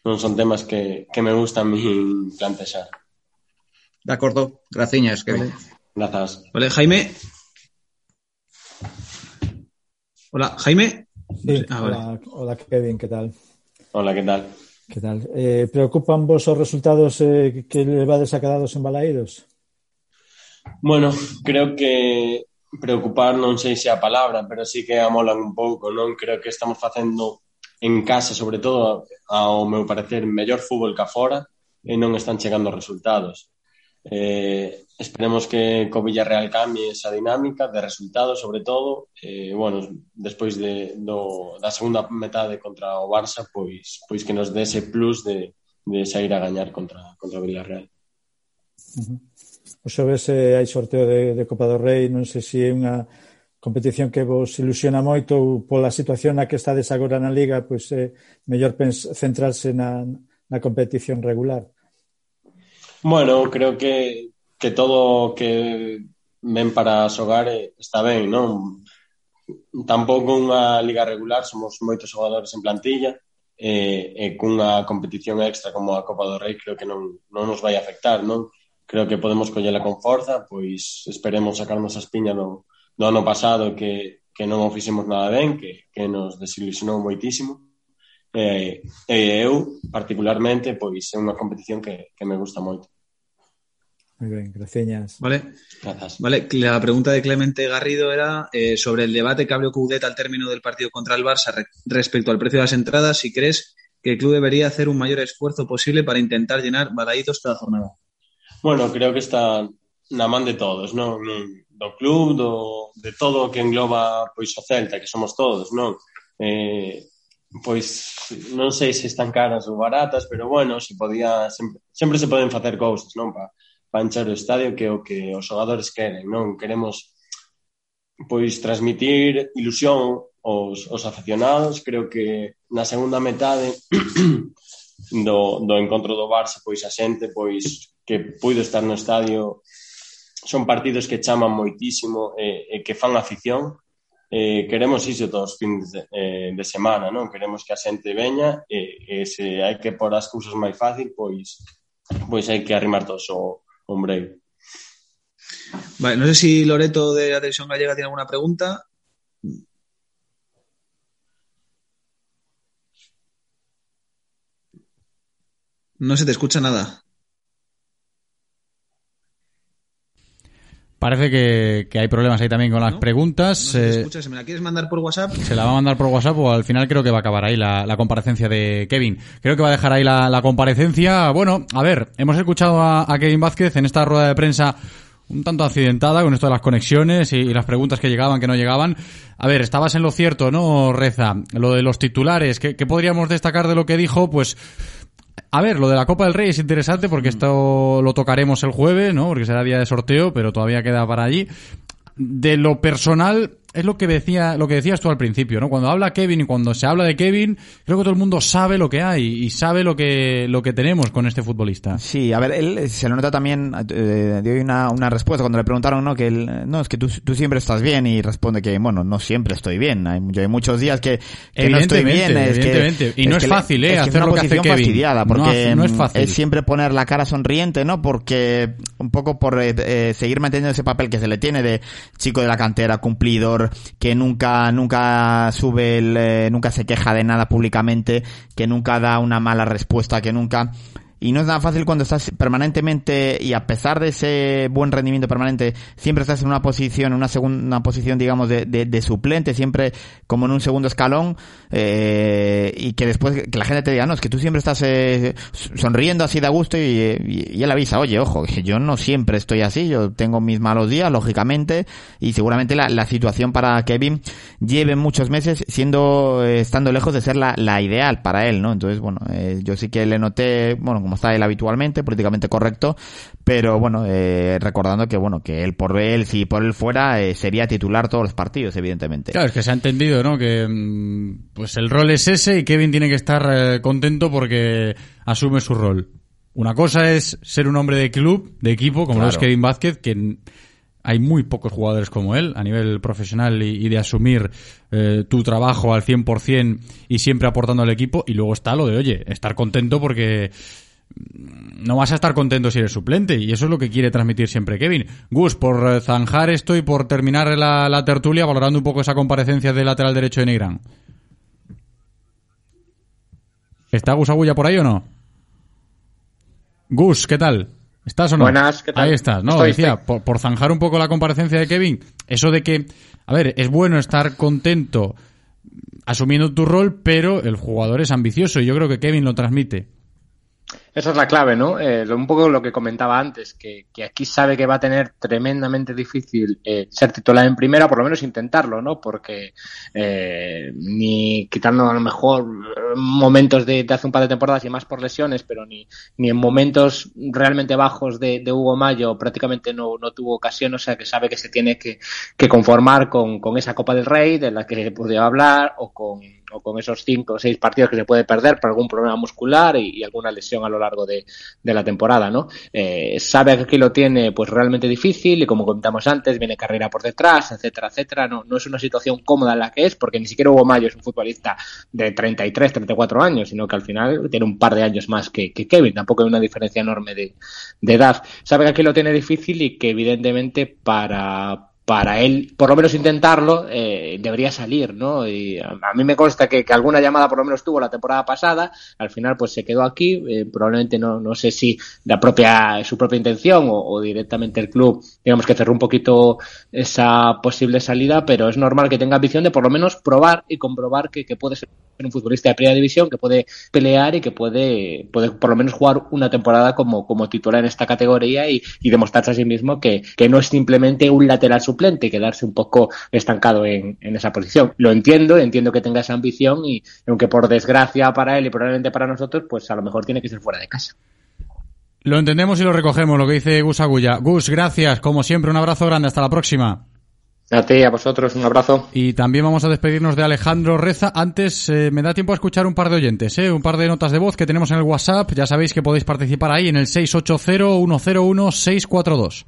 Non son temas que, que me gustan <laughs> a mí plantexar. De acordo, graciñas, que vale. Grazas. Vale, Jaime. Hola, Jaime. Sí, ah, vale. hola, hola, Kevin, ¿qué tal? Hola, ¿qué tal? Que tal? Eh, preocupan vos os resultados eh, que levades acadados en Balaídos? Bueno, creo que preocupar non sei se a palabra, pero sí que amolan un pouco, non? Creo que estamos facendo en casa, sobre todo, ao meu parecer, mellor fútbol que afora e non están chegando resultados. Eh, esperemos que co Villarreal cambie esa dinámica de resultados, sobre todo, eh, bueno, despois de, do, da segunda metade contra o Barça, pois, pois que nos dé ese plus de, de sair a gañar contra, contra o Villarreal. Uh -huh. O xoves eh, hai sorteo de, de Copa do Rei, non sei se é unha competición que vos ilusiona moito ou pola situación na que estades agora na Liga, pois é eh, mellor centrarse na, na competición regular. Bueno, creo que, que todo que ven para xogar eh, está ben, non? Tampouco unha liga regular, somos moitos xogadores en plantilla, e, e cunha competición extra como a Copa do Rei creo que non, non nos vai afectar, non? creo que podemos collela con forza, pois esperemos sacarnos a espiña do, do ano pasado que, que non o fixemos nada ben, que, que nos desilusionou moitísimo. E, e eu, particularmente, pois é unha competición que, que me gusta moito. Muy bien, gracias. Vale. Gracias. Vale, la pregunta de Clemente Garrido era eh, sobre el debate que abrió Coudet al término del partido contra el Barça re respecto al precio de las entradas, si crees que el club debería hacer un mayor esfuerzo posible para intentar llenar balaídos cada jornada. Bueno, creo que está na man de todos, non? Do club, do, de todo o que engloba pois o Celta, que somos todos, non? Eh, pois non sei se están caras ou baratas, pero bueno, se podía sempre, sempre se poden facer cousas, non? Pa, pa encher o estadio que o que os xogadores queren, non? Queremos pois transmitir ilusión aos, aos aficionados, creo que na segunda metade <clears throat> do, do encontro do Barça, pois a xente pois que puido estar no estadio son partidos que chaman moitísimo e, eh, e que fan afición eh, queremos iso todos os fins de, eh, de semana, non? Queremos que a xente veña e, e se hai que por as cousas máis fácil, pois pois hai que arrimar todos o ombreiro. Vale, non sei sé si se Loreto de la Televisión Gallega tiene alguna pregunta. No se te escucha nada. Parece que, que, hay problemas ahí también con las ¿No? preguntas. No se te Eh, escucha, ¿se me la quieres mandar por WhatsApp? se la va a mandar por WhatsApp o al final creo que va a acabar ahí la, la comparecencia de Kevin. Creo que va a dejar ahí la, la comparecencia. Bueno, a ver, hemos escuchado a, a Kevin Vázquez en esta rueda de prensa un tanto accidentada con esto de las conexiones y, y las preguntas que llegaban, que no llegaban. A ver, estabas en lo cierto, ¿no, Reza? Lo de los titulares, ¿qué, qué podríamos destacar de lo que dijo? Pues a ver, lo de la Copa del Rey es interesante porque esto lo tocaremos el jueves, ¿no? Porque será día de sorteo, pero todavía queda para allí. De lo personal, es lo que decía, lo que decías tú al principio, ¿no? Cuando habla Kevin y cuando se habla de Kevin, creo que todo el mundo sabe lo que hay y sabe lo que, lo que tenemos con este futbolista. Sí, a ver, él se lo nota también, eh, dio una, una respuesta cuando le preguntaron, ¿no? Que él, no, es que tú, tú siempre estás bien y responde que, bueno, no siempre estoy bien. Hay, yo hay muchos días que, que no estoy bien. Es evidentemente. Que, y no es, fácil, ¿eh? Es hacer una lo que hace posición Kevin. fastidiada porque no, no es fácil. es siempre poner la cara sonriente, ¿no? Porque un poco por eh, eh, seguir manteniendo ese papel que se le tiene de chico de la cantera, cumplidor, que nunca nunca sube el, eh, nunca se queja de nada públicamente, que nunca da una mala respuesta, que nunca y no es nada fácil cuando estás permanentemente y a pesar de ese buen rendimiento permanente siempre estás en una posición una segunda posición digamos de, de, de, suplente siempre como en un segundo escalón eh, y que después que la gente te diga no es que tú siempre estás eh, sonriendo así de a gusto y, y, y, él avisa oye ojo que yo no siempre estoy así yo tengo mis malos días lógicamente y seguramente la, la situación para Kevin lleve muchos meses siendo eh, estando lejos de ser la, la ideal para él no entonces bueno eh, yo sí que le noté bueno como está él habitualmente, políticamente correcto, pero bueno, eh, recordando que bueno, que él por él, si por él fuera, eh, sería titular todos los partidos, evidentemente. Claro, es que se ha entendido, ¿no? Que pues el rol es ese y Kevin tiene que estar eh, contento porque asume su rol. Una cosa es ser un hombre de club, de equipo, como claro. lo es Kevin Vázquez, que hay muy pocos jugadores como él a nivel profesional y, y de asumir eh, tu trabajo al 100% y siempre aportando al equipo. Y luego está lo de, oye, estar contento porque no vas a estar contento si eres suplente y eso es lo que quiere transmitir siempre Kevin. Gus, por zanjar esto y por terminar la, la tertulia valorando un poco esa comparecencia del lateral derecho de Negrán. ¿Está Gus Agulla por ahí o no? Gus, ¿qué tal? ¿Estás o no? Buenas, ¿qué tal? Ahí estás, no, estoy, decía, estoy. Por, por, zanjar un poco la comparecencia de Kevin, eso de que, a ver, es bueno estar contento asumiendo tu rol, pero el jugador es ambicioso y yo creo que Kevin lo transmite. Esa es la clave, ¿no? Eh, un poco lo que comentaba antes, que, que, aquí sabe que va a tener tremendamente difícil eh, ser titular en primera, por lo menos intentarlo, ¿no? Porque eh, ni quitando a lo mejor momentos de, de, hace un par de temporadas y más por lesiones, pero ni, ni en momentos realmente bajos de, de Hugo Mayo prácticamente no, no, tuvo ocasión, o sea que sabe que se tiene que, que conformar con, con, esa Copa del Rey de la que podía hablar o con, o con esos cinco o seis partidos que se puede perder por algún problema muscular y, y alguna lesión a lo largo de, de la temporada, ¿no? Eh, sabe que aquí lo tiene pues realmente difícil y como comentamos antes, viene carrera por detrás, etcétera, etcétera. No, no es una situación cómoda en la que es, porque ni siquiera Hugo Mayo es un futbolista de 33, 34 años, sino que al final tiene un par de años más que, que Kevin. Tampoco hay una diferencia enorme de, de edad. Sabe que aquí lo tiene difícil y que evidentemente para para él, por lo menos intentarlo, eh, debería salir, ¿no? Y a, a, mí me consta que, que, alguna llamada por lo menos tuvo la temporada pasada, al final pues se quedó aquí, eh, probablemente no, no sé si la propia, su propia intención o, directamente el club, digamos que cerró un poquito esa posible salida, pero es normal que tenga ambición de por lo menos probar y comprobar que, que puede ser un futbolista de primera división, que puede pelear y que puede, puede por lo menos jugar una temporada como, como titular en esta categoría y, demostrarse a sí mismo que, que no es simplemente un lateral suplente y quedarse un poco estancado en, en, esa posición. Lo entiendo, entiendo que tenga esa ambición y aunque por desgracia para él y probablemente para nosotros, pues a lo mejor tiene que ser fuera de casa. Lo entendemos y lo recogemos, lo que dice Gus Agulla. Gus, gracias, como siempre, un abrazo grande, hasta la próxima. A ti, a vosotros, un abrazo. Y también vamos a despedirnos de Alejandro Reza. Antes, eh, me da tiempo a escuchar un par de oyentes, ¿eh? un par de notas de voz que tenemos en el WhatsApp. Ya sabéis que podéis participar ahí en el 680-101-642.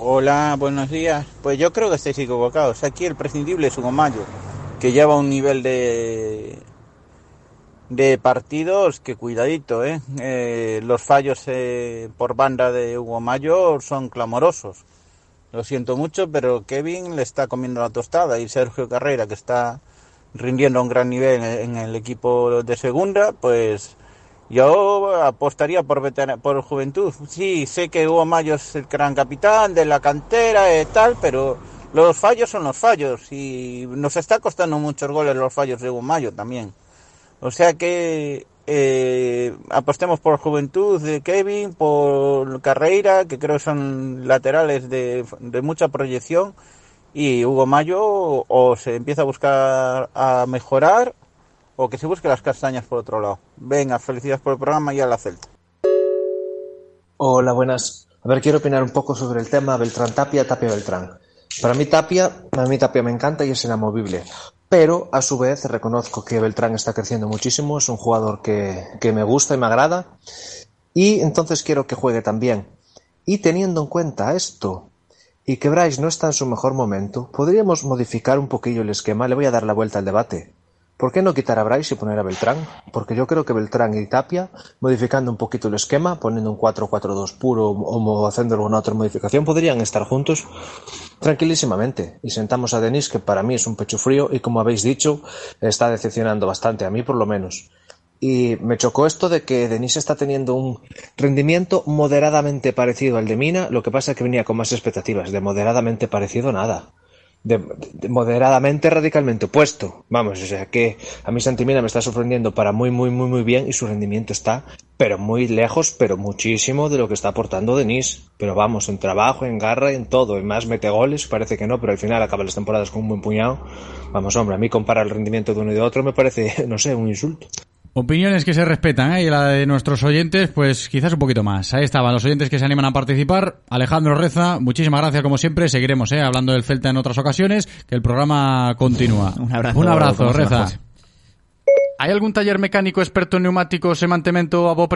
Hola, buenos días. Pues yo creo que estáis equivocados. Aquí el prescindible es Hugo Mayo, que lleva un nivel de de partidos que cuidadito, ¿eh? Eh, los fallos eh, por banda de Hugo Mayo son clamorosos. Lo siento mucho, pero Kevin le está comiendo la tostada y Sergio Carrera, que está rindiendo a un gran nivel en, en el equipo de segunda, pues yo apostaría por por juventud. Sí, sé que Hugo Mayo es el gran capitán de la cantera y tal, pero los fallos son los fallos y nos está costando muchos goles los fallos de Hugo Mayo también. O sea que eh, apostemos por juventud de Kevin, por Carreira, que creo son laterales de, de mucha proyección, y Hugo Mayo o se empieza a buscar a mejorar o que se busque las castañas por otro lado. Venga, felicidades por el programa y a la Celta. Hola, buenas. A ver, quiero opinar un poco sobre el tema Beltrán Tapia, Tapia Beltrán. Para mí Tapia, a mí Tapia me encanta y es inamovible. Pero a su vez reconozco que Beltrán está creciendo muchísimo, es un jugador que, que me gusta y me agrada. Y entonces quiero que juegue también. Y teniendo en cuenta esto y que Bryce no está en su mejor momento, podríamos modificar un poquillo el esquema. Le voy a dar la vuelta al debate. ¿Por qué no quitar a Bryce y poner a Beltrán? Porque yo creo que Beltrán y Tapia, modificando un poquito el esquema, poniendo un 4-4-2 puro o haciendo alguna otra modificación, podrían estar juntos tranquilísimamente. Y sentamos a Denis, que para mí es un pecho frío y como habéis dicho, está decepcionando bastante, a mí por lo menos. Y me chocó esto de que Denis está teniendo un rendimiento moderadamente parecido al de Mina, lo que pasa es que venía con más expectativas, de moderadamente parecido nada de, de moderadamente radicalmente opuesto. Vamos, o sea que a mí Santimina me está sorprendiendo para muy, muy, muy, muy bien y su rendimiento está, pero muy lejos, pero muchísimo de lo que está aportando Denis. Pero vamos, en trabajo, en garra, en todo. Y más mete goles, parece que no, pero al final acaba las temporadas con un buen puñado. Vamos, hombre, a mí comparar el rendimiento de uno y de otro me parece, <laughs> no sé, un insulto. Opiniones que se respetan, ¿eh? Y la de nuestros oyentes, pues quizás un poquito más. Ahí estaban los oyentes que se animan a participar. Alejandro Reza, muchísimas gracias como siempre. Seguiremos, ¿eh? Hablando del Celta en otras ocasiones, que el programa continúa. <laughs> Un abrazo, Un abrazo, Reza. ¿Hay algún taller mecánico experto en neumáticos e mantemento a bo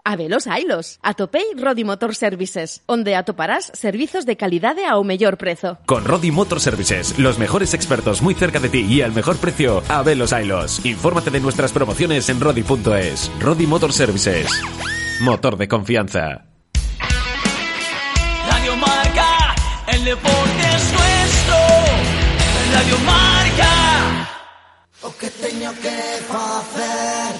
prezo? Habelos hailos. Atopei Rodi Motor Services, onde atoparás servizos de calidade ao mellor prezo. Con Rodi Motor Services, los mejores expertos muy cerca de ti y al mejor precio, a Velos Ailos. Infórmate de nuestras promociones en rodi.es. Rodi Motor Services. Motor de confianza. Radio Marca, el deporte es nuestro. Radio Marca. O que teño que facer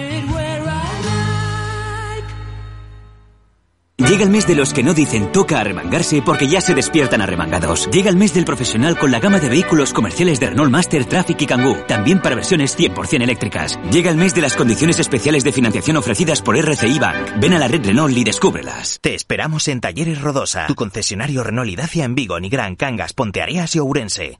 Llega el mes de los que no dicen toca arremangarse porque ya se despiertan arremangados. Llega el mes del profesional con la gama de vehículos comerciales de Renault Master, Traffic y Kangoo, también para versiones 100% eléctricas. Llega el mes de las condiciones especiales de financiación ofrecidas por RCI Bank. Ven a la red Renault y descúbrelas. Te esperamos en Talleres Rodosa, tu concesionario Renault y Dacia en Vigo, Nigrán, Cangas, Ponteareas y Ourense.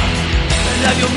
Radio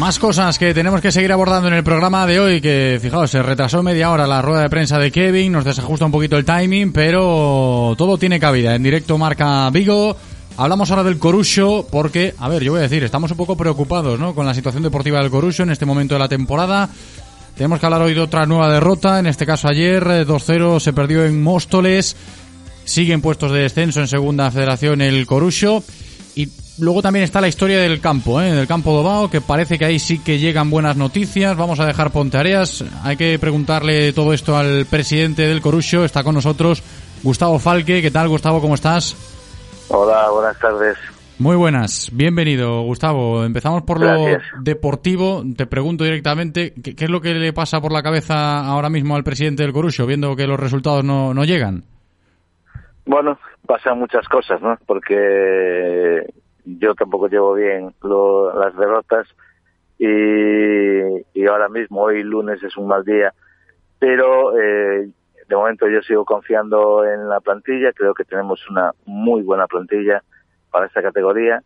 Más cosas que tenemos que seguir abordando en el programa de hoy, que fijaos, se retrasó media hora la rueda de prensa de Kevin, nos desajusta un poquito el timing, pero todo tiene cabida. En directo marca Vigo. Hablamos ahora del Corucho porque, a ver, yo voy a decir, estamos un poco preocupados ¿no? con la situación deportiva del Corucho en este momento de la temporada. Tenemos que hablar hoy de otra nueva derrota, en este caso ayer, eh, 2-0 se perdió en Móstoles. Siguen puestos de descenso en segunda federación el Corucho. Y luego también está la historia del campo, ¿eh? del campo Dobao, que parece que ahí sí que llegan buenas noticias. Vamos a dejar Ponteareas. Hay que preguntarle todo esto al presidente del Corucho. Está con nosotros Gustavo Falque. ¿Qué tal, Gustavo? ¿Cómo estás? Hola, buenas tardes. Muy buenas. Bienvenido, Gustavo. Empezamos por Gracias. lo deportivo. Te pregunto directamente, ¿qué, qué es lo que le pasa por la cabeza ahora mismo al presidente del Corucho, viendo que los resultados no, no llegan? Bueno, pasan muchas cosas, ¿no? Porque yo tampoco llevo bien lo- las derrotas y, ahora mismo, hoy lunes es un mal día, pero eh, de momento yo sigo confiando en la plantilla, creo que tenemos una muy buena plantilla para esta categoría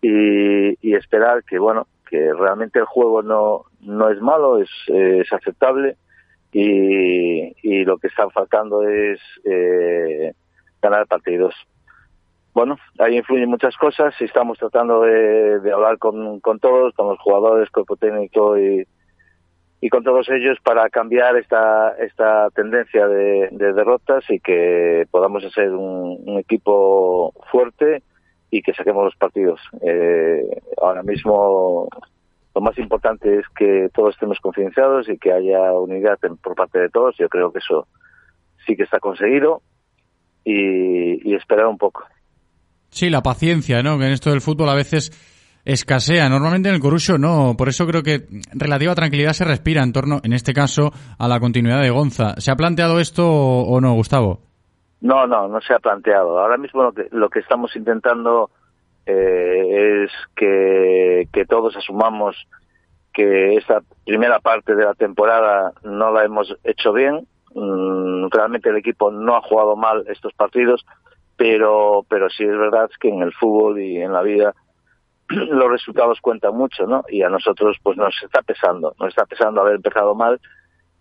y, y esperar que, bueno, que realmente el juego no, no es malo, es, es aceptable y, y lo que está faltando es eh, ganar partidos. Bueno, ahí influyen muchas cosas y estamos tratando de, hablar con, todos, con los jugadores, cuerpo técnico y, y con todos ellos para cambiar esta, esta tendencia de, de derrotas y que podamos hacer un, equipo fuerte y que saquemos los partidos. Eh, ahora mismo lo más importante es que todos estemos concienciados y que haya unidad en- por parte de todos. Yo creo que eso sí que está conseguido y esperar un poco. Sí, la paciencia, ¿no? Que en esto del fútbol a veces escasea. Normalmente en el Corucho no. Por eso creo que relativa tranquilidad se respira en torno, en este caso, a la continuidad de Gonza. ¿Se ha planteado esto o no, Gustavo? No, no, no se ha planteado. Ahora mismo lo que, lo que estamos intentando eh, es que, que todos asumamos que esta primera parte de la temporada no la hemos hecho bien. Mm, realmente el equipo no ha jugado mal estos partidos, pero, pero sí es verdad que en el fútbol y en la vida <clears throat> los resultados cuentan mucho, ¿no? Y a nosotros pues nos está pesando, nos está pesando haber empezado mal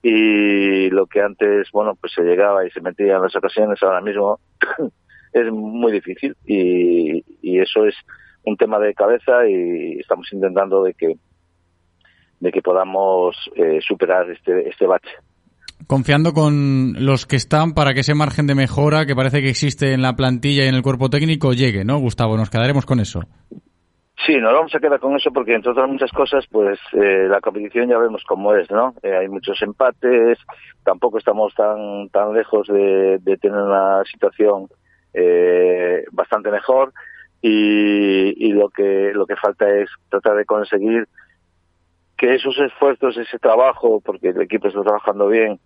y lo que antes, bueno, pues se llegaba y se metía en las ocasiones, ahora mismo <clears throat> es muy difícil y, eso es un tema de cabeza y estamos intentando de que de que podamos eh, superar este este bache. Confiando con los que están para que ese margen de mejora que parece que existe en la plantilla y en el cuerpo técnico llegue, ¿no, Gustavo? Nos quedaremos con eso. Sí, nos vamos a quedar con eso porque entre otras muchas cosas, pues eh, la competición ya vemos cómo es, ¿no? Eh, hay muchos empates, tampoco estamos tan tan lejos de, de tener una situación eh, bastante mejor y, y lo que lo que falta es tratar de conseguir que esos esfuerzos, ese trabajo, porque el equipo está trabajando bien,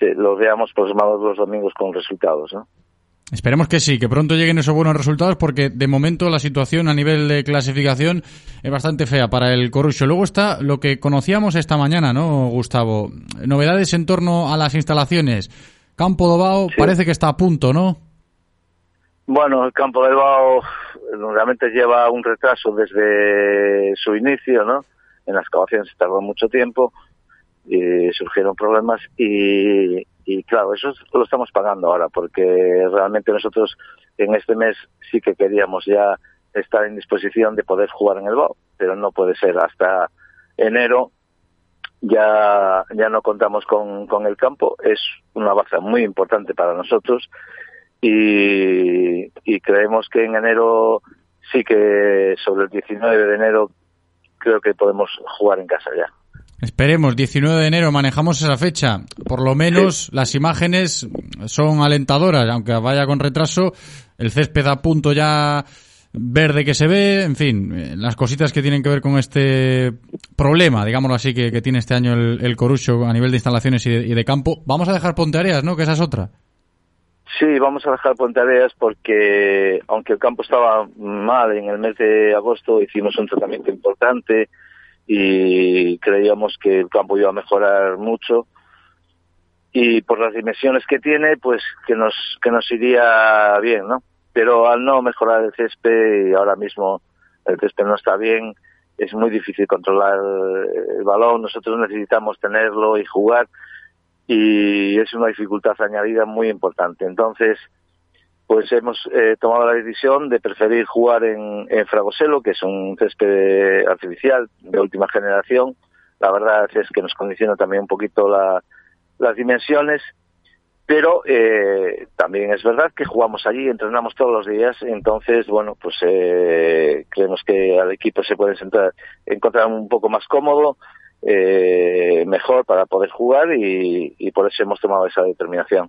los veamos plasmados los domingos con resultados, ¿no? Esperemos que sí, que pronto lleguen esos buenos resultados porque de momento la situación a nivel de clasificación es bastante fea para el Corucho. Luego está lo que conocíamos esta mañana, ¿no, Gustavo? Novedades en torno a las instalaciones. Campo Dobao parece que está a punto, ¿no? Bueno, el campo del Bao realmente lleva un retraso desde su inicio, ¿no? En las excavaciones se tardó mucho tiempo y surgieron problemas y, y claro, eso lo estamos pagando ahora porque realmente nosotros en este mes sí que queríamos ya estar en disposición de poder jugar en el Bao, pero no puede ser hasta enero ya ya no contamos con, con el campo, es una baza muy importante para nosotros y, y creemos que en enero sí que sobre el 19 de enero creo que podemos jugar en casa ya. Esperemos, 19 de enero manejamos esa fecha. Por lo menos las imágenes son alentadoras, aunque vaya con retraso. El césped a punto ya verde que se ve, en fin, eh, las cositas que tienen que ver con este problema, digámoslo así, que, que tiene este año el, el Corucho a nivel de instalaciones y de, y de campo. Vamos a dejar Ponteareas, ¿no? Que esa es otra. Sí, vamos a dejar Ponteareas porque aunque el campo estaba mal en el mes de agosto, hicimos un tratamiento importante y creíamos que el campo iba a mejorar mucho y por las dimensiones que tiene, pues que nos que nos iría bien, ¿no? Pero al no mejorar el césped y ahora mismo el césped no está bien, es muy difícil controlar el balón, nosotros necesitamos tenerlo y jugar y es una dificultad añadida muy importante. Entonces, pues hemos eh, tomado la decisión de preferir jugar en, en Fragoselo, que es un césped artificial de última generación. La verdad es que nos condiciona también un poquito la, las dimensiones, pero eh, también es verdad que jugamos allí, entrenamos todos los días, entonces, bueno, pues eh, creemos que al equipo se puede sentar, encontrar un poco más cómodo, eh, mejor para poder jugar y, y por eso hemos tomado esa determinación.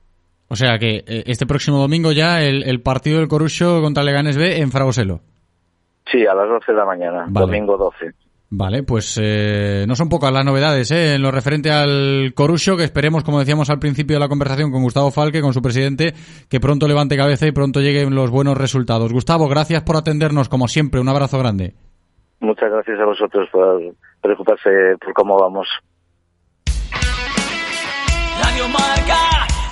O sea que eh, este próximo domingo ya el, el partido del Corucho contra Leganes B en Fragoselo. Sí, a las 12 de la mañana, Vale. domingo 12. Vale, pues eh, no son pocas las novedades ¿eh? en lo referente al Corucho, que esperemos, como decíamos al principio de la conversación con Gustavo Falque, con su presidente, que pronto levante cabeza y pronto lleguen los buenos resultados. Gustavo, gracias por atendernos, como siempre, un abrazo grande. Muchas gracias a vosotros por preocuparse por cómo vamos. Radio Marca,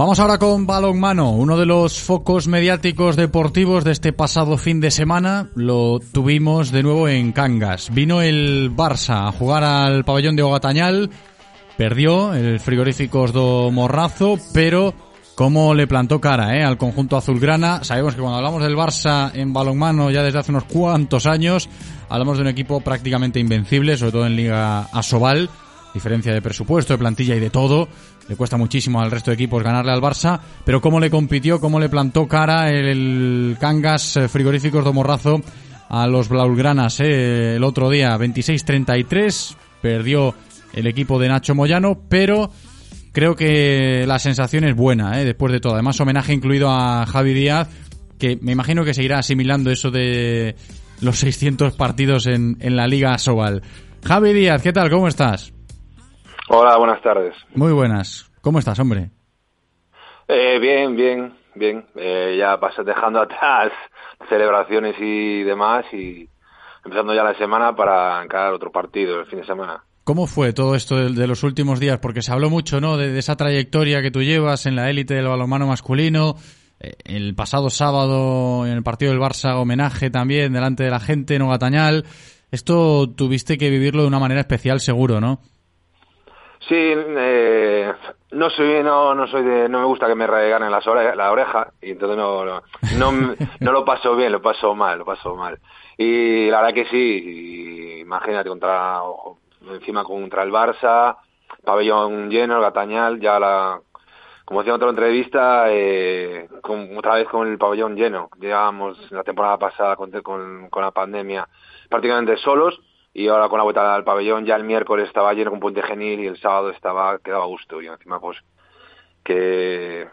Vamos ahora con balonmano, uno de los focos mediáticos deportivos de este pasado fin de semana. Lo tuvimos de nuevo en Cangas. Vino el Barça a jugar al pabellón de Ogatañal, perdió el frigoríficos do Morrazo, pero cómo le plantó cara ¿eh? al conjunto azulgrana. Sabemos que cuando hablamos del Barça en balonmano ya desde hace unos cuantos años, hablamos de un equipo prácticamente invencible, sobre todo en Liga Asobal, diferencia de presupuesto, de plantilla y de todo. Le cuesta muchísimo al resto de equipos ganarle al Barça, pero cómo le compitió, cómo le plantó cara el Cangas eh, Frigoríficos do Morrazo a los Blaugranas eh, el otro día, 26-33, perdió el equipo de Nacho Moyano, pero creo que la sensación es buena, ¿eh? después de todo. Además, homenaje incluido a Javi Díaz, que me imagino que seguirá asimilando eso de los 600 partidos en, en la Liga Asobal. Javi Díaz, ¿qué tal? ¿Cómo estás? Hola, buenas tardes. Muy buenas. ¿Cómo estás, hombre? Eh, bien, bien, bien. Eh, ya pasé dejando <laughs> atrás celebraciones y demás y empezando ya la semana para encarar otro partido el fin de semana. ¿Cómo fue todo esto de, de los últimos días? Porque se habló mucho, ¿no? De, de esa trayectoria que tú llevas en la élite del balonmano masculino. Eh, El pasado sábado, en el partido del Barça, homenaje también delante de la gente en Ogatañal. Esto tuviste que vivirlo de una manera especial, seguro, ¿no? Sí, eh, no soy, no, no soy de, no me gusta que me reganen las ore- la oreja y entonces no, no, <laughs> no, lo paso bien, lo paso mal, lo paso mal. Y la verdad que sí, imagínate contra, encima contra el Barça, pabellón lleno, el Gatañal, ya la, como decía en otra entrevista, eh, con, otra vez con el pabellón lleno. Llevábamos la temporada pasada con, con, con la pandemia prácticamente solos y ahora con la vuelta al pabellón ya el miércoles estaba lleno con Puente Genil y el sábado estaba quedaba a gusto. Y encima pues que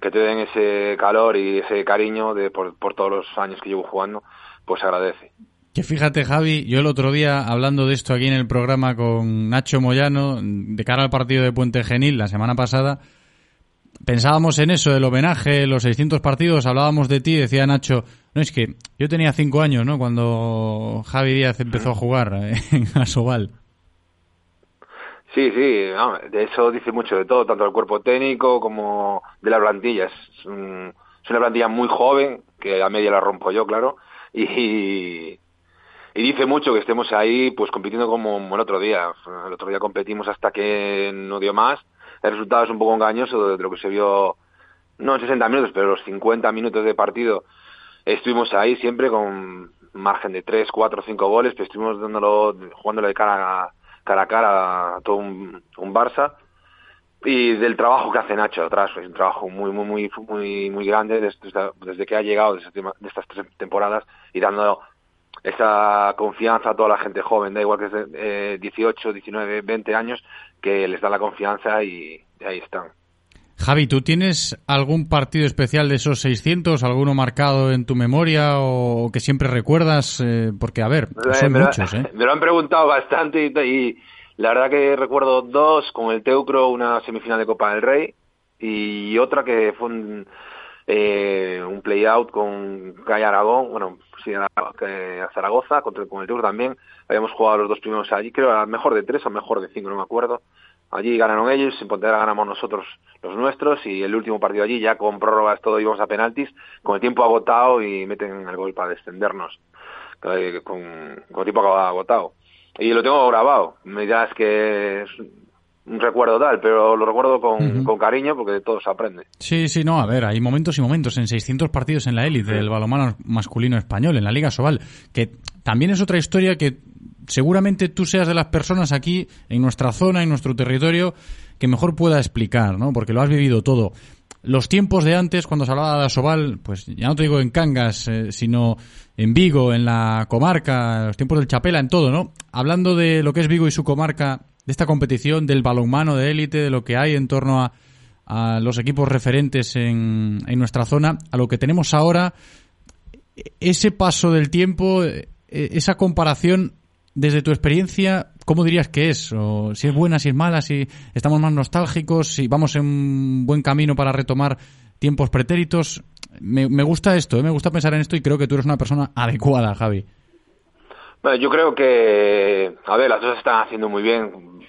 que te den ese calor y ese cariño de por, por todos los años que llevo jugando pues agradece. Que fíjate, Javi, yo el otro día, hablando de esto aquí en el programa con Nacho Moyano, de cara al partido de Puente Genil la semana pasada, pensábamos en eso, el homenaje, los 600 partidos, hablábamos de ti, decía Nacho, no, es que yo tenía cinco años, ¿no?, cuando Javi Díaz empezó a jugar eh, <laughs> en Asobal. Sí, sí, no, de eso dice mucho de todo, tanto del cuerpo técnico como de la plantilla. Es, un- es una plantilla muy joven, que a media la rompo yo, claro, y, y dice mucho que estemos ahí pues compitiendo como el otro día. El otro día competimos hasta que no dio más. El resultado es un poco engañoso de lo que se vio, no en 60 minutos, pero los 50 minutos de partido estuvimos ahí siempre con margen de 3, 4, 5 goles, pero estuvimos dándolo, jugándole de cara a, cara a cara a todo un, un Barça. Y del trabajo que hace Nacho atrás, es un trabajo muy muy muy muy muy grande desde, desde que ha llegado de, este- de estas tres temporadas y dando esa confianza a toda la gente joven, da igual que es de eh, 18, 19, 20 años, que les da la confianza y, y ahí están. Javi, ¿tú tienes algún partido especial de esos 600, alguno marcado en tu memoria o que siempre recuerdas? Eh, porque, a ver, son me, muchos, ¿eh? <laughs> me lo han preguntado bastante y, y la verdad que recuerdo dos, con el Teucro una semifinal de Copa del Rey y otra que fue un- eh, un play-out con Calle Aragón, bueno, sí, a, Zaragoza, contra, con el Tour también. Habíamos jugado los dos primeros allí, creo al mejor de tres o mejor de cinco, no me acuerdo. Allí ganaron ellos, en Pontevedra ganamos nosotros los nuestros y el último partido allí ya con prórrogas todo íbamos a penaltis, con el tiempo agotado y meten el gol para descendernos, eh, con, con el tiempo agotado. Y lo tengo grabado, me dirás que recuerdo tal, pero lo recuerdo con, con cariño porque de todo se aprende. Sí, sí, no, a ver, hay momentos y momentos en 600 partidos en la élite del balonmano masculino español, en la Liga Sobal, que también es otra historia que seguramente tú seas de las personas aquí, en nuestra zona, en nuestro territorio, que mejor pueda explicar, ¿no? Porque lo has vivido todo. Los tiempos de antes, cuando se hablaba de Asobal, pues ya no te digo en Cangas, eh, sino en Vigo, en la comarca, los tiempos del Chapela, en todo, ¿no? Hablando de lo que es Vigo y su comarca, de esta competición, del balonmano de élite, de lo que hay en torno a, a los equipos referentes en, en nuestra zona, a lo que tenemos ahora, ese paso del tiempo, eh, esa comparación, desde tu experiencia, ¿cómo dirías que es? O si es buena, si es mala, si estamos más nostálgicos, si vamos en un buen camino para retomar tiempos pretéritos. Me, me gusta esto, ¿eh? me gusta pensar en esto y creo que tú eres una persona adecuada, Javi. Bueno, yo creo que, a ver, las cosas están haciendo muy bien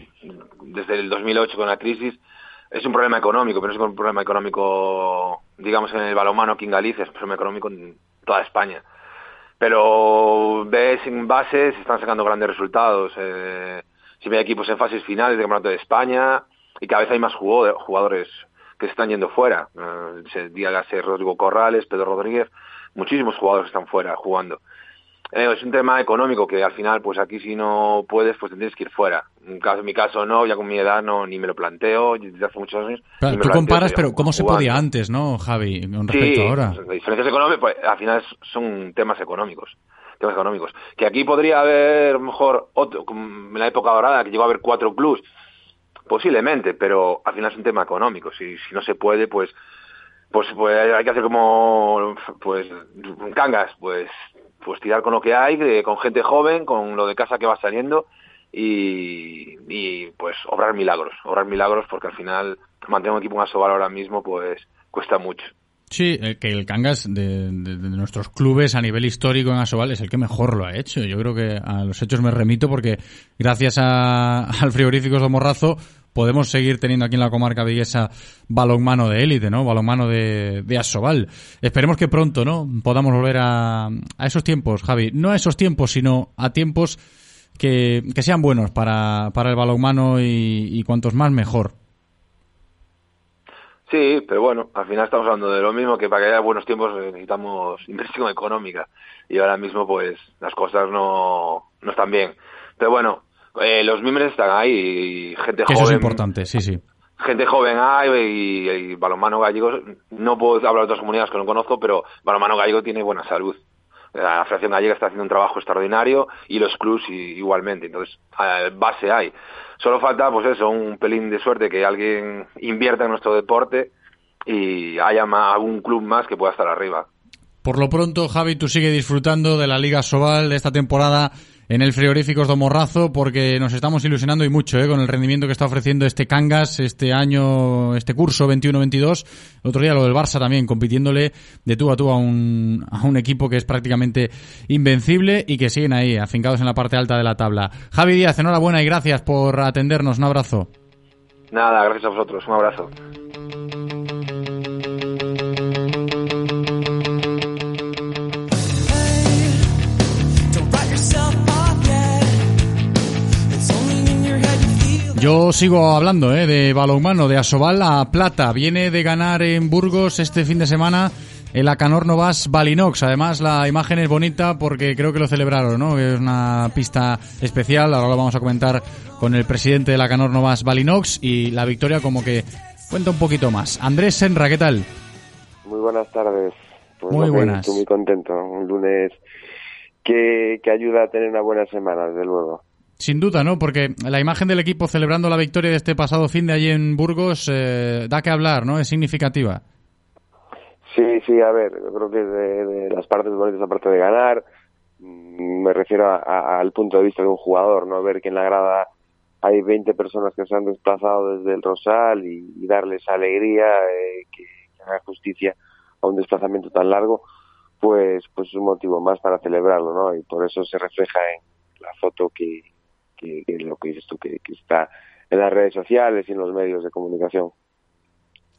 desde el 2008 con la crisis. Es un problema económico, pero no es un problema económico, digamos, en el balonmano aquí en Galicia, es un problema económico en toda España. Pero ves en bases, se están sacando grandes resultados. Eh, si hay equipos en fases finales de Campeonato de España y cada vez hay más jugadores que se están yendo fuera. Eh, se- dígase Rodrigo Corrales, Pedro Rodríguez, muchísimos jugadores están fuera jugando. Eh, es un tema económico que al final, pues aquí si no puedes, pues tendrías que ir fuera. En, caso, en mi caso no, ya con mi edad no ni me lo planteo, desde hace muchos años. Claro, tú planteo, comparas, pero ¿cómo se podía antes, no, Javi, con respecto Sí, a ahora? pues, diferencias económicas, pues, al final son temas económicos. Temas económicos. Que aquí podría haber, a lo mejor, otro, en la época dorada, que llegó a haber cuatro clubs, posiblemente, pero al final es un tema económico. Si, si no se puede, pues, pues, pues hay que hacer como, pues, cangas, pues, pues tirar con lo que hay, de- con gente joven, con lo de casa que va saliendo y, y pues obrar milagros, obrar milagros porque al final mantener un equipo en Asobal ahora mismo pues cuesta mucho. Sí, eh, que el Cangas de, nuestros clubes a nivel histórico en Asobal es el que mejor lo ha hecho. Yo creo que a los hechos me remito porque gracias a- al frigorífico de Morrazo podemos seguir teniendo aquí en la comarca viguesa balonmano de élite, ¿no? Balonmano de, de Asobal. Esperemos que pronto, ¿no? Podamos volver a, a esos tiempos, Javi. No a esos tiempos, sino a tiempos que, que sean buenos para, para el balonmano y, y cuantos más mejor. Sí, pero bueno, al final estamos hablando de lo mismo que para que haya buenos tiempos necesitamos inversión <laughs> económica y ahora mismo pues las cosas no, no están bien. Pero bueno, eh, los miembros están ahí y gente Que eso es joven importante, sí, sí. gente joven hay y, y balonmano gallego, no puedo hablar de otras comunidades que no conozco, pero balonmano gallego tiene buena salud. La Federación Gallega está haciendo un trabajo extraordinario y los clubs igualmente. Entonces, eh, base hay. Solo falta, pues eso, un pelín de suerte que alguien invierta en nuestro deporte y haya ma- algún club más que pueda estar arriba. Por lo pronto, Javi, tú sigue disfrutando de la Liga Sobal de esta temporada en el Frigoríficos de Morrazo porque nos estamos ilusionando y mucho ¿eh? con el rendimiento que está ofreciendo este Cangas este año, este curso 21-22. El otro día lo del Barça también, compitiéndole de tú a tú a un, a un equipo que es prácticamente invencible y que siguen ahí, afincados en la parte alta de la tabla. Javi Díaz, enhorabuena y gracias por atendernos. Un abrazo. Nada, gracias a vosotros. Un abrazo. Yo sigo hablando ¿eh? de balonmano, de Asobal a Plata. Viene de ganar en Burgos este fin de semana el Acanor Novas Balinox. Además, la imagen es bonita porque creo que lo celebraron, ¿no? Es una pista especial. Ahora lo vamos a comentar con el presidente del Acanor Novas Balinox y la victoria como que cuenta un poquito más. Andrés Senra, ¿qué tal? Muy buenas tardes. Pues Muy buenas. Estoy muy contento. Un lunes que, que ayuda a tener una buena semana, desde luego. Sin duda, ¿no? Porque la imagen del equipo celebrando la victoria de este pasado fin de allí en Burgos eh, da que hablar, ¿no? Es significativa. Sí, sí, a ver, yo creo que de, las partes bonitas, aparte de ganar, mm, me refiero al punto de vista de un jugador, ¿no? Ver que en la grada hay 20 personas que se han desplazado desde el Rosal y, darles alegría, eh, que, que haga justicia a un desplazamiento tan largo, pues pues es un motivo más para celebrarlo, ¿no? Y por eso se refleja en la foto que, que, que lo que dices tú, que, que está en las redes sociales y en los medios de comunicación.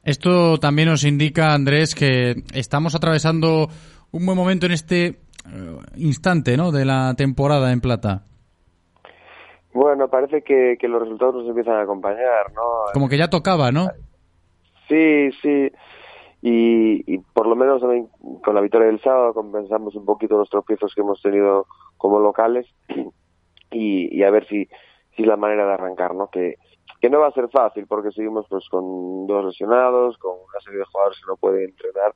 Esto también nos indica, Andrés, que estamos atravesando un buen momento en este eh, instante ¿no? de la temporada en plata. Bueno, parece que, que los resultados nos empiezan a acompañar, ¿no? Como que ya tocaba, ¿no? Sí, sí. Y, y por lo menos también con la victoria del sábado compensamos un poquito los tropiezos que hemos tenido como locales y, y a ver si, si es la manera de arrancar, ¿no? Que, que no va a ser fácil porque seguimos pues con dos lesionados, con una serie de jugadores que no pueden entrenar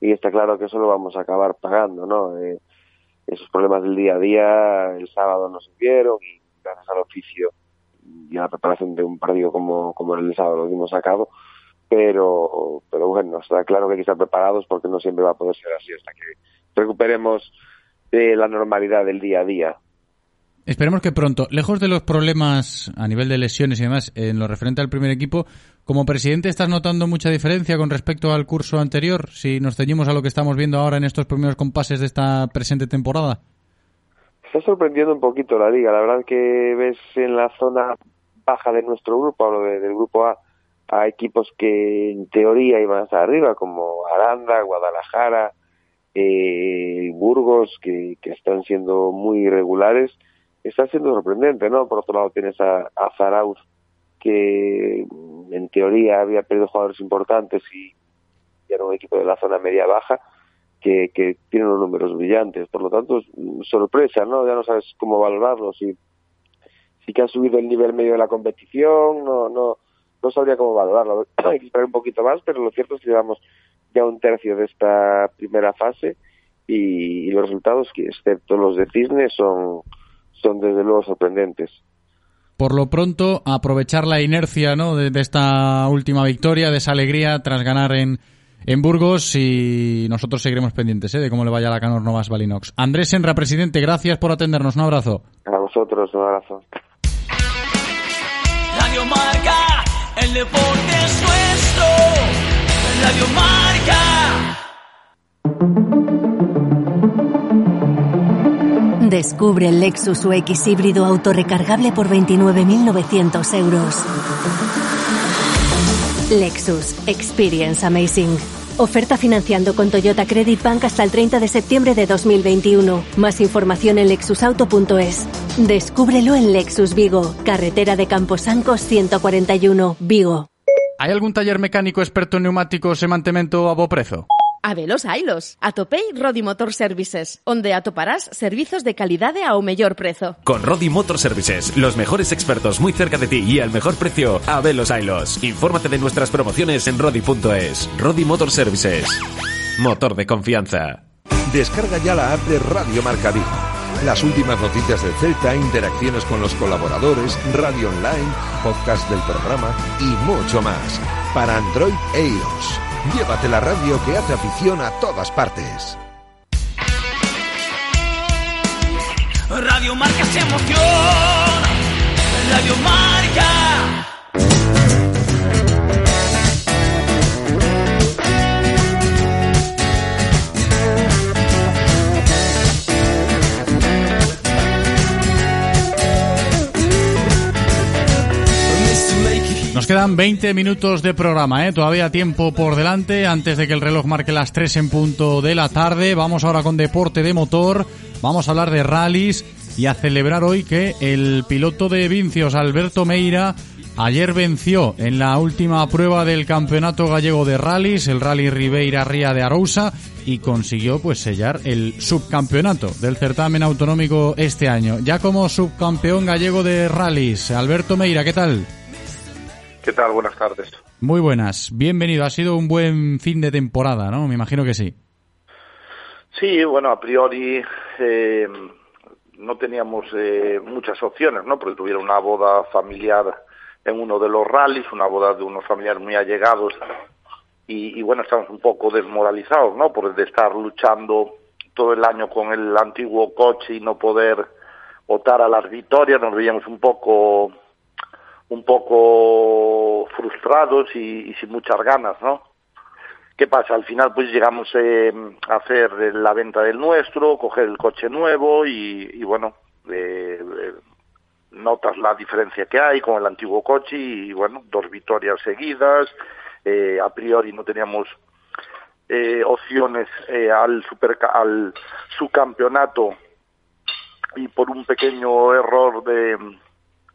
y está claro que eso lo vamos a acabar pagando, ¿no? Eh, esos problemas del día a día el sábado nos vieron y gracias al oficio y a la preparación de un partido como, como el sábado lo dimos a cabo, pero, pero bueno, está claro que hay que estar preparados porque no siempre va a poder ser así hasta que recuperemos eh, la normalidad del día a día. Esperemos que pronto, lejos de los problemas a nivel de lesiones y demás, en lo referente al primer equipo, como presidente, ¿estás notando mucha diferencia con respecto al curso anterior? Si nos ceñimos a lo que estamos viendo ahora en estos primeros compases de esta presente temporada. Está sorprendiendo un poquito la liga. La verdad que ves en la zona baja de nuestro grupo, hablo de- del grupo A, a equipos que en teoría iban hasta arriba, como Aranda, Guadalajara, eh, Burgos, que, que están siendo muy irregulares. Está siendo sorprendente, ¿no? Por otro lado tienes a, a Zarauz, que mm, en teoría había perdido jugadores importantes y, era un equipo de la zona media-baja que, que tiene unos números brillantes. Por lo tanto, mm, sorpresa, ¿no? Ya no sabes cómo valorarlo. Si, si que ha subido el nivel medio de la competición, no, no, no sabría cómo valorarlo. <clears throat> Hay que esperar un poquito más, pero lo cierto es que llevamos ya un tercio de esta primera fase y, y los resultados, excepto los de Cisne, son, son desde luego sorprendentes. Por lo pronto, aprovechar la inercia ¿no? de, de esta última victoria, de esa alegría tras ganar en, en Burgos y nosotros seguiremos pendientes ¿eh? de cómo le vaya a la Canor Novas Balinox. Andrés Senra, presidente, gracias por atendernos. Un abrazo. A vosotros, un abrazo. Radio Marca, el deporte es nuestro. Radio Marca. Descubre el Lexus UX híbrido autorrecargable por 29.900 euros. Lexus Experience Amazing. Oferta financiando con Toyota Credit Bank hasta el 30 de septiembre de 2021. Más información en lexusauto.es. Descúbrelo en Lexus Vigo, carretera de Camposancos 141, Vigo. ¿Hay algún taller mecánico experto en neumáticos e mantemento a bo prezo? Habelos hailos. Atopei Rodi Motor Services, onde atoparás servizos de calidade ao mellor prezo. Con Rodi Motor Services, los mejores expertos muy cerca de ti y al mejor precio, a Velos Ailos. Infórmate de nuestras promociones en rodi.es. Rodi Motor Services. Motor de confianza. Descarga ya la app de Radio Marca Vigo. Las últimas noticias del Celta, interacciones con los colaboradores, radio online, podcast del programa y mucho más. Para Android e iOS. Llévate la radio que hace afición a todas partes. Radio Marca se emociona. Radio Marca. Nos quedan 20 minutos de programa, ¿eh? todavía tiempo por delante antes de que el reloj marque las 3 en punto de la tarde. Vamos ahora con deporte de motor, vamos a hablar de rallies y a celebrar hoy que el piloto de Vincios, Alberto Meira, ayer venció en la última prueba del Campeonato Gallego de Rallies, el Rally Ribeira Ría de Arousa, y consiguió pues sellar el subcampeonato del certamen autonómico este año. Ya como subcampeón gallego de rallies, Alberto Meira, ¿qué tal? ¿Qué tal? Buenas tardes. Muy buenas, bienvenido. Ha sido un buen fin de temporada, ¿no? Me imagino que sí. Sí, bueno, a priori eh, no teníamos eh, muchas opciones, ¿no? Porque tuvieron una boda familiar en uno de los rallies, una boda de unos familiares muy allegados y, y bueno, estamos un poco desmoralizados, ¿no? Por de estar luchando todo el año con el antiguo coche y no poder votar a las victorias, nos veíamos un poco un poco frustrados y, y sin muchas ganas, ¿no? ¿Qué pasa? Al final pues llegamos eh, a hacer la venta del nuestro, coger el coche nuevo y, y bueno, eh, eh, notas la diferencia que hay con el antiguo coche y bueno, dos victorias seguidas. Eh, a priori no teníamos eh, opciones eh, al, super, al subcampeonato y por un pequeño error de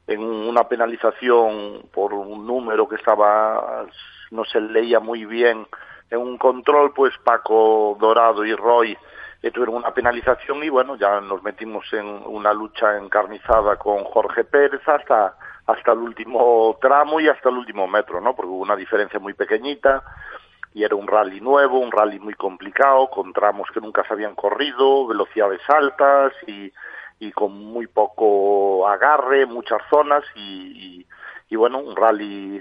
en una penalización por un número que estaba no se leía muy bien. En un control pues Paco Dorado y Roy eh, tuvieron una penalización y bueno ya nos metimos en una lucha encarnizada con Jorge Pérez hasta hasta el último tramo y hasta el último metro no porque hubo una diferencia muy pequeñita y era un rally nuevo, un rally muy complicado, con tramos que nunca se habían corrido, velocidades altas y, y con muy poco agarre, muchas zonas y, y, y bueno, un rally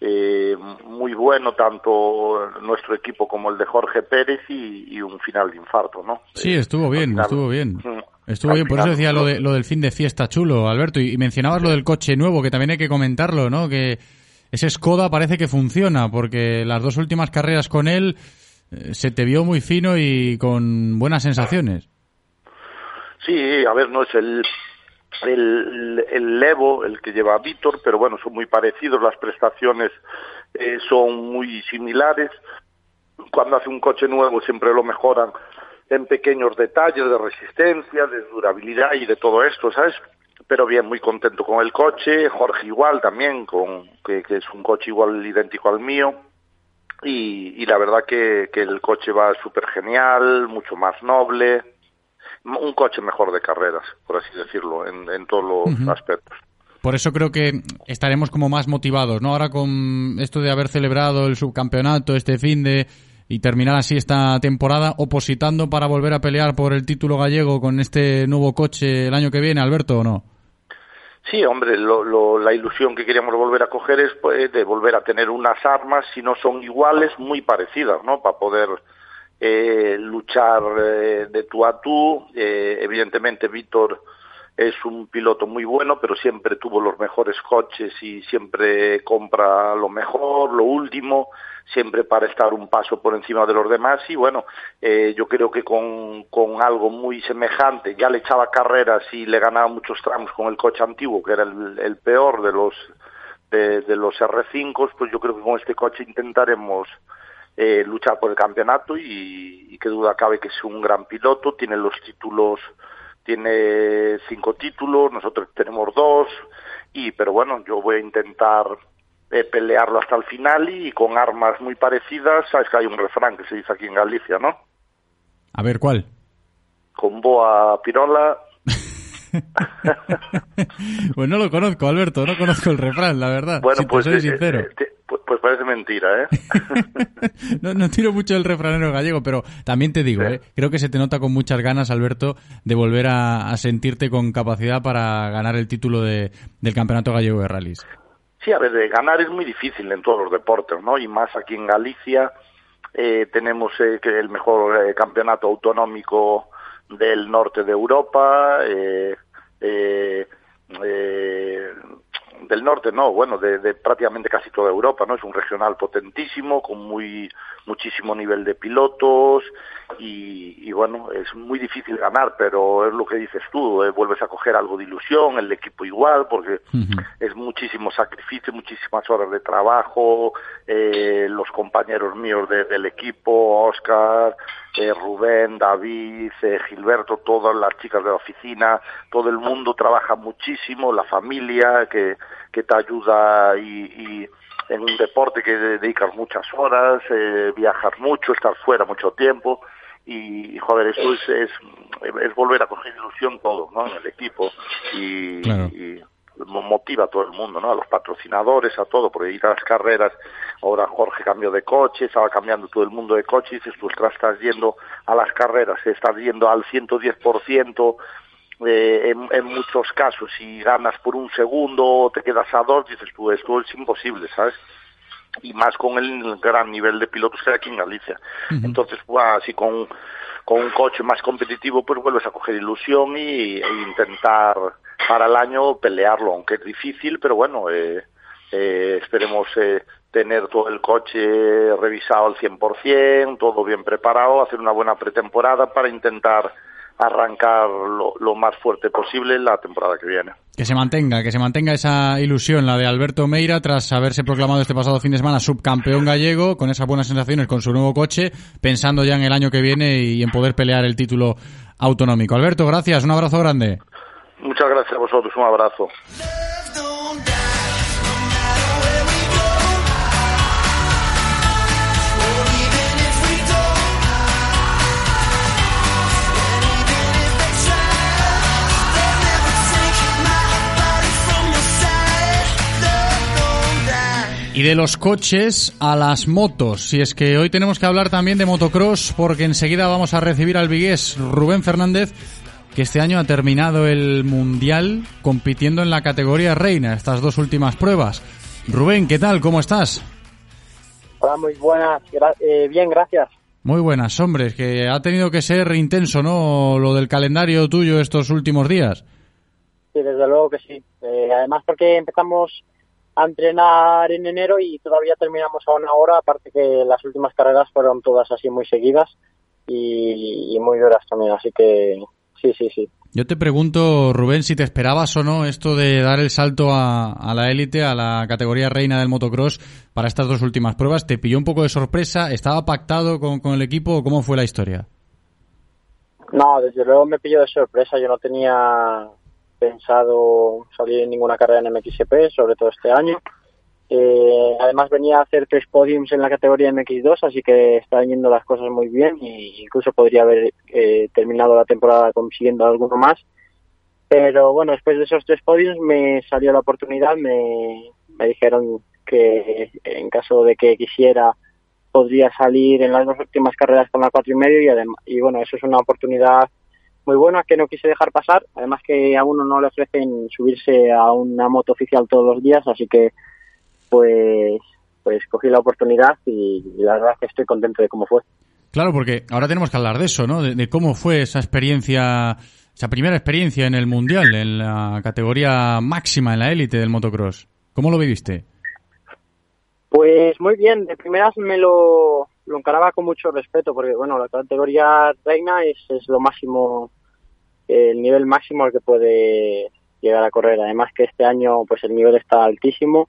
eh, muy bueno, tanto nuestro equipo como el de Jorge Pérez y, y un final de infarto, ¿no? Sí, estuvo bien, final- estuvo bien. Mm. Estuvo bien, por eso decía lo, de, lo del fin de fiesta chulo, Alberto. Y, y mencionabas lo del coche nuevo, que también hay que comentarlo, ¿no? Que ese Skoda parece que funciona, porque las dos últimas carreras con él eh, se te vio muy fino y con buenas sensaciones. Sí, a ver, no es el, el, el Levo el que lleva a Víctor, pero bueno, son muy parecidos, las prestaciones eh, son muy similares. Cuando hace un coche nuevo siempre lo mejoran en pequeños detalles de resistencia, de durabilidad y de todo esto, ¿sabes? Pero bien, muy contento con el coche, Jorge igual también, con que, que es un coche igual idéntico al mío. Y, y la verdad que, que el coche va súper genial, mucho más noble, un coche mejor de carreras, por así decirlo, en, en todos los aspectos. Por eso creo que estaremos como más motivados, ¿no? Ahora con esto de haber celebrado el subcampeonato este fin de y terminar así esta temporada, opositando para volver a pelear por el título gallego con este nuevo coche el año que viene, Alberto, ¿o no? Sí, hombre, lo, lo- la ilusión que queríamos volver a coger es pues, de volver a tener unas armas, si no son iguales, muy parecidas, ¿no? Para poder eh, luchar eh, de tú a tú. Eh, evidentemente, Víctor es un piloto muy bueno, pero siempre tuvo los mejores coches y siempre compra lo mejor, lo último, siempre para estar un paso por encima de los demás. Y bueno, eh, yo creo que con, con algo muy semejante, ya le echaba carreras y le ganaba muchos tramos con el coche antiguo, que era el, el peor de los de, de los R5, pues yo creo que con este coche intentaremos eh, luchar por el campeonato y, y que duda cabe que es un gran piloto, tiene los títulos, tiene cinco títulos, nosotros tenemos dos, y pero bueno, yo voy a intentar eh, pelearlo hasta el final y con armas muy parecidas, sabes que hay un refrán que se dice aquí en Galicia, ¿no? A ver, ¿cuál? Con boa pirola, <laughs> Pues no lo conozco, Alberto, no conozco el refrán, la verdad. bueno, si te pues, soy eh, sincero. eh, te- pues, pues parece mentira, ¿eh? <laughs> No, no tiro mucho del refranero gallego, pero también te digo, ¿eh? creo que se te nota con muchas ganas, Alberto, de volver a, a sentirte con capacidad para ganar el título de, del Campeonato Gallego de Rallys. Sí, a ver, de ganar es muy difícil en todos los deportes, ¿no? Y más aquí en Galicia eh, tenemos eh, que el mejor eh, campeonato autonómico del norte de Europa, eh, eh, eh, del norte no, bueno, de, de prácticamente casi toda Europa, ¿no? Es un regional potentísimo, con muy muchísimo nivel de pilotos y, y bueno, es muy difícil ganar, pero es lo que dices tú, eh, vuelves a coger algo de ilusión, el equipo igual, porque es muchísimo sacrificio, muchísimas horas de trabajo, eh, los compañeros míos de- del equipo, Oscar, eh, Rubén, David, eh, Gilberto, todas las chicas de la oficina, todo el mundo trabaja muchísimo, la familia que, que te ayuda y, y en un deporte que dedicas muchas horas, eh, viajar mucho, estar fuera mucho tiempo y joder, eso es, es, es volver a coger ilusión todo, ¿no? En el equipo y, Claro. y motiva a todo el mundo, ¿no? A los patrocinadores, a todo, porque ir a las carreras, ahora Jorge cambió de coche, estaba cambiando todo el mundo de coche, y dices, ostras, estás yendo a las carreras, estás yendo al 110%, eh, en, en muchos casos, si ganas por un segundo, te quedas a dos, dices tú, esto es imposible, ¿sabes? Y más con el gran nivel de pilotos que hay aquí en Galicia. Entonces, pues, así con, con un coche más competitivo, pues vuelves a coger ilusión y, e intentar para el año pelearlo, aunque es difícil, pero bueno, eh, eh, esperemos eh, tener todo el coche revisado al 100%, todo bien preparado, hacer una buena pretemporada para intentar arrancar lo, lo más fuerte posible la temporada que viene. Que se mantenga, que se mantenga esa ilusión, la de Alberto Meira, tras haberse proclamado este pasado fin de semana subcampeón gallego, con esas buenas sensaciones con su nuevo coche, pensando ya en el año que viene y en poder pelear el título autonómico. Alberto, gracias, un abrazo grande. Muchas gracias a vosotros, un abrazo. Y de los coches a las motos. Si es que hoy tenemos que hablar también de motocross, porque enseguida vamos a recibir al vigués Rubén Fernández, que este año ha terminado el Mundial compitiendo en la categoría reina, estas dos últimas pruebas. Rubén, ¿qué tal? ¿Cómo estás? Hola, muy buenas. Gra- eh, bien, gracias. Muy buenas, hombres, que ha tenido que ser intenso, ¿no? Lo del calendario tuyo estos últimos días. Sí, desde luego que sí. Eh, además porque empezamos a entrenar en enero y todavía terminamos a una hora, aparte que las últimas carreras fueron todas así muy seguidas y, y muy duras también, así que sí, sí, sí. Yo te pregunto, Rubén, si te esperabas o no esto de dar el salto a, a la élite, a la categoría reina del motocross para estas dos últimas pruebas. ¿Te pilló un poco de sorpresa? ¿Estaba pactado con, con el equipo o cómo fue la historia? No, desde luego me pilló de sorpresa, yo no tenía pensado salir en ninguna carrera en MXP, sobre todo este año. Eh, además venía a hacer tres podiums en la categoría MX2, así que están yendo las cosas muy bien e incluso podría haber eh, terminado la temporada consiguiendo alguno más. Pero bueno, después de esos tres podiums me salió la oportunidad, me, me dijeron que en caso de que quisiera podría salir en las dos últimas carreras con la cuatro y medio y y bueno eso es una oportunidad muy buena que no quise dejar pasar además que a uno no le ofrecen subirse a una moto oficial todos los días así que pues pues cogí la oportunidad y, y la verdad es que estoy contento de cómo fue Claro, porque ahora tenemos que hablar de eso, ¿no? De, de cómo fue esa experiencia, esa primera experiencia en el Mundial, en la categoría máxima, en la élite del motocross. ¿Cómo lo viviste? Pues muy bien, de primeras me lo, lo encaraba con mucho respeto, porque bueno, la categoría reina es, es lo máximo, el nivel máximo al que puede llegar a correr. Además que este año pues el nivel está altísimo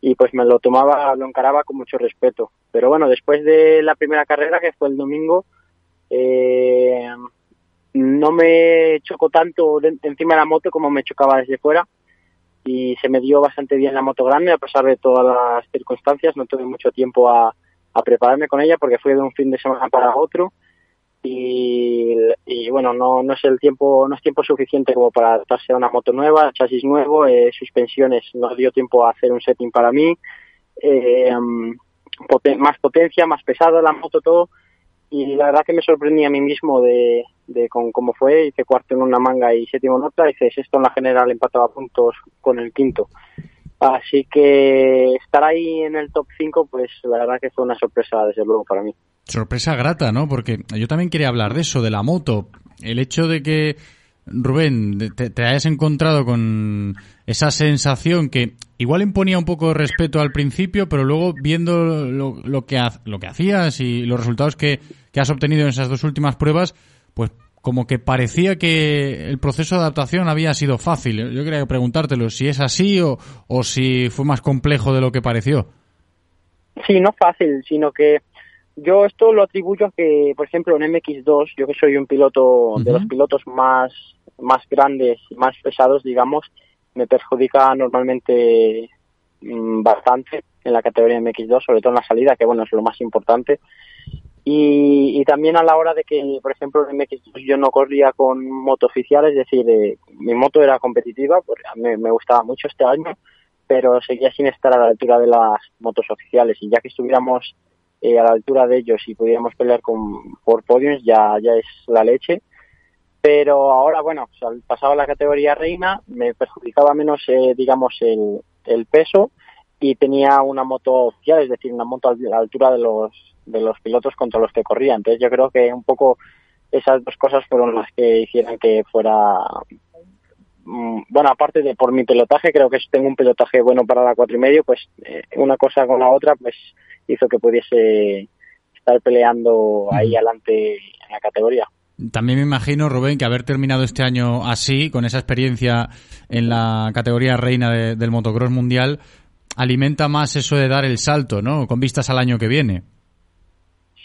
y pues me lo tomaba, lo encaraba con mucho respeto. Pero bueno, después de la primera carrera, que fue el domingo, eh, no me chocó tanto de- encima de la moto como me chocaba desde fuera y se me dio bastante bien la moto grande a pesar de todas las circunstancias. No tuve mucho tiempo a, a prepararme con ella porque fue de un fin de semana para otro y, bueno, no, no es el tiempo, no es tiempo suficiente como para adaptarse a una moto nueva, chasis nuevo, eh, suspensiones, no dio tiempo a hacer un setting para mí, eh, mm, más potencia, más pesada la moto, todo y la verdad que me sorprendí a mí mismo de, de con cómo fue, hice cuarto en una manga y séptimo en otra, hice sexto en la general, empataba puntos con el quinto. Así que estar ahí en el top 5, pues la verdad que fue una sorpresa desde luego para mí. Sorpresa grata, ¿no? Porque yo también quería hablar de eso, de la moto. El hecho de que, Rubén, te, te hayas encontrado con esa sensación que igual imponía un poco de respeto al principio, pero luego viendo lo, lo que, ha- lo que hacías y los resultados que, que has obtenido en esas dos últimas pruebas, pues como que parecía que el proceso de adaptación había sido fácil. Yo quería preguntártelo si es así o, o si fue más complejo de lo que pareció. Sí, no fácil, sino que yo esto lo atribuyo a que, por ejemplo, en MX2, yo que soy un piloto de los pilotos más, más grandes más pesados, digamos, me perjudica normalmente mm, bastante en la categoría MX2, sobre todo en la salida, que bueno, es lo más importante. Y, y también a la hora de que, por ejemplo, en MX2 yo no corría con moto oficial, es decir, eh, mi moto era competitiva, porque a mí me gustaba mucho este año, pero seguía sin estar a la altura de las motos oficiales. Y ya que estuviéramos eh, a la altura de ellos y pudiéramos pelear con, por podiums, ya, ya es la leche. Pero ahora, bueno, o sea, pasaba la categoría reina, me perjudicaba menos, eh, digamos, el, el peso y tenía una moto oficial, es decir, una moto a la altura de los, de los pilotos contra los que corría. Entonces yo creo que un poco esas dos cosas fueron las que hicieran que fuera mm, bueno, aparte de por mi pelotaje, creo que tengo un pelotaje bueno para la cuatro y medio, pues eh, una cosa con la otra, pues hizo que pudiese estar peleando ahí adelante en la categoría. También me imagino, Rubén, que haber terminado este año así, con esa experiencia en la categoría reina de- del motocross mundial, alimenta más eso de dar el salto, ¿no? Con vistas al año que viene.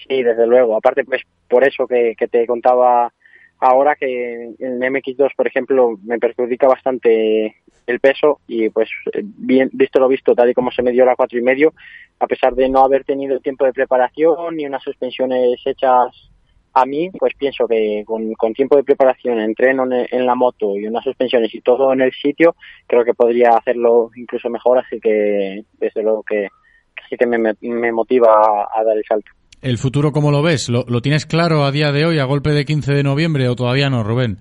Sí, desde luego. Aparte, pues por eso que, te contaba ahora que en MX2, por ejemplo, me perjudica bastante el peso y pues bien visto lo visto, tal y como se me dio la cuatro y medio, a pesar de no haber tenido tiempo de preparación ni unas suspensiones hechas a mí, pues pienso que con, con tiempo de preparación, entreno en, en la moto y unas suspensiones y todo en el sitio, creo que podría hacerlo incluso mejor, así que desde luego que, que sí que me, me- motiva a- a dar el salto. ¿El futuro cómo lo ves? ¿Lo, lo tienes claro a día de hoy, a golpe de 15 de noviembre, o todavía no, Rubén?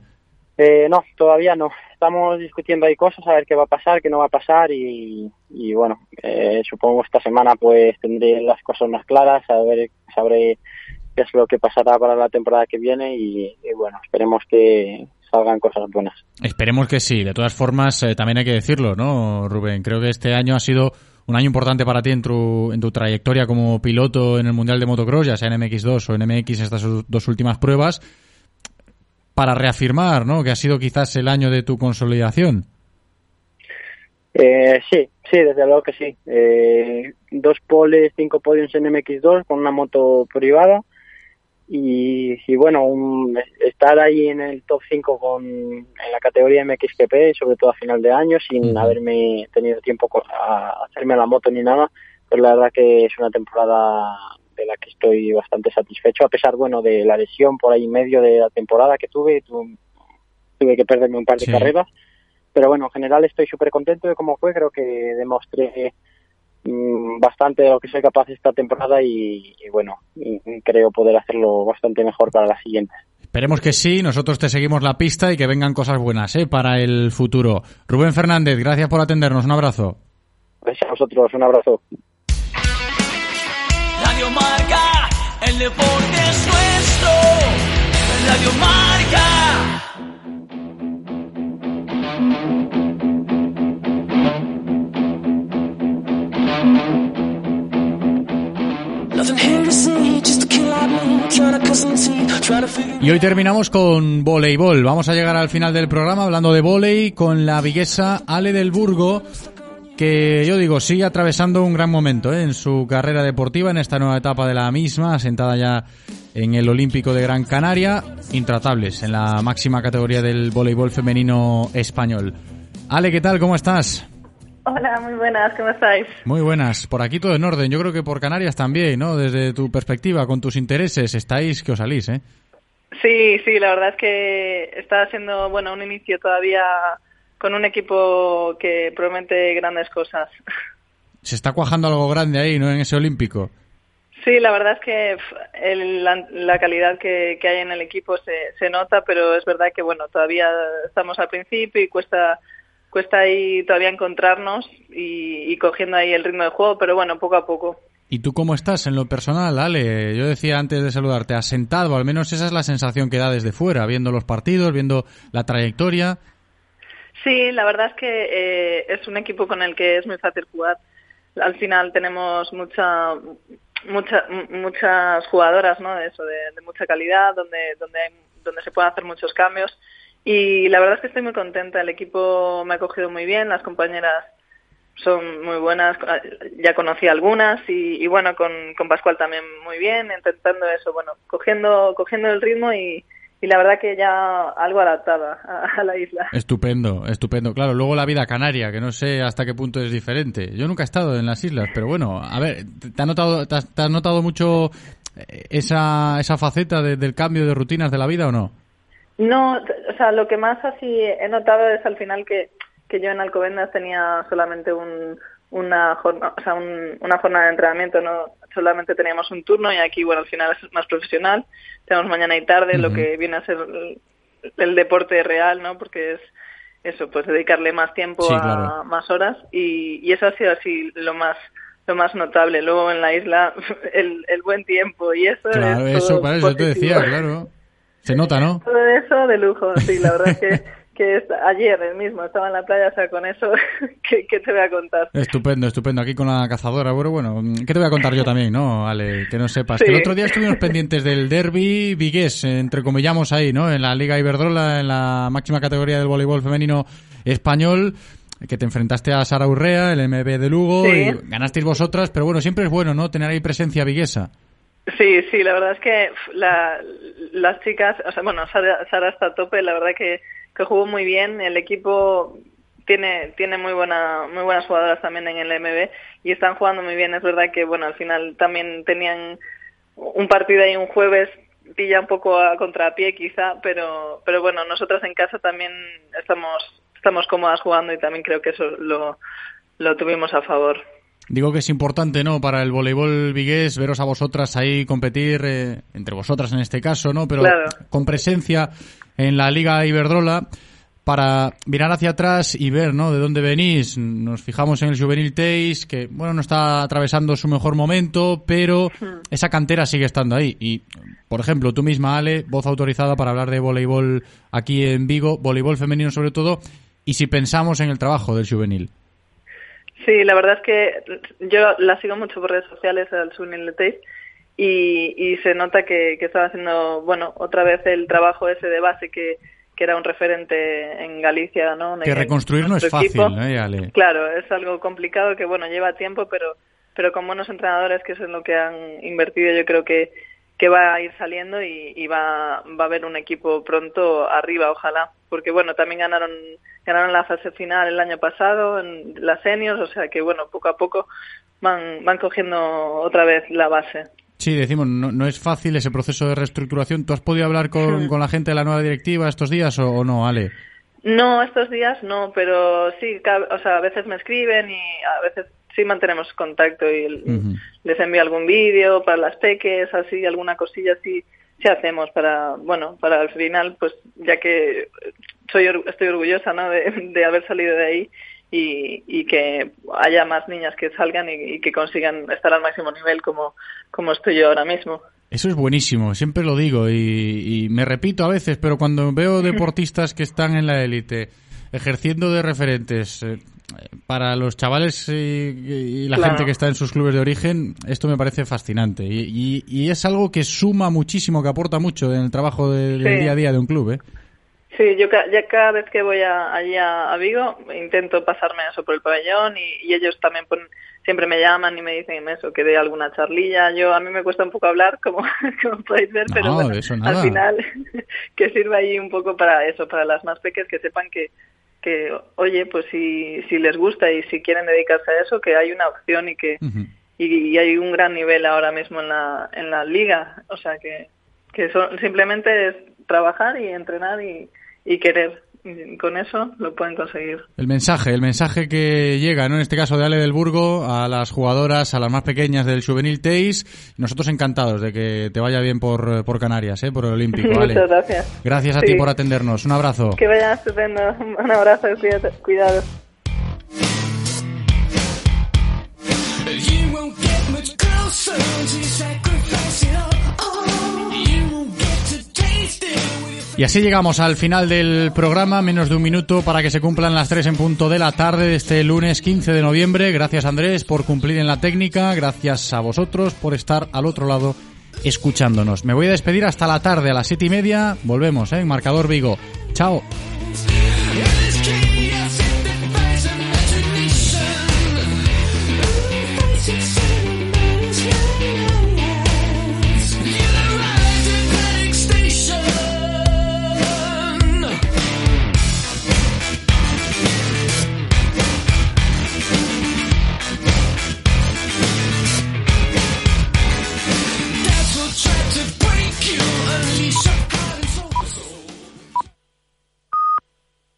Eh, no, todavía no. Estamos discutiendo ahí cosas, a ver qué va a pasar, qué no va a pasar y, y bueno, eh, supongo esta semana pues tendré las cosas más claras, saber, sabré qué es lo que pasará para la temporada que viene y, y bueno, esperemos que salgan cosas buenas. Esperemos que sí. De todas formas, eh, también hay que decirlo, ¿no, Rubén? Creo que este año ha sido un año importante para ti en tu, en tu trayectoria como piloto en el Mundial de Motocross, ya sea en MX2 o en MX estas dos últimas pruebas, para reafirmar, ¿no? Que ha sido quizás el año de tu consolidación. Eh, sí, sí, desde luego que sí. Eh, dos poles, cinco podios en MX2 con una moto privada y, y bueno, un- estar ahí en el top 5 con, en la categoría MXGP, sobre todo a final de año, sin haberme tenido tiempo a hacerme la moto ni nada, pues la verdad que es una temporada de la que estoy bastante satisfecho, a pesar, bueno, de la lesión por ahí en medio de la temporada que tuve, tu- tuve que perderme un par de Sí. carreras, pero bueno, en general estoy súper contento de cómo fue, creo que demostré bastante de lo que soy capaz esta temporada y, y bueno, y- creo poder hacerlo bastante mejor para la siguiente. Esperemos que sí, nosotros te seguimos la pista y que vengan cosas buenas ¿eh? para el futuro. Rubén Fernández, gracias por atendernos, un abrazo. Gracias a vosotros, un abrazo. Radio Marca, el deporte es Y hoy terminamos con voleibol. Vamos a llegar al final del programa hablando de volei con la viguesa Ale del Burgo, que yo digo, sigue atravesando un gran momento ¿eh? en su carrera deportiva, en esta nueva etapa de la misma, asentada ya en el Olímpico de Gran Canaria, intratables en la máxima categoría del voleibol femenino español. Ale, ¿qué tal? ¿Cómo estás? Hola, muy buenas, ¿cómo estáis? Muy buenas. Por aquí todo en orden. Yo creo que por Canarias también, ¿no? Desde tu perspectiva, con tus intereses, estáis que os salís, ¿eh? Sí, sí, la verdad es que está siendo, bueno, un inicio todavía con un equipo que promete grandes cosas. <laughs> Se está cuajando algo grande ahí, ¿no? En ese Olímpico. Sí, la verdad es que el- la, la calidad que, que hay en el equipo se, se nota, pero es verdad que, bueno, todavía estamos al principio y cuesta cuesta ahí todavía encontrarnos y, y cogiendo ahí el ritmo de juego, pero bueno, poco a poco. ¿Y tú cómo estás en lo personal, Ale? Yo decía antes de saludarte, asentado, al menos esa es la sensación que da desde fuera, viendo los partidos, viendo la trayectoria. Sí, la verdad es que eh, es un equipo con el que es muy fácil jugar. Al final tenemos mucha, mucha, muchas jugadoras, ¿no? De eso, de, de mucha calidad, donde, donde, hay- donde se pueden hacer muchos cambios. Y la verdad es que estoy muy contenta. El equipo me ha cogido muy bien, las compañeras son muy buenas, ya conocí algunas y, y bueno, con, con Pascual también muy bien, intentando eso, bueno, cogiendo, cogiendo el ritmo y, y la verdad que ya algo adaptada a- a la isla. Estupendo, estupendo. Claro, luego la vida canaria, que no sé hasta qué punto es diferente. Yo nunca he estado en las islas, pero bueno, a ver, ¿te has notado, te has, te has notado mucho eh, esa, esa faceta de- del cambio de rutinas de la vida o no? No, o sea, lo que más así he notado es al final que, que yo en Alcobendas tenía solamente un, una, jornada, o sea, un- una jornada de entrenamiento, no solamente teníamos un turno y aquí, bueno, al final es más profesional. Tenemos mañana y tarde lo que viene a ser el, el deporte real, ¿no? Porque es eso, pues dedicarle más tiempo Sí, a claro. más horas y, y eso ha sido así lo más lo más notable. Luego en la isla <laughs> el, el buen tiempo y eso Claro, es eso, para eso te decía, claro. Se nota, ¿no? Todo eso de lujo, sí, la verdad es que, <laughs> que es, ayer el mismo estaba en la playa, o sea, con eso, <laughs> ¿qué, qué te voy a contar? Estupendo, estupendo. Aquí con la cazadora. Bueno, bueno, ¿qué te voy a contar yo también, no? Ale, que no sepas. Sí. Que el otro día estuvimos <laughs> pendientes del derby vigués, entrecomillamos ahí, ¿no? En la Liga Iberdrola, en la máxima categoría del voleibol femenino español, que te enfrentaste a Sara Urrea, el MB de Lugo, Sí. y ganasteis vosotras, pero bueno, siempre es bueno, ¿no? Tener ahí presencia viguesa. Sí, sí, la verdad es que la- las chicas, o sea, bueno, Sara, Sara está a tope, la verdad que, que jugó muy bien, el equipo tiene tiene muy buena muy buenas jugadoras también en el MB y están jugando muy bien, es verdad que bueno, al final también tenían un partido ahí un jueves pilla un poco a contrapié quizá, pero pero bueno, nosotras en casa también estamos estamos cómodas jugando y también creo que eso lo lo tuvimos a favor. Digo que es importante, ¿no? Para el voleibol vigués, veros a vosotras ahí competir, eh, entre vosotras en este caso, ¿no? Pero Claro. con presencia en la Liga Iberdrola para mirar hacia atrás y ver, ¿no? De dónde venís. Nos fijamos en el Juvenil Teis, que, bueno, no está atravesando su mejor momento, pero esa cantera sigue estando ahí. Y, por ejemplo, tú misma, Ale, voz autorizada para hablar de voleibol aquí en Vigo, voleibol femenino sobre todo, y si pensamos en el trabajo del juvenil. Sí, la verdad es que yo la sigo mucho por redes sociales al Sunil Leteis y, y se nota que, que estaba haciendo, bueno, otra vez el trabajo ese de base que, que era un referente en Galicia, ¿no? Que En- reconstruir no es fácil. ¿eh, Ale? Claro, es algo complicado que, bueno, lleva tiempo, pero, pero con buenos entrenadores, que eso es lo que han invertido, yo creo que, que va a ir saliendo y, y va, va a haber un equipo pronto arriba, ojalá. Porque, bueno, también ganaron, ganaron la fase final el año pasado en las seniors, o sea que, bueno, poco a poco van, van cogiendo otra vez la base. Sí, decimos, no, no es fácil ese proceso de reestructuración. ¿Tú has podido hablar con, Sí. con la gente de la nueva directiva estos días o, o no, Ale? No, estos días no, pero sí, o sea, a veces me escriben y a veces sí mantenemos contacto y el- les envío algún vídeo para las peques, así, alguna cosilla sí, sí hacemos para, bueno, para al final, pues ya que soy estoy orgullosa, ¿no? De, de haber salido de ahí y, y que haya más niñas que salgan y, y que consigan estar al máximo nivel como, como estoy yo ahora mismo. Eso es buenísimo, siempre lo digo y, y me repito a veces, pero cuando veo <laughs> deportistas que están en la élite ejerciendo de referentes eh, para los chavales y, y la Claro. gente que está en sus clubes de origen, esto me parece fascinante y, y- y es algo que suma muchísimo, que aporta mucho en el trabajo de- del Sí. día a día de un club, ¿eh? Sí, yo ca- ya cada vez que voy a, allí a, a Vigo intento pasarme eso por el pabellón y, y ellos también pon- siempre me llaman y me dicen eso, que dé alguna charlilla. Yo a mí me cuesta un poco hablar, como, <laughs> como podéis ver, pero bueno, al final <laughs> que sirva ahí un poco para eso, para las más pequeñas que sepan que, que oye, pues si, si les gusta y si quieren dedicarse a eso, que hay una opción y que y, y hay un gran nivel ahora mismo en la, en la liga. O sea que, que son, simplemente es trabajar y entrenar y, y querer. Con eso lo pueden conseguir. El mensaje, el mensaje que llega, ¿no? En este caso de Ale del Burgo, a las jugadoras, a las más pequeñas del Juvenil Teis. Nosotros encantados de que te vaya bien por, por Canarias, ¿eh? Por el Olímpico, <laughs> Ale. Muchas gracias. Gracias a Sí. ti por atendernos. Un abrazo. Que vaya estupendo. Un abrazo, cuídate- cuidado. Y así llegamos al final del programa, menos de un minuto para que se cumplan las 3 en punto de la tarde de este lunes 15 de noviembre. Gracias Andrés por cumplir en la técnica, gracias a vosotros por estar al otro lado escuchándonos. Me voy a despedir hasta la tarde a las siete y media, volvemos ¿eh? en Marcador Vigo. Chao.